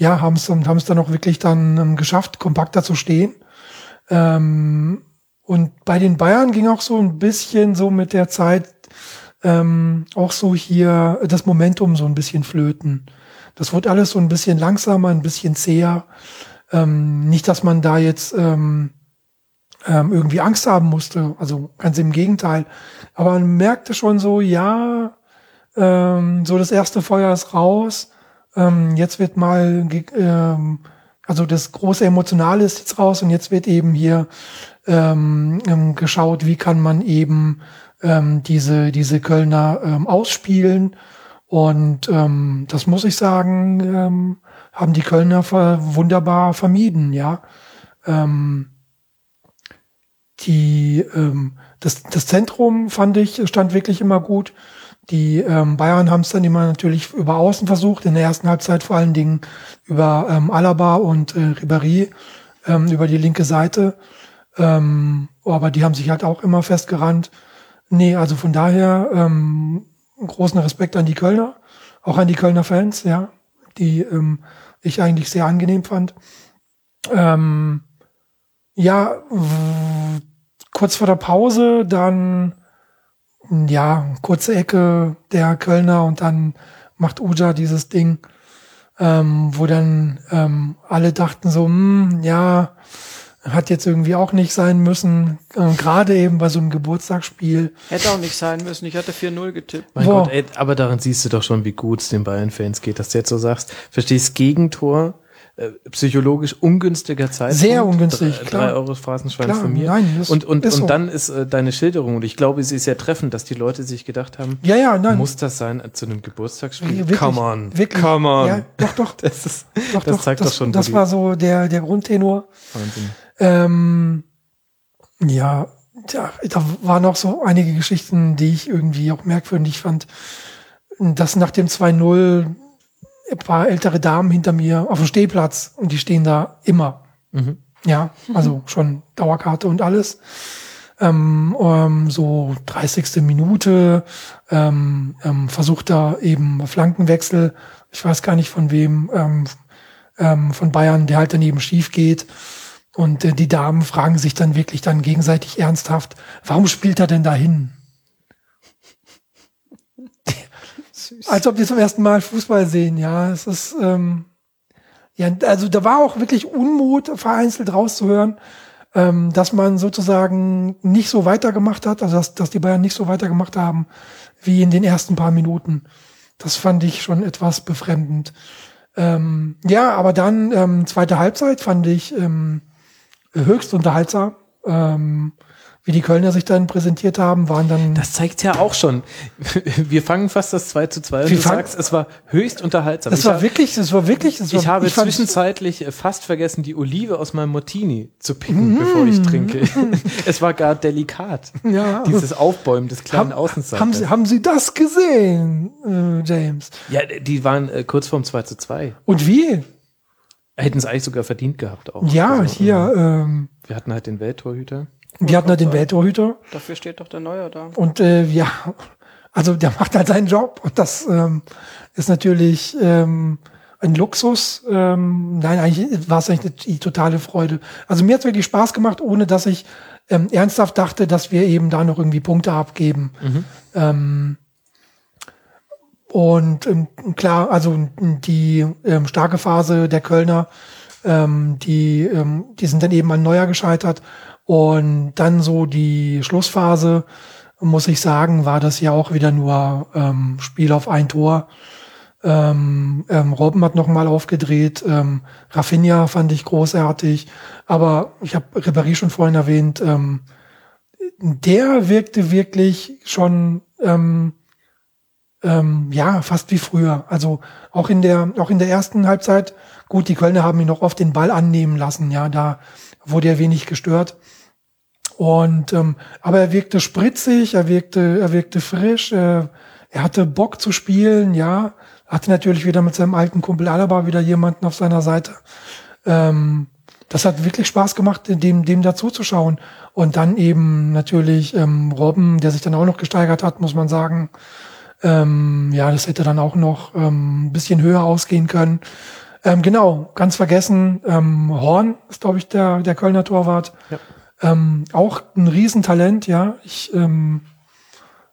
ja, haben es haben es dann auch wirklich dann ähm, geschafft, kompakter zu stehen. Ähm, und bei den Bayern ging auch so ein bisschen so mit der Zeit ähm, auch so hier das Momentum so ein bisschen flöten. Das wurde alles so ein bisschen langsamer, ein bisschen zäher. Ähm, nicht, dass man da jetzt ähm, ähm, irgendwie Angst haben musste, also ganz im Gegenteil. Aber man merkte schon so, ja, ähm, so das erste Feuer ist raus. Ähm, jetzt wird mal, ähm, also das große Emotionale ist jetzt raus und jetzt wird eben hier ähm, ähm, geschaut, wie kann man eben ähm, diese, diese Kölner ähm, ausspielen. Und ähm, das muss ich sagen, ähm, haben die Kölner wunderbar vermieden, ja. Ähm, die, ähm, das, das Zentrum fand ich, stand wirklich immer gut. Die ähm, Bayern haben es dann immer natürlich über Außen versucht, in der ersten Halbzeit vor allen Dingen über ähm, Alaba und äh, Ribéry ähm, über die linke Seite. Ähm, aber die haben sich halt auch immer festgerannt. Nee, also von daher ähm, großen Respekt an die Kölner, auch an die Kölner Fans, ja, die ähm, ich eigentlich sehr angenehm fand. Ähm, ja, kurz vor der Pause dann ja kurze Ecke der Kölner und dann macht Uja dieses Ding, ähm, wo dann ähm, alle dachten so, hm, ja, hat jetzt irgendwie auch nicht sein müssen, äh, gerade eben bei so einem Geburtstagsspiel. Hätte auch nicht sein müssen, ich hatte 4-0 getippt. Mein Boah. Gott, ey, aber daran siehst du doch schon, wie gut es den Bayern-Fans geht, dass du jetzt so sagst, verstehst, Gegentor, äh, psychologisch ungünstiger Zeitpunkt. Sehr ungünstig, Drei, klar. drei Euro Phrasenschwein Klar, von mir. nein, das und und, ist und so. dann ist äh, deine Schilderung, und ich glaube, sie ist ja treffend, dass die Leute sich gedacht haben, Ja, ja, nein. muss das sein äh, zu einem Geburtstagsspiel? Wirklich, come on, wirklich. come on. Ja, doch, doch. Das, ist, Doch, das doch, zeigt das, doch schon, Das war so der, der Grundtenor. Wahnsinn. Ähm, ja, da, da waren noch so einige Geschichten, die ich irgendwie auch merkwürdig fand. Dass nach dem 2-0 ein paar ältere Damen hinter mir auf dem Stehplatz und die stehen da immer. Mhm. Ja, also schon Dauerkarte und alles. Ähm, ähm, so 30. Minute ähm, ähm, versucht da eben Flankenwechsel. Ich weiß gar nicht von wem, ähm, ähm, von Bayern, der halt daneben schief geht. Und äh, die Damen fragen sich dann wirklich dann gegenseitig ernsthaft, warum spielt er denn dahin? Als ob die zum ersten Mal Fußball sehen, ja. Es ist, ähm, ja, also da war auch wirklich Unmut vereinzelt rauszuhören, ähm, dass man sozusagen nicht so weitergemacht hat, also dass, dass die Bayern nicht so weitergemacht haben wie in den ersten paar Minuten. Das fand ich schon etwas befremdend. Ähm, ja, aber dann ähm, zweite Halbzeit fand ich ähm, höchst unterhaltsam. Ähm, wie die Kölner sich dann präsentiert haben, waren dann Das zeigt ja auch schon. Wir fangen fast das 2 zu 2 und Wir du sagst, es war höchst unterhaltsam. Das Ich war hab- wirklich, das war wirklich, das war, Ich habe fand- zwischenzeitlich fast vergessen, die Olive aus meinem Martini zu picken, bevor ich trinke. es war gar delikat. Mm. Ja. Dieses Aufbäumen des kleinen haben, Außenseiters. haben, Sie, haben Sie das gesehen, äh, James? ja, die waren äh, kurz vorm 2 zu 2. Und wie? Hätten es eigentlich sogar verdient gehabt auch. Ja, Also, hier, ähm, äh, Wir hatten halt den Welttorhüter. Wir hatten halt den Welttorhüter Dafür steht doch der Neuer da. und äh, ja, also der macht halt seinen Job und das ähm, ist natürlich ähm, ein Luxus. Ähm, nein, eigentlich war es eigentlich die totale Freude. Also mir hat es wirklich Spaß gemacht, ohne dass ich ähm, ernsthaft dachte, dass wir eben da noch irgendwie Punkte abgeben. Ähm, und ähm, klar, also die ähm, starke Phase der Kölner, ähm, die, ähm, die sind dann eben an Neuer gescheitert. Und dann so die Schlussphase, muss ich sagen, war das ja auch wieder nur ähm, Spiel auf ein Tor. Ähm, ähm, Robben hat nochmal aufgedreht. Ähm, Rafinha fand ich großartig. Aber ich habe Ribéry schon vorhin erwähnt. Ähm, der wirkte wirklich schon ähm, ähm, ja fast wie früher. Also auch in der auch in der ersten Halbzeit. Gut, die Kölner haben ihn noch oft den Ball annehmen lassen. Ja, da wurde er wenig gestört. Und ähm, aber er wirkte spritzig, er wirkte, er wirkte frisch, äh, er hatte Bock zu spielen, ja, hatte natürlich wieder mit seinem alten Kumpel Alaba wieder jemanden auf seiner Seite. Ähm, das hat wirklich Spaß gemacht, dem, dem dazuzuschauen. Und dann eben natürlich ähm, Robben, der sich dann auch noch gesteigert hat, muss man sagen. Ähm, ja, das hätte dann auch noch ähm, ein bisschen höher ausgehen können. Ähm, genau, ganz vergessen, ähm, Horn ist, glaube ich, der, der Kölner Torwart. Ja. Ähm, auch ein Riesentalent, ja. Ich ähm,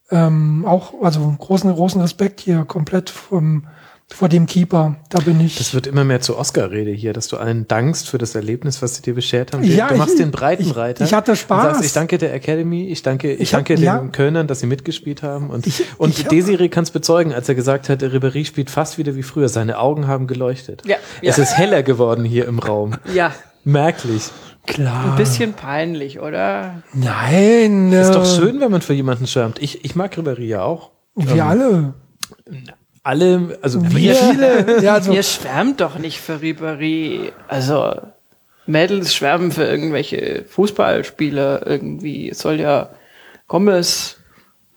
ähm, auch, also großen, großen Respekt hier komplett vom, vor dem Keeper. Da bin ich. Das wird immer mehr zur Oscar-Rede hier, dass du allen dankst für das Erlebnis, was sie dir beschert haben. Ja, du machst ich- den Breitenreiter. ich- ich hatte Spaß. sagst, ich danke der Academy, ich danke, ich, Ich hab- danke den ja. Kölnern, dass sie mitgespielt haben. Und, Ich- und ich hab- Desiree kann es bezeugen, als er gesagt hat, Ribéry spielt fast wieder wie früher. Seine Augen haben geleuchtet. Ja, Es ja. ist heller geworden hier im Raum. Ja, Merklich. Klar. ein bisschen peinlich, oder? Nein. Ist äh, doch schön, wenn man für jemanden schwärmt. Ich, ich mag Ribéry ja auch. Wir alle. Alle, also Wir wir, viele. Ja, also, Ihr schwärmt doch nicht für Ribéry. Also, Mädels schwärmen für irgendwelche Fußballspieler irgendwie. Es soll ja Gomez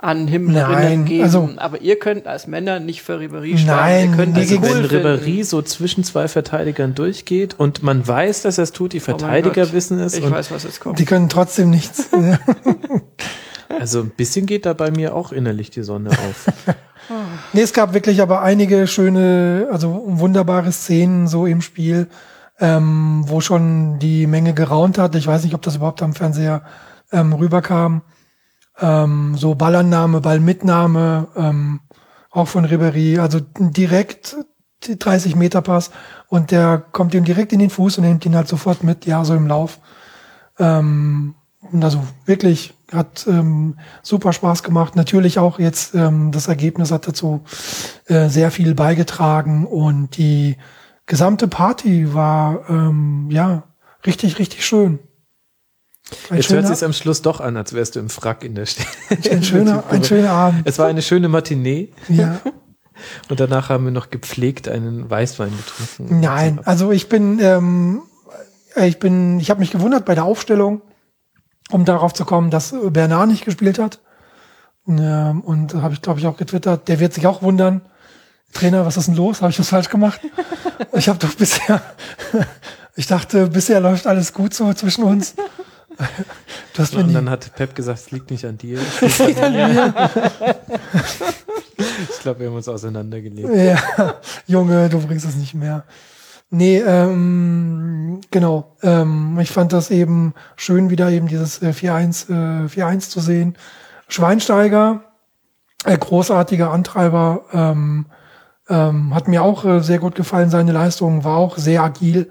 an Himmlerinnen Nein, geben. also- aber ihr könnt als Männer nicht für Ribéry schreiben. Nein, ihr könnt Also cool wenn finden. Ribéry so zwischen zwei Verteidigern durchgeht und man weiß, dass er es tut, die Oh Verteidiger Gott. wissen es. Ich und weiß, was jetzt kommt. Die können trotzdem nichts. also ein bisschen geht da bei mir auch innerlich die Sonne auf. nee, es gab wirklich aber einige schöne, also wunderbare Szenen so im Spiel, ähm, wo schon die Menge geraunt hat. Ich weiß nicht, ob das überhaupt am Fernseher ähm, rüberkam. Ähm, so Ballannahme, Ballmitnahme, ähm, auch von Ribéry, also direkt die 30 Meter Pass und der kommt ihm direkt in den Fuß und nimmt ihn halt sofort mit, ja, so im Lauf. Ähm, also wirklich hat ähm, super Spaß gemacht. Natürlich auch jetzt ähm, das Ergebnis hat dazu äh, sehr viel beigetragen und die gesamte Party war ähm, ja richtig richtig schön. Ein Jetzt hört es am Schluss doch an, als wärst du im Frack in der Stelle. ein schöner, ein schöner Abend. Es war eine schöne Matinee Ja. und danach haben wir noch gepflegt einen Weißwein getrunken. Nein, also ich bin, ähm, ich bin, ich habe mich gewundert bei der Aufstellung, um darauf zu kommen, dass Bernard nicht gespielt hat. Ähm, und habe ich, glaube ich, auch getwittert. Der wird sich auch wundern. Trainer, was ist denn los? Habe ich was falsch gemacht? ich habe doch bisher, ich dachte, bisher läuft alles gut so zwischen uns. Du hast Und dann hat Pep gesagt, es liegt nicht an dir. es liegt an mir. ich glaube, wir haben uns auseinandergelebt. Ja, Junge, du bringst es nicht mehr. Nee, ähm, genau. Ähm, ich fand das eben schön, wieder eben dieses äh, 4-1 äh, 4-1 zu sehen. Schweinsteiger, äh, großartiger Antreiber, ähm, ähm, hat mir auch äh, sehr gut gefallen. Seine Leistung war auch sehr agil.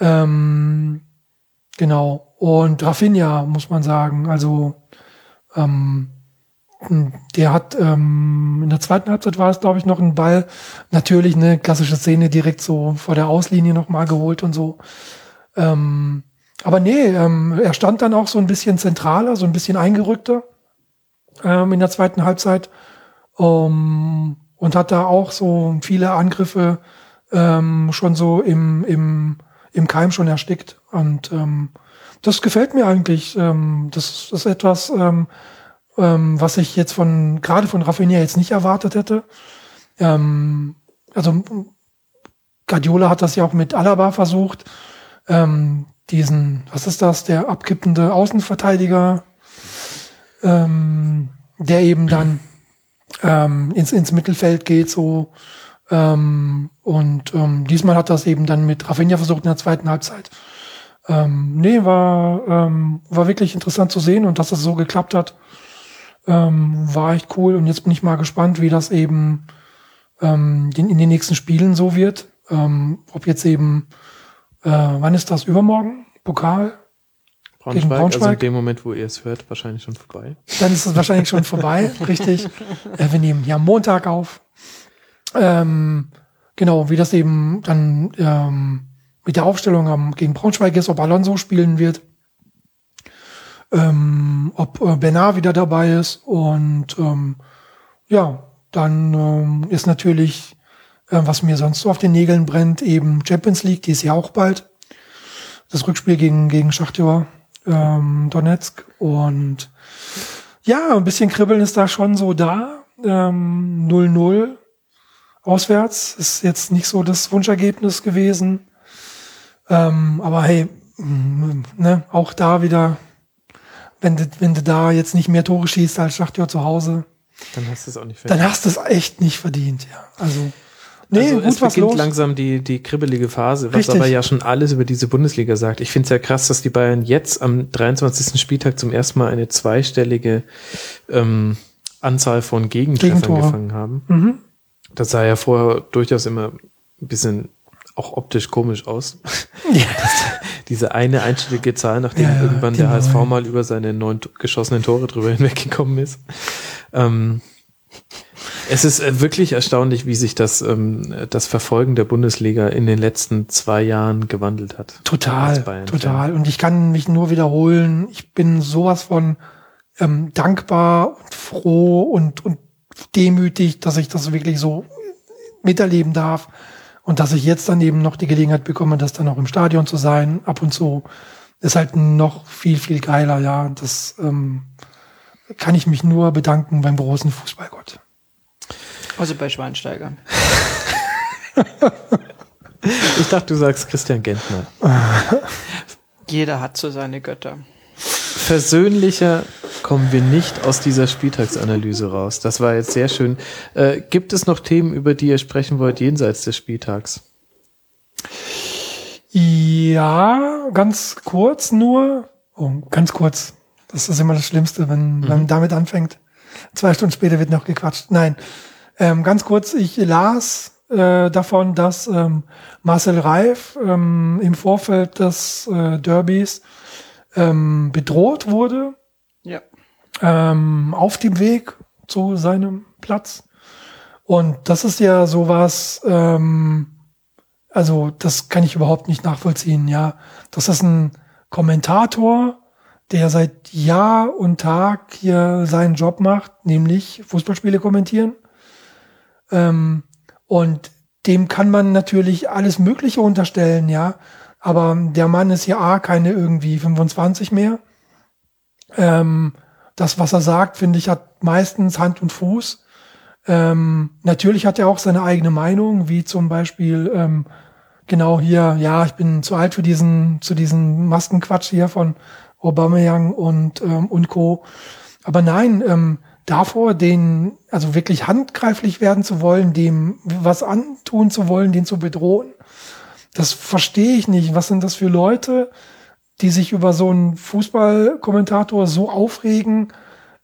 Ähm, genau. Und Rafinha, muss man sagen. Also, ähm, der hat ähm, in der zweiten Halbzeit war es, glaube ich, noch ein Ball. Natürlich eine klassische Szene direkt so vor der Auslinie nochmal geholt und so. Ähm, aber nee, ähm, er stand dann auch so ein bisschen zentraler, so ein bisschen eingerückter ähm, in der zweiten Halbzeit ähm, und hat da auch so viele Angriffe ähm, schon so im, im, im Keim schon erstickt. Und ähm, das gefällt mir eigentlich. Ähm, das, ist etwas, ähm, ähm, was ich jetzt von, gerade von Rafinha jetzt nicht erwartet hätte. Ähm, also Guardiola hat das ja auch mit Alaba versucht, ähm, diesen, was ist das, der abkippende Außenverteidiger, ähm, der eben dann ähm, ins, ins Mittelfeld geht, so. Ähm, und ähm, diesmal hat das eben dann mit Rafinha versucht in der zweiten Halbzeit. Ähm, nee, war, ähm, war wirklich interessant zu sehen und dass das so geklappt hat, ähm, war echt cool. Und jetzt bin ich mal gespannt, wie das eben ähm, in, in den nächsten Spielen so wird. Ähm, ob jetzt eben, äh, wann ist das? Übermorgen? Pokal? Gegen Braunschweig, also in Braunschweig? dem Moment, wo ihr es hört, wahrscheinlich schon vorbei. Dann ist es wahrscheinlich schon vorbei, richtig. Äh, wir nehmen ja Montag auf. Ähm, genau, wie das eben dann ähm, mit der Aufstellung am, gegen Braunschweig ist, ob Alonso spielen wird, ähm, ob äh, Bernard wieder dabei ist und ähm, ja, dann ähm, ist natürlich, äh, was mir sonst so auf den Nägeln brennt, eben Champions League, die ist ja auch bald. Das Rückspiel gegen, gegen Schachtjor ähm, Donetsk und ja, ein bisschen Kribbeln ist da schon so da. Ähm, 0-0 auswärts ist jetzt nicht so das Wunschergebnis gewesen. Ähm, aber hey, mm, ne, auch da wieder, wenn du, wenn du da jetzt nicht mehr Tore schießt als Schachtjör zu Hause, Dann hast du es auch nicht dann hast du es echt nicht verdient, ja. Also, nee, also gut es was beginnt los. langsam die, die kribbelige Phase, was Richtig. aber ja schon alles über diese Bundesliga sagt. Ich finde es ja krass, dass die Bayern jetzt am 23. Spieltag zum ersten Mal eine zweistellige ähm, Anzahl von Gegentreffern Gegentore. gefangen haben. Mhm. Das sah ja vorher durchaus immer ein bisschen auch optisch komisch aus. Ja. Diese eine einstellige Zahl, nachdem Ja, irgendwann die der HSV mal über seine neun geschossenen Tore drüber hinweggekommen ist. Ähm, es ist äh, wirklich erstaunlich, wie sich das, ähm, das Verfolgen der Bundesliga in den letzten zwei Jahren gewandelt hat. Total, total. Und ich kann mich nur wiederholen. Ich bin sowas von ähm, dankbar und froh und, und demütig, dass ich das wirklich so miterleben darf. Und dass ich jetzt dann eben noch die Gelegenheit bekomme, das dann auch im Stadion zu sein, ab und zu, ist halt noch viel, viel geiler, ja. Das, ähm, kann ich mich nur bedanken beim großen Fußballgott. Also bei Schweinsteiger. Ich dachte, du sagst Christian Gentner. Jeder hat so seine Götter. Versöhnlicher kommen wir nicht aus dieser Spieltagsanalyse raus. Das war jetzt sehr schön. Äh, gibt es noch Themen, über die ihr sprechen wollt, jenseits des Spieltags? Ja, ganz kurz nur. Oh, ganz kurz. Das ist immer das Schlimmste, wenn, wenn man damit anfängt. Zwei Stunden später wird noch gequatscht. Nein. Ähm, ganz kurz, ich las äh, davon, dass ähm, Marcel Reif ähm, im Vorfeld des äh, Derbys ähm, bedroht wurde Ja. ähm, auf dem Weg zu seinem Platz. Und das ist ja sowas, ähm, also das kann ich überhaupt nicht nachvollziehen, ja. Das ist ein Kommentator, der seit Jahr und Tag hier seinen Job macht, nämlich Fußballspiele kommentieren. Ähm, und dem kann man natürlich alles Mögliche unterstellen, ja. Aber der Mann ist ja A, keine irgendwie 25 mehr. Ähm, das, was er sagt, finde ich, hat meistens Hand und Fuß. Ähm, natürlich hat er auch seine eigene Meinung, wie zum Beispiel ähm, genau hier, ja, ich bin zu alt für diesen, zu diesen Maskenquatsch hier von Aubameyang und, ähm, und Co. Aber nein, ähm, davor, den, also wirklich handgreiflich werden zu wollen, dem was antun zu wollen, den zu bedrohen, das verstehe ich nicht. Was sind das für Leute, die sich über so einen Fußballkommentator so aufregen,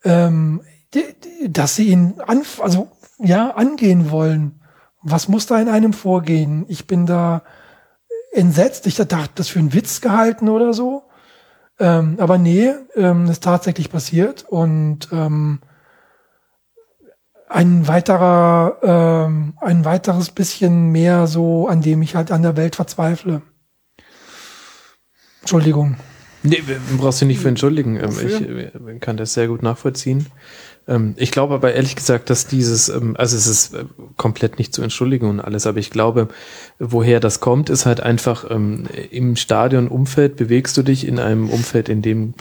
ähm, die, die, dass sie ihn an, also ja angehen wollen. Was muss da in einem vorgehen? Ich bin da entsetzt. Ich dachte, das für einen Witz gehalten oder so. Ähm, aber nee, ähm, ist tatsächlich passiert und ähm, ein weiterer, ähm, ein weiteres bisschen mehr so, an dem ich halt an der Welt verzweifle. Entschuldigung. Nee, brauchst du nicht für entschuldigen. Ähm, Wofür? ich äh, kann das sehr gut nachvollziehen. Ähm, ich glaube aber ehrlich gesagt, dass dieses, ähm, also es ist äh, komplett nicht zu entschuldigen und alles, aber ich glaube, woher das kommt, ist halt einfach ähm, im Stadionumfeld bewegst du dich in einem Umfeld, in dem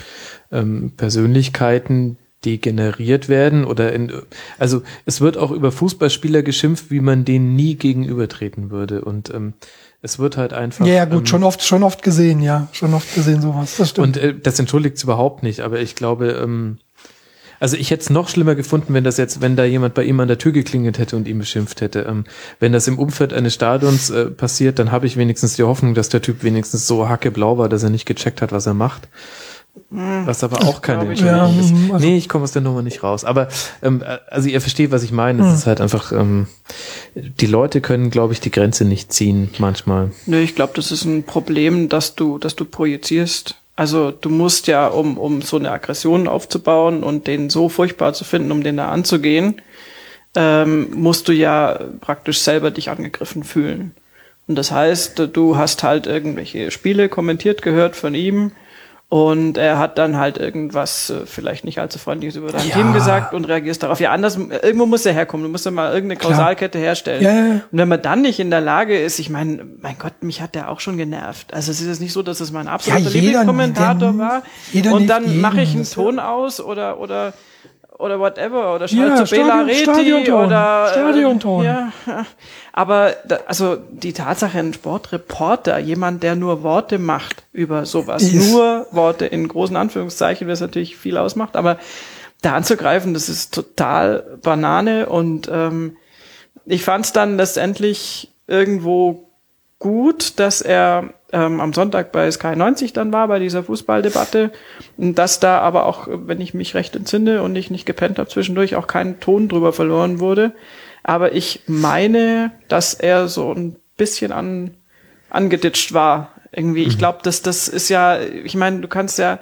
ähm, Persönlichkeiten degeneriert werden oder in, also es wird auch über Fußballspieler geschimpft, wie man denen nie gegenübertreten würde und ähm, es wird halt einfach Ja, ja, gut, ähm, schon oft, schon oft gesehen, ja, schon oft gesehen sowas. Das stimmt. und äh, das entschuldigt überhaupt nicht, aber ich glaube, ähm, also ich hätte es noch schlimmer gefunden, wenn das jetzt, wenn da jemand bei ihm an der Tür geklingelt hätte und ihn beschimpft hätte. Ähm, wenn das im Umfeld eines Stadions äh, passiert, dann habe ich wenigstens die Hoffnung, dass der Typ wenigstens so hackeblau war, dass er nicht gecheckt hat, was er macht. Was aber auch keine Entschuldigung nicht. ist. Ja, also- nee, ich komme aus der Nummer nicht raus. Aber ähm, äh, also ihr versteht, was ich meine. Es ist halt einfach, ähm, die Leute können, glaube ich, die Grenze nicht ziehen manchmal. Nö, ich glaube, das ist ein Problem, dass du, dass du projizierst. Also du musst ja, um, um so eine Aggression aufzubauen und den so furchtbar zu finden, um den da anzugehen, ähm, musst du ja praktisch selber dich angegriffen fühlen. Und das heißt, du hast halt irgendwelche Spiele kommentiert gehört von ihm und er hat dann halt irgendwas äh, vielleicht nicht allzu freundliches über dein Ja. Team gesagt und reagierst darauf. Ja, anders, irgendwo muss er herkommen. Du musst ja mal irgendeine Klar. Kausalkette herstellen. Ja. Und wenn man dann nicht in der Lage ist, ich meine, mein Gott, mich hat der auch schon genervt. Also es ist jetzt nicht so, dass es mein absoluter Lieblingskommentator war. und dann mache ich einen Ton aus oder oder oder whatever oder Ja, schreibe zu Bela Reti Stadionton. oder äh, Stadionton. Ja, ja. aber da, also die Tatsache, ein Sportreporter, jemand, der nur Worte macht über sowas, Ist- nur Worte in großen Anführungszeichen, was natürlich viel ausmacht, aber da anzugreifen, das ist total Banane und ähm, ich fand es dann letztendlich irgendwo gut, dass er ähm, am Sonntag bei Sky 90 dann war, bei dieser Fußballdebatte. Und dass da aber auch, wenn ich mich recht entsinne und ich nicht gepennt habe zwischendurch, auch kein Ton drüber verloren wurde. Aber ich meine, dass er so ein bisschen an, angeditscht war. Irgendwie, ich glaube, dass das ist ja, ich meine, du kannst ja,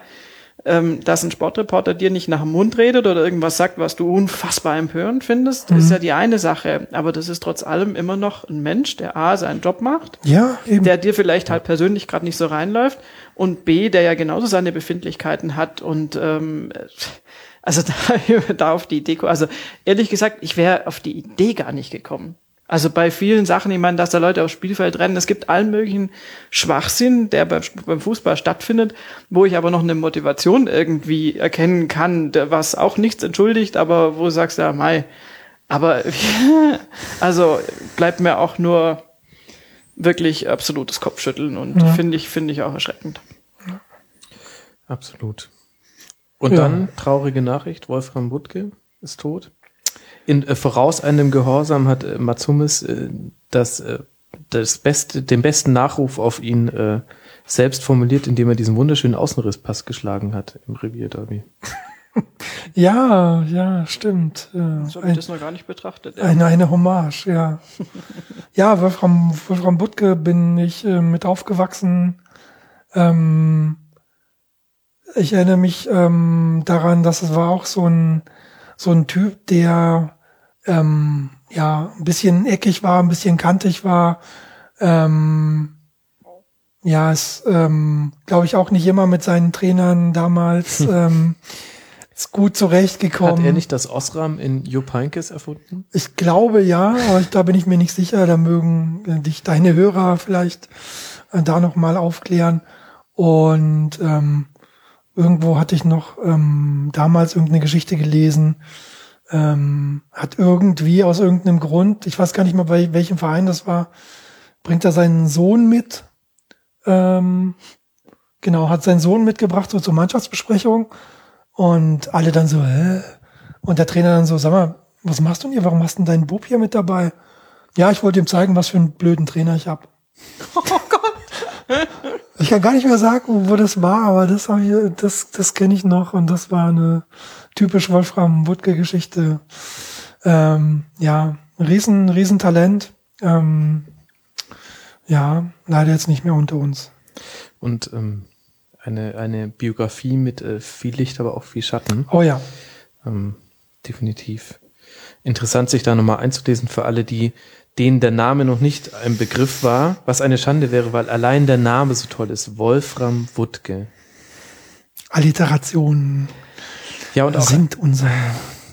ähm, dass ein Sportreporter dir nicht nach dem Mund redet oder irgendwas sagt, was du unfassbar empörend findest, ist ja die eine Sache. Aber das ist trotz allem immer noch ein Mensch, der A, seinen Job macht, Ja, eben. der dir vielleicht halt persönlich gerade nicht so reinläuft und B, der ja genauso seine Befindlichkeiten hat und ähm, also da, da auf die Idee, also ehrlich gesagt, ich wäre auf die Idee gar nicht gekommen. Also bei vielen Sachen, ich meine, dass da Leute aufs Spielfeld rennen, es gibt allen möglichen Schwachsinn, der beim, beim Fußball stattfindet, wo ich aber noch eine Motivation irgendwie erkennen kann, was auch nichts entschuldigt, aber wo du sagst, ja, Mai, aber also bleibt mir auch nur wirklich absolutes Kopfschütteln und ja. finde ich, finde ich auch erschreckend. Absolut. Und ja. dann traurige Nachricht, Wolfram Wuttke ist tot in äh, voraus einem Gehorsam hat äh, Matsumis äh, das, äh, das beste, den besten Nachruf auf ihn äh, selbst formuliert, indem er diesen wunderschönen Außenrisspass geschlagen hat im Revier Derby. ja, ja, stimmt. Ja, so habe ich das noch gar nicht betrachtet. Ja. Eine, eine Hommage, ja. ja, Wolfram, Wolfram Butke bin ich äh, mit aufgewachsen. Ähm, ich erinnere mich ähm, daran, dass es war auch so ein so ein Typ, der ähm, ja, ein bisschen eckig war, ein bisschen kantig war. Ähm, ja, ist, ähm, glaube ich, auch nicht immer mit seinen Trainern damals ähm, ist gut zurechtgekommen. Hat er nicht das Osram in Jupp Heynckes erfunden? Ich glaube ja, aber ich, da bin ich mir nicht sicher. Da mögen äh, dich deine Hörer vielleicht äh, da noch mal aufklären. Und ähm, irgendwo hatte ich noch ähm, damals irgendeine Geschichte gelesen, ähm, hat irgendwie aus irgendeinem Grund, ich weiß gar nicht mal bei welchem Verein das war, bringt er seinen Sohn mit. Ähm, genau, hat seinen Sohn mitgebracht so zur Mannschaftsbesprechung und alle dann so, hä? Und der Trainer dann so, sag mal, was machst du denn hier? Warum hast du denn deinen Bub hier mit dabei? Ja, ich wollte ihm zeigen, was für einen blöden Trainer ich hab. Oh Gott. Ich kann gar nicht mehr sagen, wo das war, aber das habe ich, das, das kenne ich noch und das war eine, typisch Wolfram Wuttke Geschichte. Ähm, ja, riesen, riesen Talent. Ähm, ja, leider jetzt nicht mehr unter uns. Und ähm, eine, eine Biografie mit äh, viel Licht, aber auch viel Schatten. Oh ja. Ähm, definitiv. Interessant, sich da nochmal einzulesen für alle, die denen der Name noch nicht ein Begriff war, was eine Schande wäre, weil allein der Name so toll ist. Wolfram Wuttke. Alliterationen. Ja, und auch, sind unser.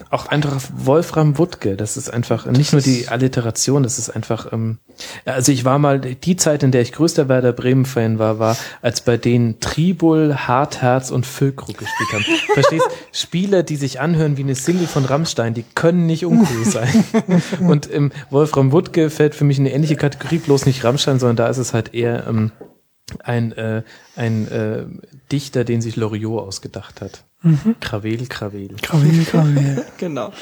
Auch einfach Wolfram Wuttke, das ist einfach nicht nur die Alliteration, das ist einfach, ähm, also ich war mal, die Zeit, in der ich größter Werder Bremen-Fan war, war, als bei denen Tribul, Hartherz und Füllkrug gespielt haben. Verstehst? Spieler, die sich anhören wie eine Single von Rammstein, die können nicht uncool sein. und ähm, Wolfram Wuttke fällt für mich in eine ähnliche Kategorie, bloß nicht Rammstein, sondern da ist es halt eher ähm, ein, äh, ein äh, Dichter, den sich Loriot ausgedacht hat. Mhm. Krawel, Krawel. Krawel, Krawel. genau.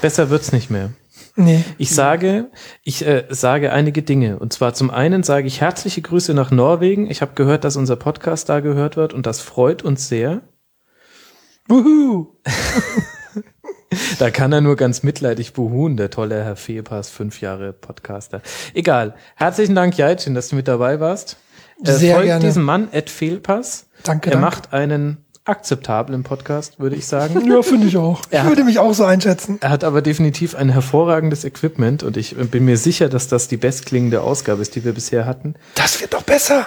Besser wird's nicht mehr. Nee. Ich sage, ich äh, sage einige Dinge. Und zwar zum einen sage ich herzliche Grüße nach Norwegen. Ich habe gehört, dass unser Podcast da gehört wird und das freut uns sehr. Wuhu! da kann er nur ganz mitleidig buhun, der tolle Herr Fehlpass, fünf Jahre Podcaster. Egal. Herzlichen Dank, Jaitchen, dass du mit dabei warst. Äh, Sehr folgt gerne. diesem Mann, Ed Fehlpass. Danke, Er danke. macht einen akzeptablen Podcast, würde ich sagen. Ja, finde ich auch. Er ich würde mich auch so einschätzen. Er hat aber definitiv ein hervorragendes Equipment und ich bin mir sicher, dass das die bestklingende Ausgabe ist, die wir bisher hatten. Das wird doch besser.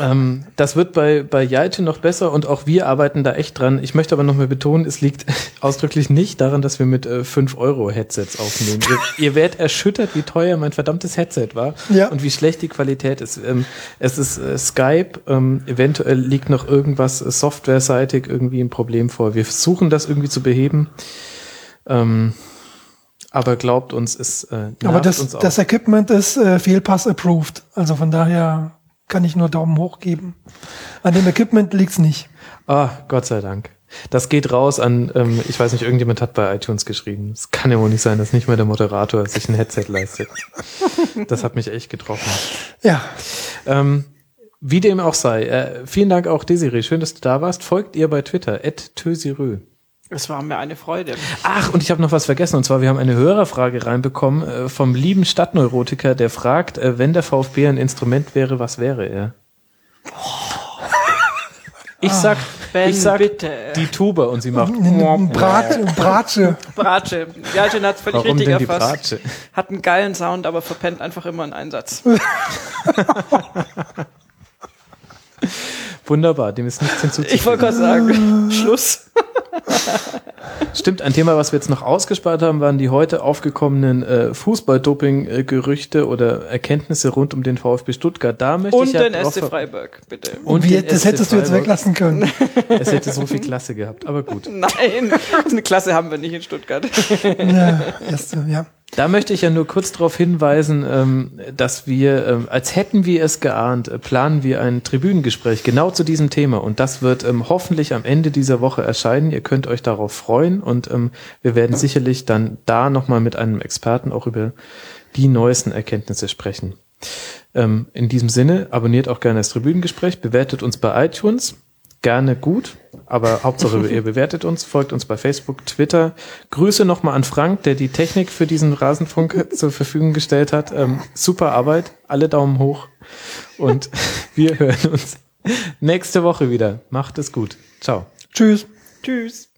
Ähm, das wird bei, bei Jaite noch besser und auch wir arbeiten da echt dran. Ich möchte aber noch mal betonen, es liegt ausdrücklich nicht daran, dass wir mit äh, 5 Euro Headsets aufnehmen. ihr, ihr werdet erschüttert, wie teuer mein verdammtes Headset war Ja. und wie schlecht die Qualität ist. Ähm, es ist äh, Skype, ähm, eventuell liegt noch irgendwas äh, softwareseitig irgendwie ein Problem vor. Wir versuchen das irgendwie zu beheben. Ähm, aber glaubt uns, es äh, Aber das, uns auch. das Equipment ist äh, Fehlpass approved. Also von daher kann ich nur Daumen hoch geben. An dem Equipment liegt's nicht. Ah, Gott sei Dank. Das geht raus an, ähm, ich weiß nicht, irgendjemand hat bei iTunes geschrieben. Es kann ja wohl nicht sein, dass nicht mal der Moderator sich ein Headset leistet. Das hat mich echt getroffen. Ja, Ähm, wie dem auch sei, äh, vielen Dank auch Desiree, schön, dass du da warst. Folgt ihr bei Twitter, at. Es war mir eine Freude. Ach, und ich habe noch was vergessen, und zwar, wir haben eine Hörerfrage reinbekommen äh, vom lieben Stadtneurotiker, der fragt, äh, wenn der VfB ein Instrument wäre, was wäre er? Ich sag, Ben, ich sag bitte. die Tuba und sie macht Bratsche. Bratsche. Ja, Jen hat völlig Warum richtig denn die erfasst. Bratsche? Hat einen geilen Sound, aber verpennt einfach immer einen Einsatz. Wunderbar, dem ist nichts hinzuzufügen. Ich wollte gerade sagen, Schluss. Stimmt, ein Thema, was wir jetzt noch ausgespart haben, waren die heute aufgekommenen äh, Fußball-Doping-Gerüchte oder Erkenntnisse rund um den VfB Stuttgart. Da möchte Und ich ja den SC Freiburg, bitte. Und Wie, das SC hättest du jetzt weglassen können. Es hätte so viel Klasse gehabt, aber gut. Nein, eine Klasse haben wir nicht in Stuttgart. ja, erste, ja. Da möchte ich ja nur kurz darauf hinweisen, ähm, dass wir, ähm, als hätten wir es geahnt, äh, planen wir ein Tribünengespräch genau zu diesem Thema. Und das wird ähm, hoffentlich am Ende dieser Woche erscheinen. Ihr könnt euch darauf freuen und wir werden sicherlich dann da nochmal mit einem Experten auch über die neuesten Erkenntnisse sprechen. In diesem Sinne, abonniert auch gerne das Tribünengespräch, bewertet uns bei iTunes, gerne gut, aber Hauptsache ihr bewertet uns, folgt uns bei Facebook, Twitter. Grüße nochmal an Frank, der die Technik für diesen Rasenfunk zur Verfügung gestellt hat. Ähm, super Arbeit, alle Daumen hoch und wir hören uns nächste Woche wieder. Macht es gut. Ciao. Tschüss. Tschüss.